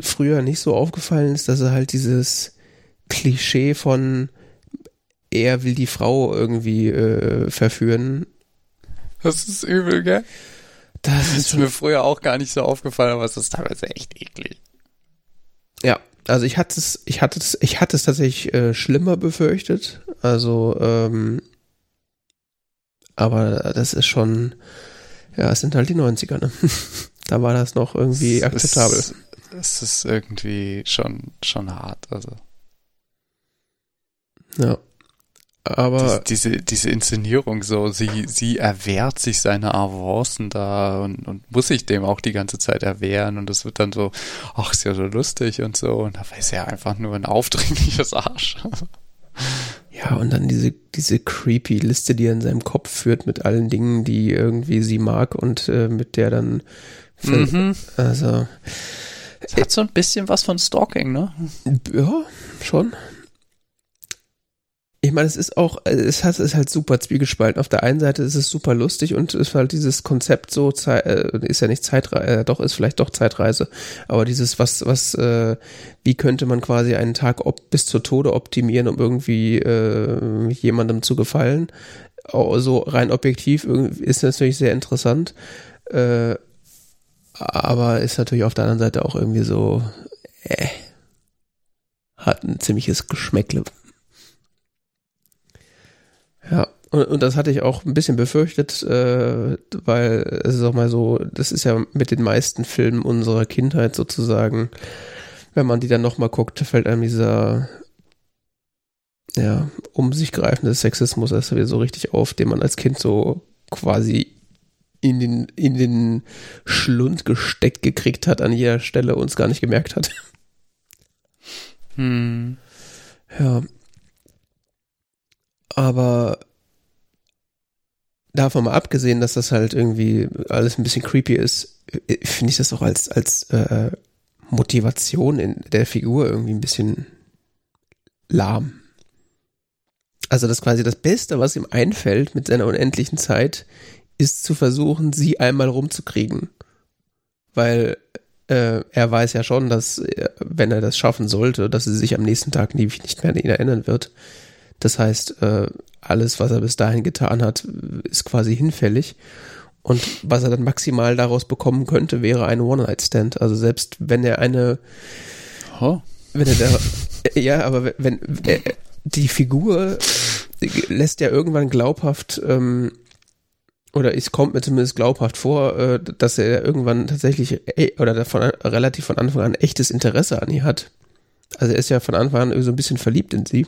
früher nicht so aufgefallen ist, dass er halt dieses Klischee von er will die Frau irgendwie äh, verführen. Das ist übel, gell? Das Das ist mir früher auch gar nicht so aufgefallen, aber es ist teilweise echt eklig. Ja, also ich hatte es, ich hatte es, ich hatte es tatsächlich äh, schlimmer befürchtet. Also, ähm, aber das ist schon, ja, es sind halt die 90er, ne? da war das noch irgendwie Es akzeptabel. ist- Es ist irgendwie schon, schon hart. Also Ja. Aber diese, diese, diese Inszenierung so, sie, sie erwehrt sich seine Avancen da und, und muss sich dem auch die ganze Zeit erwehren und das wird dann so, ach, ist ja so lustig und so und dabei ist er einfach nur ein aufdringliches Arsch. Ja, und dann diese, diese creepy Liste, die er in seinem Kopf führt mit allen Dingen, die irgendwie sie mag und äh, mit der dann, Mhm. also, Es hat so ein bisschen was von Stalking, ne? Ja, schon. Ich meine, es ist auch, es hat, es ist halt super zwiegespalten. Auf der einen Seite ist es super lustig und ist halt dieses Konzept so, äh, ist ja nicht Zeitreise, äh, doch, ist vielleicht doch Zeitreise, aber dieses, was, was, äh, wie könnte man quasi einen Tag ob, bis zur Tode optimieren, um irgendwie äh, jemandem zu gefallen. So rein objektiv ist natürlich sehr interessant. Äh, aber ist natürlich auf der anderen Seite auch irgendwie so, äh, hat ein ziemliches Geschmäckle. Ja, und, und das hatte ich auch ein bisschen befürchtet, äh, weil es ist auch mal so, das ist ja mit den meisten Filmen unserer Kindheit sozusagen, wenn man die dann nochmal guckt, fällt einem dieser ja, um sich greifende Sexismus erst wieder so richtig auf, den man als Kind so quasi in den, in den Schlund gesteckt gekriegt hat an jeder Stelle und es gar nicht gemerkt hat. Hm. Ja. Aber davon mal abgesehen, dass das halt irgendwie alles ein bisschen creepy ist, äh, finde ich das auch als, als äh, Motivation in der Figur irgendwie ein bisschen lahm. Also das quasi das Beste, was ihm einfällt mit seiner unendlichen Zeit, ist zu versuchen, sie einmal rumzukriegen. Weil äh, er weiß ja schon, dass äh, wenn er das schaffen sollte, dass sie sich am nächsten Tag nie, nicht mehr an ihn erinnern wird. Das heißt, äh, alles, was er bis dahin getan hat, ist quasi hinfällig. Und was er dann maximal daraus bekommen könnte, wäre ein One-Night-Stand. Also selbst wenn er eine, Oh. wenn er da, äh, ja, aber wenn, wenn äh, die Figur lässt ja irgendwann glaubhaft, ähm, oder es kommt mir zumindest glaubhaft vor, äh, dass er irgendwann tatsächlich äh, oder davon relativ von Anfang an echtes Interesse an ihr hat. Also er ist ja von Anfang an so ein bisschen verliebt in sie,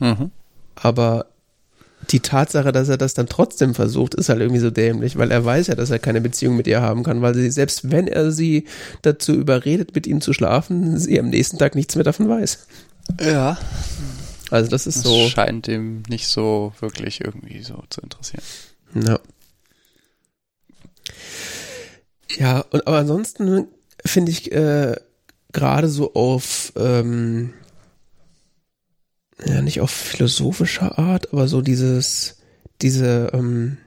Mhm. aber die Tatsache, dass er das dann trotzdem versucht, ist halt irgendwie so dämlich, weil er weiß ja, dass er keine Beziehung mit ihr haben kann, weil sie, selbst wenn er sie dazu überredet, mit ihm zu schlafen, sie am nächsten Tag nichts mehr davon weiß. Ja. Also das ist Das so. scheint ihm nicht so wirklich irgendwie so zu interessieren. Ja. Ja, und aber ansonsten finde ich äh, gerade so auf ähm, ja nicht auf philosophischer Art, aber so dieses diese ähm,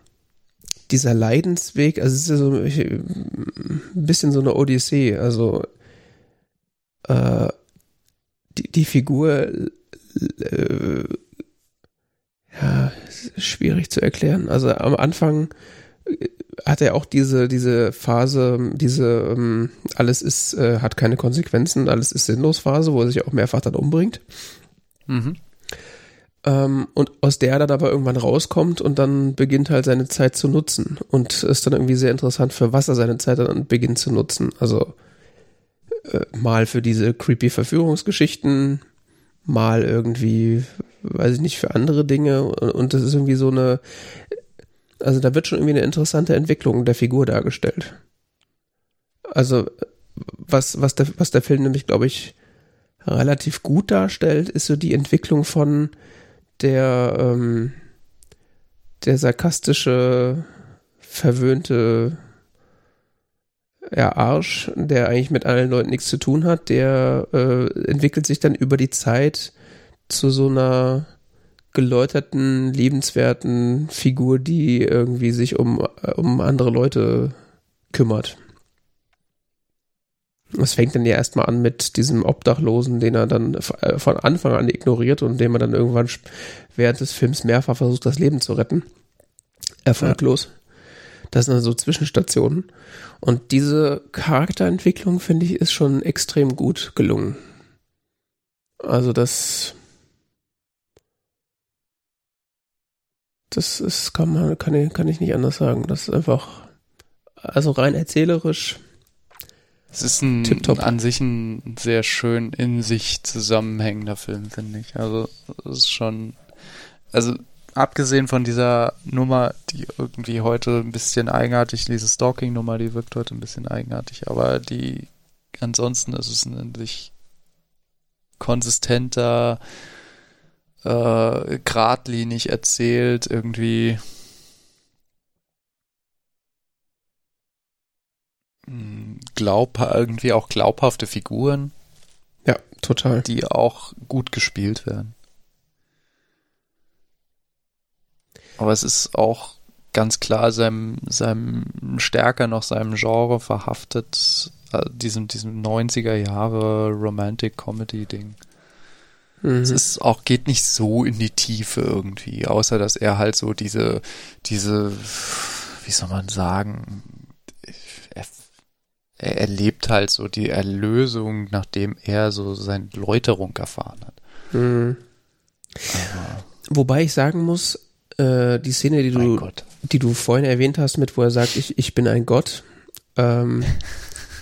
dieser Leidensweg, also es ist ja so ein bisschen so eine Odyssee, also äh, die, die Figur äh, ja, schwierig zu erklären. Also am Anfang äh, hat er auch diese, diese Phase, diese ähm, alles ist, äh, hat keine Konsequenzen, alles ist sinnlos Phase, wo er sich auch mehrfach dann umbringt. Mhm. Ähm, und aus der er dann aber irgendwann rauskommt und dann beginnt halt seine Zeit zu nutzen. Und ist dann irgendwie sehr interessant, für was er seine Zeit dann beginnt zu nutzen. Also äh, mal für diese creepy Verführungsgeschichten, mal irgendwie, weiß ich nicht, für andere Dinge. Und, das ist irgendwie so eine, also da wird schon irgendwie eine interessante Entwicklung der Figur dargestellt. Also was, was, der, was der Film nämlich, glaube ich, relativ gut darstellt, ist so die Entwicklung von der, ähm, der sarkastische, verwöhnte ja, Arsch, der eigentlich mit allen Leuten nichts zu tun hat, der äh, entwickelt sich dann über die Zeit zu so einer geläuterten, liebenswerten Figur, die irgendwie sich um, um andere Leute kümmert. Es fängt dann ja erstmal an mit diesem Obdachlosen, den er dann äh, von Anfang an ignoriert und dem er dann irgendwann während des Films mehrfach versucht, das Leben zu retten. Erfolglos. Das sind dann so Zwischenstationen. Und diese Charakterentwicklung, finde ich, ist schon extrem gut gelungen. Also das das ist, kann man, kann ich, kann ich nicht anders sagen. Das ist einfach, also rein erzählerisch. Es ist ein Tipptopp. an sich ein sehr schön in sich zusammenhängender Film, finde ich. Also es ist schon, also abgesehen von dieser Nummer, die irgendwie heute ein bisschen eigenartig, diese Stalking-Nummer, die wirkt heute ein bisschen eigenartig, aber die ansonsten ist es ein in sich konsistenter, äh, geradlinig erzählt, irgendwie glaub, irgendwie auch glaubhafte Figuren, Ja, total. die auch gut gespielt werden. Aber es ist auch ganz klar seinem, seinem stärker noch seinem Genre verhaftet, äh, diesem, diesem 90er Jahre Romantic Comedy Ding. Mhm. Es ist auch, geht nicht so in die Tiefe irgendwie, außer dass er halt so diese, diese, wie soll man sagen, er, er erlebt halt so die Erlösung, nachdem er so seine Läuterung erfahren hat. Mhm. Wobei ich sagen muss, äh, die Szene, die du, die du vorhin erwähnt hast, mit wo er sagt, ich, ich bin ein Gott, ähm,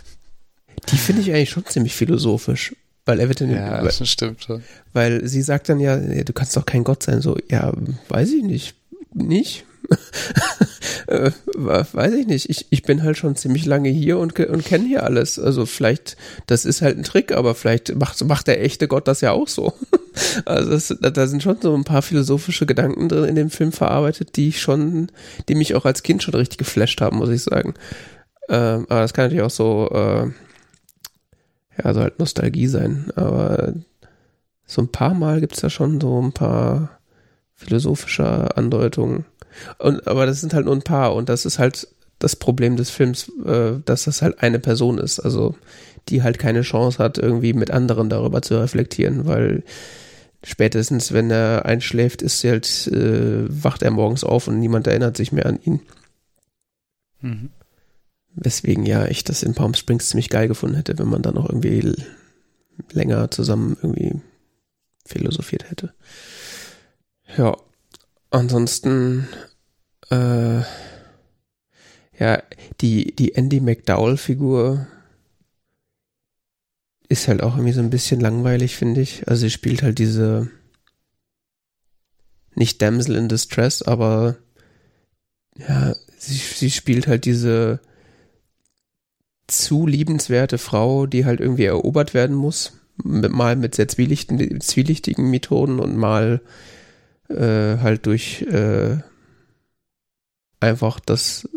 die finde ich eigentlich schon ziemlich philosophisch. Weil er wird dann, Ja, weil, das stimmt schon. weil sie sagt dann ja, ja, du kannst doch kein Gott sein. So, ja, weiß ich nicht. Nicht? äh, weiß ich nicht. Ich, ich bin halt schon ziemlich lange hier und, und kenne hier alles. Also vielleicht, das ist halt ein Trick, aber vielleicht macht, macht der echte Gott das ja auch so. also das, da, sind schon so ein paar philosophische Gedanken drin in dem Film verarbeitet, die schon, die mich auch als Kind schon richtig geflasht haben, muss ich sagen. Ähm, aber das kann natürlich auch so, äh, ja, so halt Nostalgie sein. Aber so ein paar Mal gibt's da schon so ein paar philosophische Andeutungen. Und, aber das sind halt nur ein paar und das ist halt das Problem des Films, äh, dass das halt eine Person ist, also die halt keine Chance hat, irgendwie mit anderen darüber zu reflektieren, weil spätestens, wenn er einschläft, ist halt, äh, wacht er morgens auf und niemand erinnert sich mehr an ihn. Mhm. Weswegen ja ich das in Palm Springs ziemlich geil gefunden hätte, wenn man da noch irgendwie länger zusammen irgendwie philosophiert hätte. Ja, ansonsten, äh, ja, die, die Andy McDowell-Figur ist halt auch irgendwie so ein bisschen langweilig, finde ich. Also sie spielt halt diese nicht Damsel in Distress, aber ja, sie, sie spielt halt diese zu liebenswerte Frau, die halt irgendwie erobert werden muss. Mal mit sehr zwielichtigen, zwielichtigen Methoden und mal äh, halt durch äh, einfach das.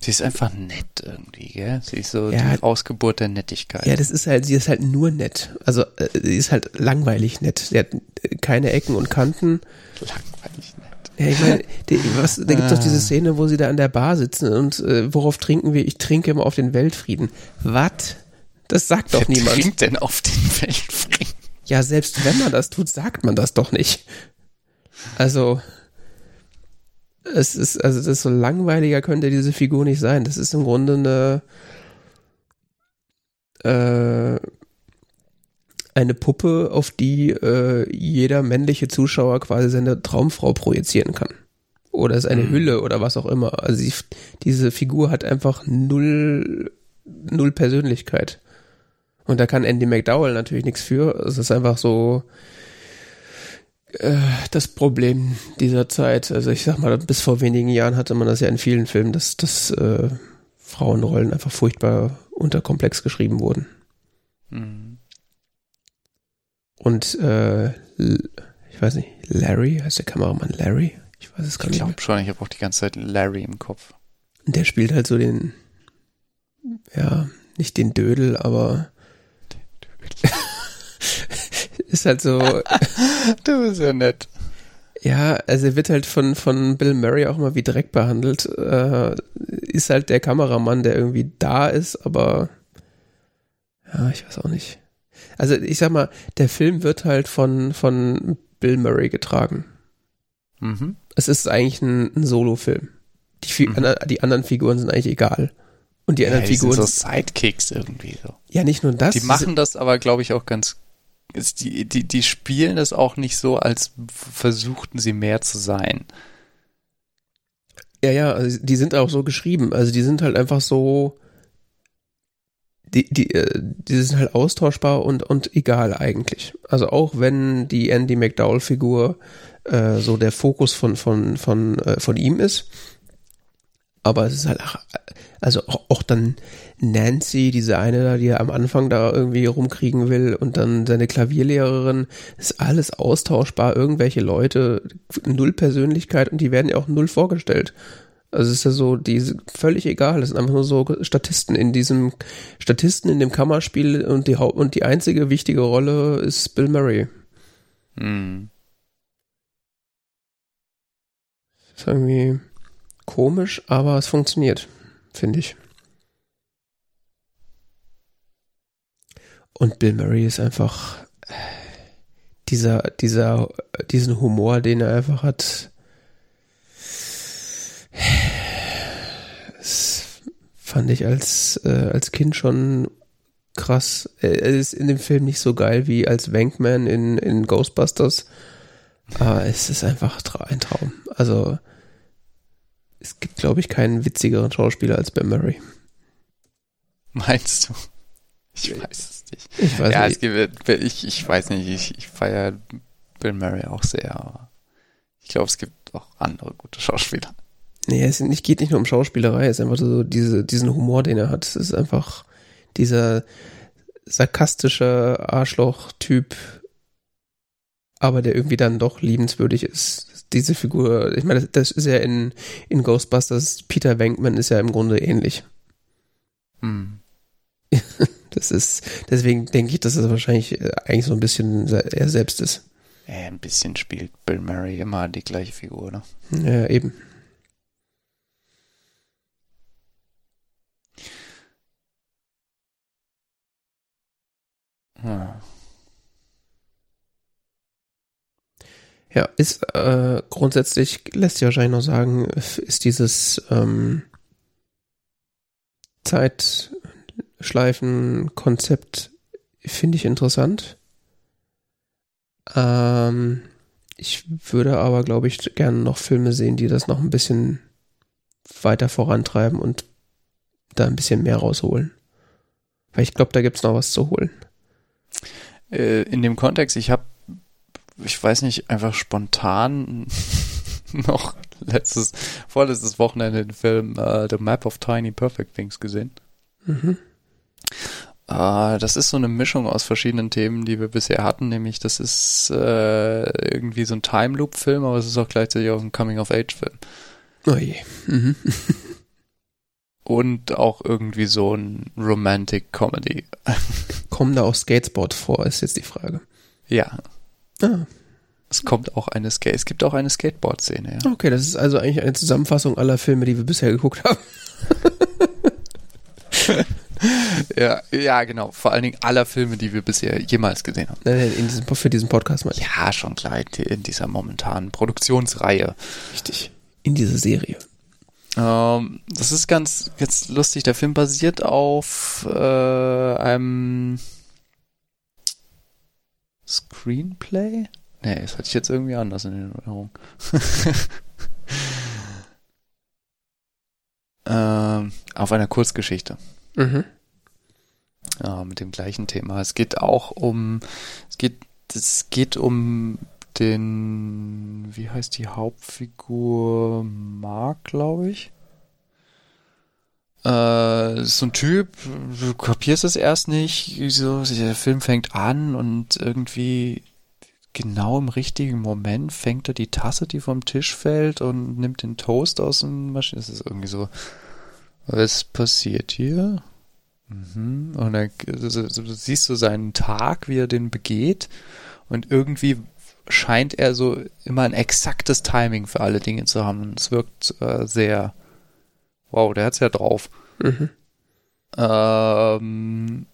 Sie ist einfach nett irgendwie, gell? Sie ist so Ja. die Ausgeburt der Nettigkeit. Ja, das ist halt, sie ist halt nur nett. Also äh, sie ist halt langweilig nett. Sie hat äh, keine Ecken und Kanten. langweilig nett. Ja, ich meine, was, da gibt es doch diese Szene, wo sie da an der Bar sitzen und äh, worauf trinken wir? Ich trinke immer auf den Weltfrieden. Was? Das sagt doch Wer niemand. trinkt denn auf den Weltfrieden? Ja, selbst wenn man das tut, sagt man das doch nicht. Also, es ist, also das ist so langweiliger könnte diese Figur nicht sein. Das ist im Grunde eine, äh, eine Puppe, auf die äh, jeder männliche Zuschauer quasi seine Traumfrau projizieren kann. Oder ist eine Mhm. Hülle oder was auch immer. Also sie, diese Figur hat einfach null, null Persönlichkeit. Und da kann Andy McDowell natürlich nichts für. Es ist einfach so äh, das Problem dieser Zeit. Also ich sag mal, bis vor wenigen Jahren hatte man das ja in vielen Filmen, dass, dass äh, Frauenrollen einfach furchtbar unterkomplex geschrieben wurden. Hm. Und äh, ich weiß nicht, Larry, heißt der Kameramann Larry? Ich weiß es gar Ich nicht. mehr. glaube schon, ich habe auch die ganze Zeit Larry im Kopf. Der spielt halt so den, ja, nicht den Dödel, aber ist halt so, Du bist ja nett. ja, also er wird halt von, von Bill Murray auch immer wie Dreck behandelt. Äh, ist halt der Kameramann, der irgendwie da ist, aber ja, ich weiß auch nicht. Also ich sag mal, der Film wird halt von, von Bill Murray getragen. Mhm. Es ist eigentlich ein, ein Solo-Film. Die, Mhm. die anderen Figuren sind eigentlich egal. Und die Ja, anderen die sind Figuren, so Sidekicks irgendwie so. ja nicht nur das. die machen das aber, glaube ich, auch ganz. Die, die, die spielen das auch nicht so, als versuchten sie mehr zu sein. Ja, ja, also die sind auch so geschrieben. Also die sind halt einfach so, die, die, äh, die sind halt austauschbar und, und egal eigentlich. Also auch wenn die Andy McDowell-Figur äh, so der Fokus von, von, von, äh, von ihm ist. Aber es ist halt, ach, also auch, auch dann Nancy, diese eine da, die er am Anfang da irgendwie rumkriegen will und dann seine Klavierlehrerin, ist alles austauschbar, irgendwelche Leute, null Persönlichkeit und die werden ja auch null vorgestellt. Also es ist ja so, die völlig egal, das sind einfach nur so Statisten in diesem, Statisten in dem Kammerspiel und die Haupt und die einzige wichtige Rolle ist Bill Murray. Hm. ist irgendwie komisch, aber es funktioniert, finde ich. Und Bill Murray ist einfach äh, dieser, dieser, diesen Humor, den er einfach hat. Das fand ich als, äh, als Kind schon krass. Er er ist in dem Film nicht so geil wie als Wankman in, in Ghostbusters. Aber es ist einfach ein Traum. Also, es gibt, glaube ich, keinen witzigeren Schauspieler als Bill Murray. Meinst du? Ich weiß es nicht. Ich weiß ja, nicht. es gibt, ich, ich weiß nicht, ich, ich feiere Bill Murray auch sehr, aber ich glaube, es gibt auch andere gute Schauspieler. Nee, es geht nicht nur um Schauspielerei, es ist einfach so diese, diesen Humor, den er hat. Es ist einfach dieser sarkastische Arschloch-Typ, aber der irgendwie dann doch liebenswürdig ist. Diese Figur, ich meine, das, das ist ja in, in Ghostbusters, Peter Venkman ist ja im Grunde ähnlich. Hm. Das ist, deswegen denke ich, dass es wahrscheinlich äh, eigentlich so ein bisschen er selbst ist. Ein bisschen spielt Bill Murray immer die gleiche Figur, ne? Ja, eben. Hm. Ja, ist äh, grundsätzlich, lässt sich wahrscheinlich noch sagen, ist dieses ähm, Zeitschleifen-Konzept, finde ich interessant. Ähm, ich würde aber, glaube ich, gerne noch Filme sehen, die das noch ein bisschen weiter vorantreiben und da ein bisschen mehr rausholen. Weil ich glaube, da gibt es noch was zu holen. Äh, in dem Kontext, ich habe ich weiß nicht, einfach spontan noch letztes, vorletztes Wochenende den Film uh, The Map of Tiny Perfect Things gesehen. Mhm. Uh, das ist so eine Mischung aus verschiedenen Themen, die wir bisher hatten, nämlich das ist uh, irgendwie so ein Time Loop Film, aber es ist auch gleichzeitig auch ein Coming of Age Film. Oh je. Mhm. Und auch irgendwie so ein Romantic Comedy. Kommen da auch Skatesport vor, ist jetzt die Frage. Ja. Ah. Es kommt auch eine Skate, es gibt auch eine Skateboard-Szene, ja. Okay, das ist also eigentlich eine Zusammenfassung aller Filme, die wir bisher geguckt haben. ja, ja, genau. Vor allen Dingen aller Filme, die wir bisher jemals gesehen haben. In diesem, für diesen Podcast mal. Ja, schon klar, in dieser momentanen Produktionsreihe. Richtig. In dieser Serie. Ähm, das ist ganz, ganz lustig. Der Film basiert auf äh, einem Screenplay? Nee, das hatte ich jetzt irgendwie anders in Erinnerung. ähm, auf einer Kurzgeschichte. Mhm. Ja, mit dem gleichen Thema. Es geht auch um, es geht, es geht um den, wie heißt die Hauptfigur? Mark, glaube ich. Äh, so ein Typ, du kapierst es erst nicht, so, der Film fängt an und irgendwie genau im richtigen Moment fängt er die Tasse, die vom Tisch fällt und nimmt den Toast aus dem Maschine. Das ist irgendwie so, was passiert hier? Mhm. Und dann siehst du seinen Tag, wie er den begeht und irgendwie scheint er so immer ein exaktes Timing für alle Dinge zu haben. Es wirkt äh, sehr, wow, der hat's ja drauf. Mhm. Ähm,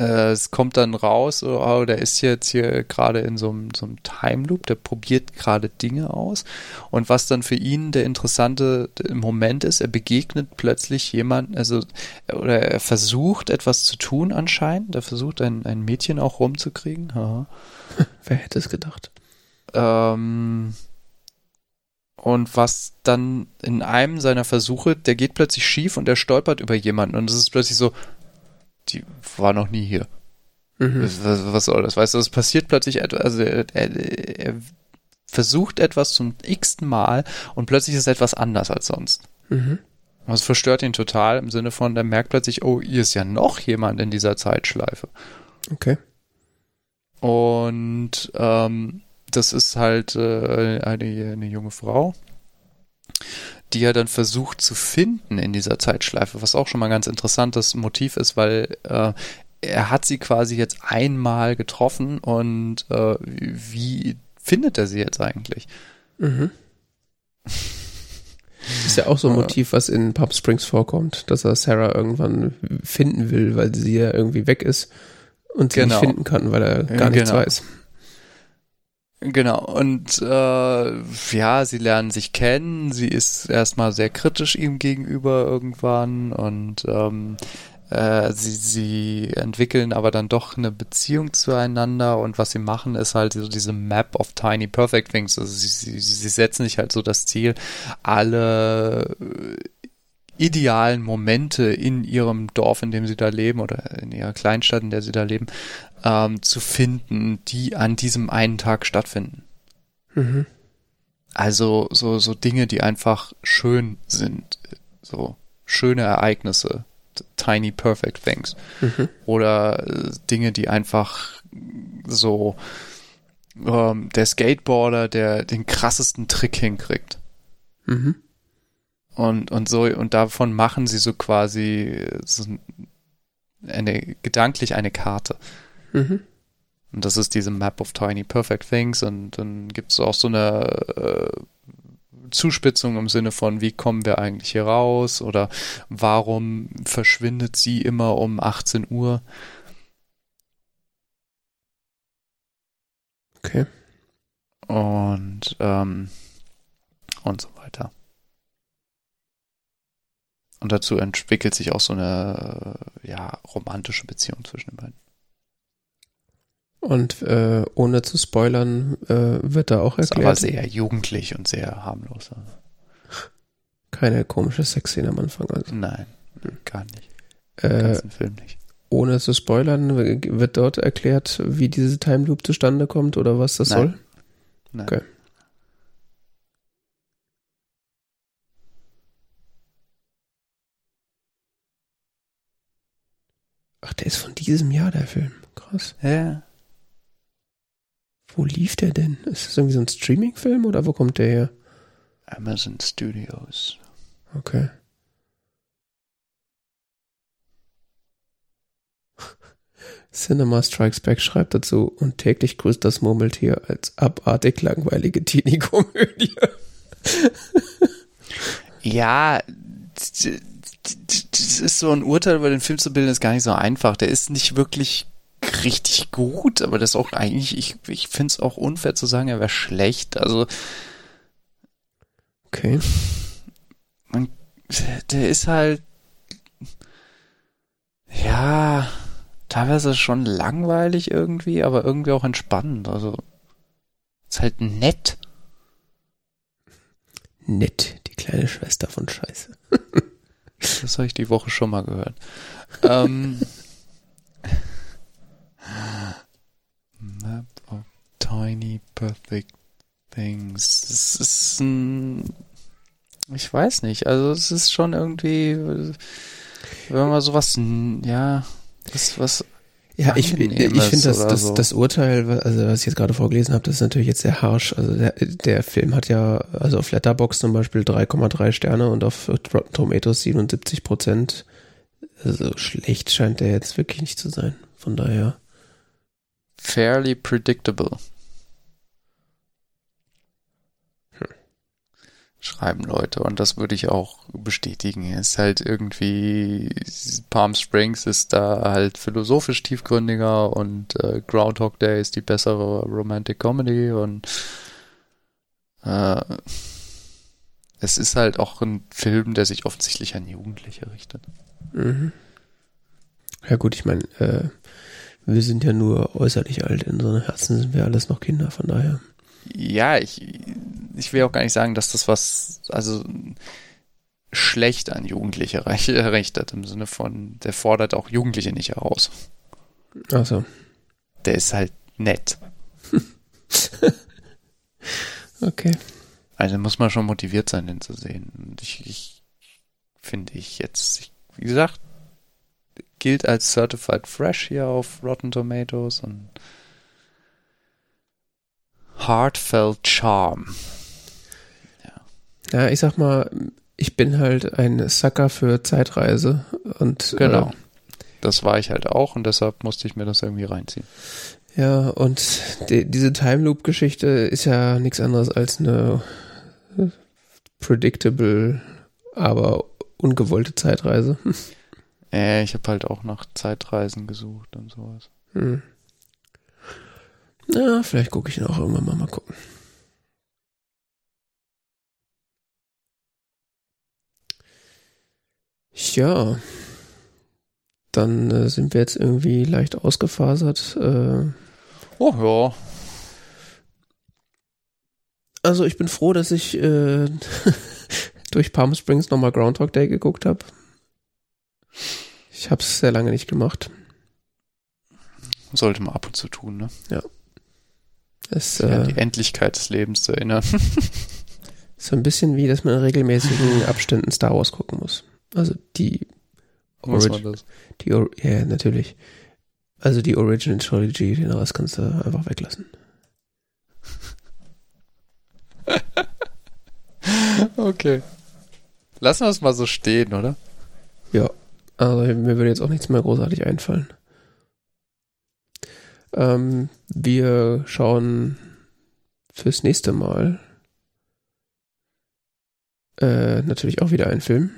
äh, es kommt dann raus, oh, der ist jetzt hier gerade in so einem, so einem Time Loop, der probiert gerade Dinge aus. Und was dann für ihn der interessante Moment ist, er begegnet plötzlich jemand, also, oder er versucht etwas zu tun anscheinend, er versucht ein, ein Mädchen auch rumzukriegen. Aha. Wer hätte es gedacht? Ähm, und was dann in einem seiner Versuche, der geht plötzlich schief und er stolpert über jemanden und es ist plötzlich so, die war noch nie hier. Mhm. Was, was, soll das? Weißt du, es passiert plötzlich etwas, also er, er, er, versucht etwas zum x-ten Mal und plötzlich ist etwas anders als sonst. Mhm. Und es verstört ihn total im Sinne von, der merkt plötzlich, oh, hier ist ja noch jemand in dieser Zeitschleife. Okay. Und ähm, das ist halt äh, eine, eine junge Frau, die er dann versucht zu finden in dieser Zeitschleife, was auch schon mal ein ganz interessantes Motiv ist, weil äh, er hat sie quasi jetzt einmal getroffen und äh, wie findet er sie jetzt eigentlich? Mhm. Ist ja auch so ein Motiv, was in Pub Springs vorkommt, dass er Sarah irgendwann finden will, weil sie ja irgendwie weg ist und sie genau. nicht finden kann, weil er gar nichts genau. weiß. Genau, und äh, ja, sie lernen sich kennen, sie ist erstmal sehr kritisch ihm gegenüber irgendwann und ähm, äh, sie, sie entwickeln aber dann doch eine Beziehung zueinander und was sie machen, ist halt so diese Map of Tiny Perfect Things. Also sie, sie, sie setzen sich halt so das Ziel, alle idealen Momente in ihrem Dorf, in dem sie da leben oder in ihrer Kleinstadt, in der sie da leben, ähm, zu finden, die an diesem einen Tag stattfinden. Mhm. Also so, so Dinge, die einfach schön sind, so schöne Ereignisse, tiny perfect things. Mhm. Oder äh, Dinge, die einfach so ähm, der Skateboarder, der den krassesten Trick hinkriegt. Mhm. Und, und so, und davon machen sie so quasi so eine, gedanklich eine Karte. Mhm. Und das ist diese Map of Tiny Perfect Things und dann gibt es auch so eine äh, Zuspitzung im Sinne von, wie kommen wir eigentlich hier raus oder warum verschwindet sie immer um 18 Uhr? Okay. Und, ähm, und so weiter. Und dazu entwickelt sich auch so eine, ja, romantische Beziehung zwischen den beiden. Und äh, ohne zu spoilern, äh, wird da auch erklärt. Ist aber sehr jugendlich und sehr harmlos. Keine komische Sexszene am Anfang. Also. Nein, gar nicht. Im äh, ganzen Film nicht. Ohne zu spoilern, wird dort erklärt, wie diese Time Loop zustande kommt oder was das Nein. soll? Nein. Okay. Ach, der ist von diesem Jahr, der Film. Krass. Ja. Wo lief der denn? Ist das irgendwie so ein Streaming-Film oder wo kommt der her? Amazon Studios. Okay. Cinema Strikes Back schreibt dazu und täglich grüßt das Murmeltier als abartig langweilige Teenie-Komödie. Ja, das ist so ein Urteil über den Film zu bilden, ist gar nicht so einfach. Der ist nicht wirklich richtig gut, aber das ist auch eigentlich, ich, ich finde es auch unfair zu sagen, er wäre schlecht. Also, Okay. der ist halt, ja, teilweise schon langweilig irgendwie, aber irgendwie auch entspannend. Also, ist halt nett. Nett, die kleine Schwester von Scheiße. Das habe ich die Woche schon mal gehört. ähm, Map of Tiny Perfect Things. Das ist ein. Ich weiß nicht. Also, es ist schon irgendwie. Wenn man sowas. Ja. Das was. Ja, ich, ich, finde das, das, so. das Urteil, also was ich jetzt gerade vorgelesen habe, das ist natürlich jetzt sehr harsch. Also der, der Film hat ja, also auf Letterboxd zum Beispiel 3,3 Sterne und auf Rotten Tomatoes 77 Prozent. Also schlecht scheint der jetzt wirklich nicht zu sein. Von daher. Fairly predictable. Schreiben Leute und das würde ich auch bestätigen. Es ist halt irgendwie Palm Springs ist da halt philosophisch tiefgründiger und äh, Groundhog Day ist die bessere Romantic Comedy und äh, es ist halt auch ein Film, der sich offensichtlich an Jugendliche richtet. Mhm. Ja gut, ich meine, äh, wir sind ja nur äußerlich alt, in unseren Herzen sind wir alles noch Kinder, von daher. Ja, ich, ich will auch gar nicht sagen, dass das was, also schlecht an Jugendliche richtet, im Sinne von, der fordert auch Jugendliche nicht heraus. Achso, Der ist halt nett. okay. Also muss man schon motiviert sein, den zu sehen. Und ich, ich finde ich jetzt, ich, wie gesagt, gilt als Certified Fresh hier auf Rotten Tomatoes und Heartfelt Charm. Ja, ich sag mal, ich bin halt ein Sucker für Zeitreise und Genau. Äh, Das war ich halt auch und deshalb musste ich mir das irgendwie reinziehen. Ja, und die, diese Time Loop Geschichte ist ja nichts anderes als eine predictable, aber ungewollte Zeitreise. Äh, ich habe halt auch nach Zeitreisen gesucht und sowas. Hm. Ja, vielleicht gucke ich ihn auch irgendwann mal, mal gucken. Ja, dann äh, sind wir jetzt irgendwie leicht ausgefasert. Äh, Oh ja. also ich bin froh, dass ich äh, durch Palm Springs nochmal Groundhog Day geguckt habe. Ich habe es sehr lange nicht gemacht. Sollte man ab und zu tun, ne? Es Sich an äh, die Endlichkeit des Lebens zu erinnern. so ein bisschen wie, dass man in regelmäßigen Abständen Star Wars gucken muss. Also die Muss Orig- man das? Die, Or- ja, natürlich. Also die Original Trilogy, den Rest kannst du einfach weglassen. Okay. Lassen wir es mal so stehen, oder? Ja, also mir würde jetzt auch nichts mehr großartig einfallen. Ähm, wir schauen fürs nächste Mal äh, natürlich auch wieder einen Film.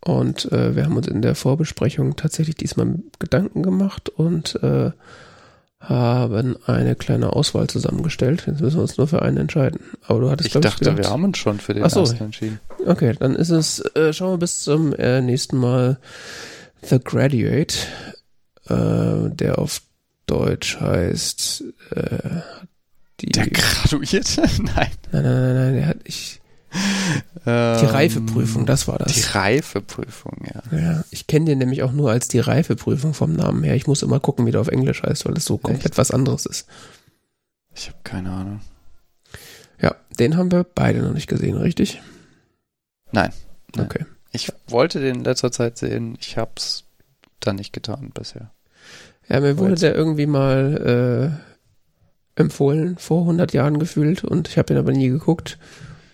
Und äh, wir haben uns in der Vorbesprechung tatsächlich diesmal Gedanken gemacht und äh, haben eine kleine Auswahl zusammengestellt. Jetzt müssen wir uns nur für einen entscheiden. Aber du hattest Ich dachte, gedacht- wir haben uns schon für den Ach so. ersten entschieden. Okay, dann ist es, äh, schauen wir bis zum äh, nächsten Mal The Graduate, äh, der auf Deutsch heißt äh, die, Der Graduierte? Nein. nein, nein, nein, nein, der hat ich, die Reifeprüfung, das war das. Die Reifeprüfung, ja. Ja, ich kenne den nämlich auch nur als die Reifeprüfung vom Namen her. Ich muss immer gucken, wie der auf Englisch heißt, weil es so komplett was anderes ist. Ich habe keine Ahnung. Ja, den haben wir beide noch nicht gesehen, richtig? Nein. Nein. Okay. Ich wollte den in letzter Zeit sehen. Ich hab's dann nicht getan bisher. Ja, mir wurde der irgendwie mal äh, empfohlen, vor 100 Jahren gefühlt und ich habe ihn aber nie geguckt.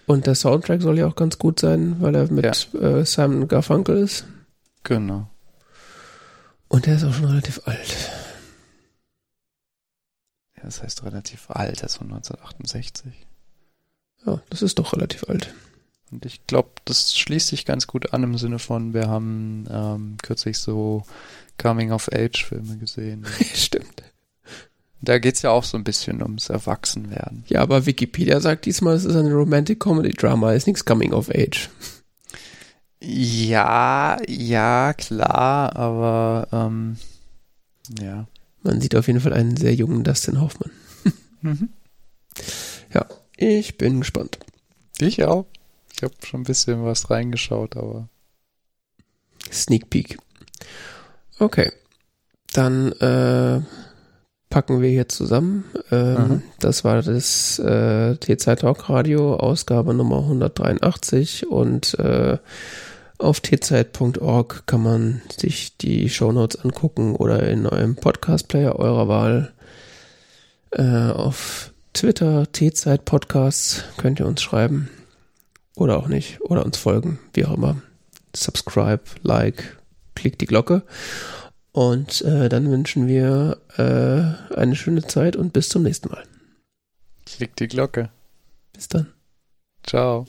Und der Soundtrack soll ja auch ganz gut sein, weil er mit äh, Simon Garfunkel ist. Genau. Und der ist auch schon relativ alt. Ja, das heißt relativ alt, das ist von 1968. Ja, das ist doch relativ alt. Und ich glaube, das schließt sich ganz gut an im Sinne von, wir haben ähm, kürzlich so Coming-of-Age-Filme gesehen. Stimmt. Da geht's ja auch so ein bisschen ums Erwachsenwerden. Ja, aber Wikipedia sagt diesmal, es ist eine Romantic Comedy Drama, ist nichts Coming of Age. Ja, ja, klar, aber ähm, ja. Man sieht auf jeden Fall einen sehr jungen Dustin Hoffman. Mhm. Ich bin gespannt. Ich auch. Ich habe schon ein bisschen was reingeschaut, aber Sneak Peek. Okay. Dann äh, packen wir hier zusammen. Ähm. Das war das äh, T-Zeit Talk Radio, Ausgabe Nummer 183 und äh, auf tzeit.org kann man sich die Shownotes angucken oder in eurem Podcast-Player eurer Wahl. Äh, auf Twitter, T-Zeit Podcasts, könnt ihr uns schreiben. Oder auch nicht. Oder uns folgen, wie auch immer. Subscribe, Like, klickt die Glocke. Und äh, dann wünschen wir äh, eine schöne Zeit und bis zum nächsten Mal. klick die Glocke. Bis dann. Ciao.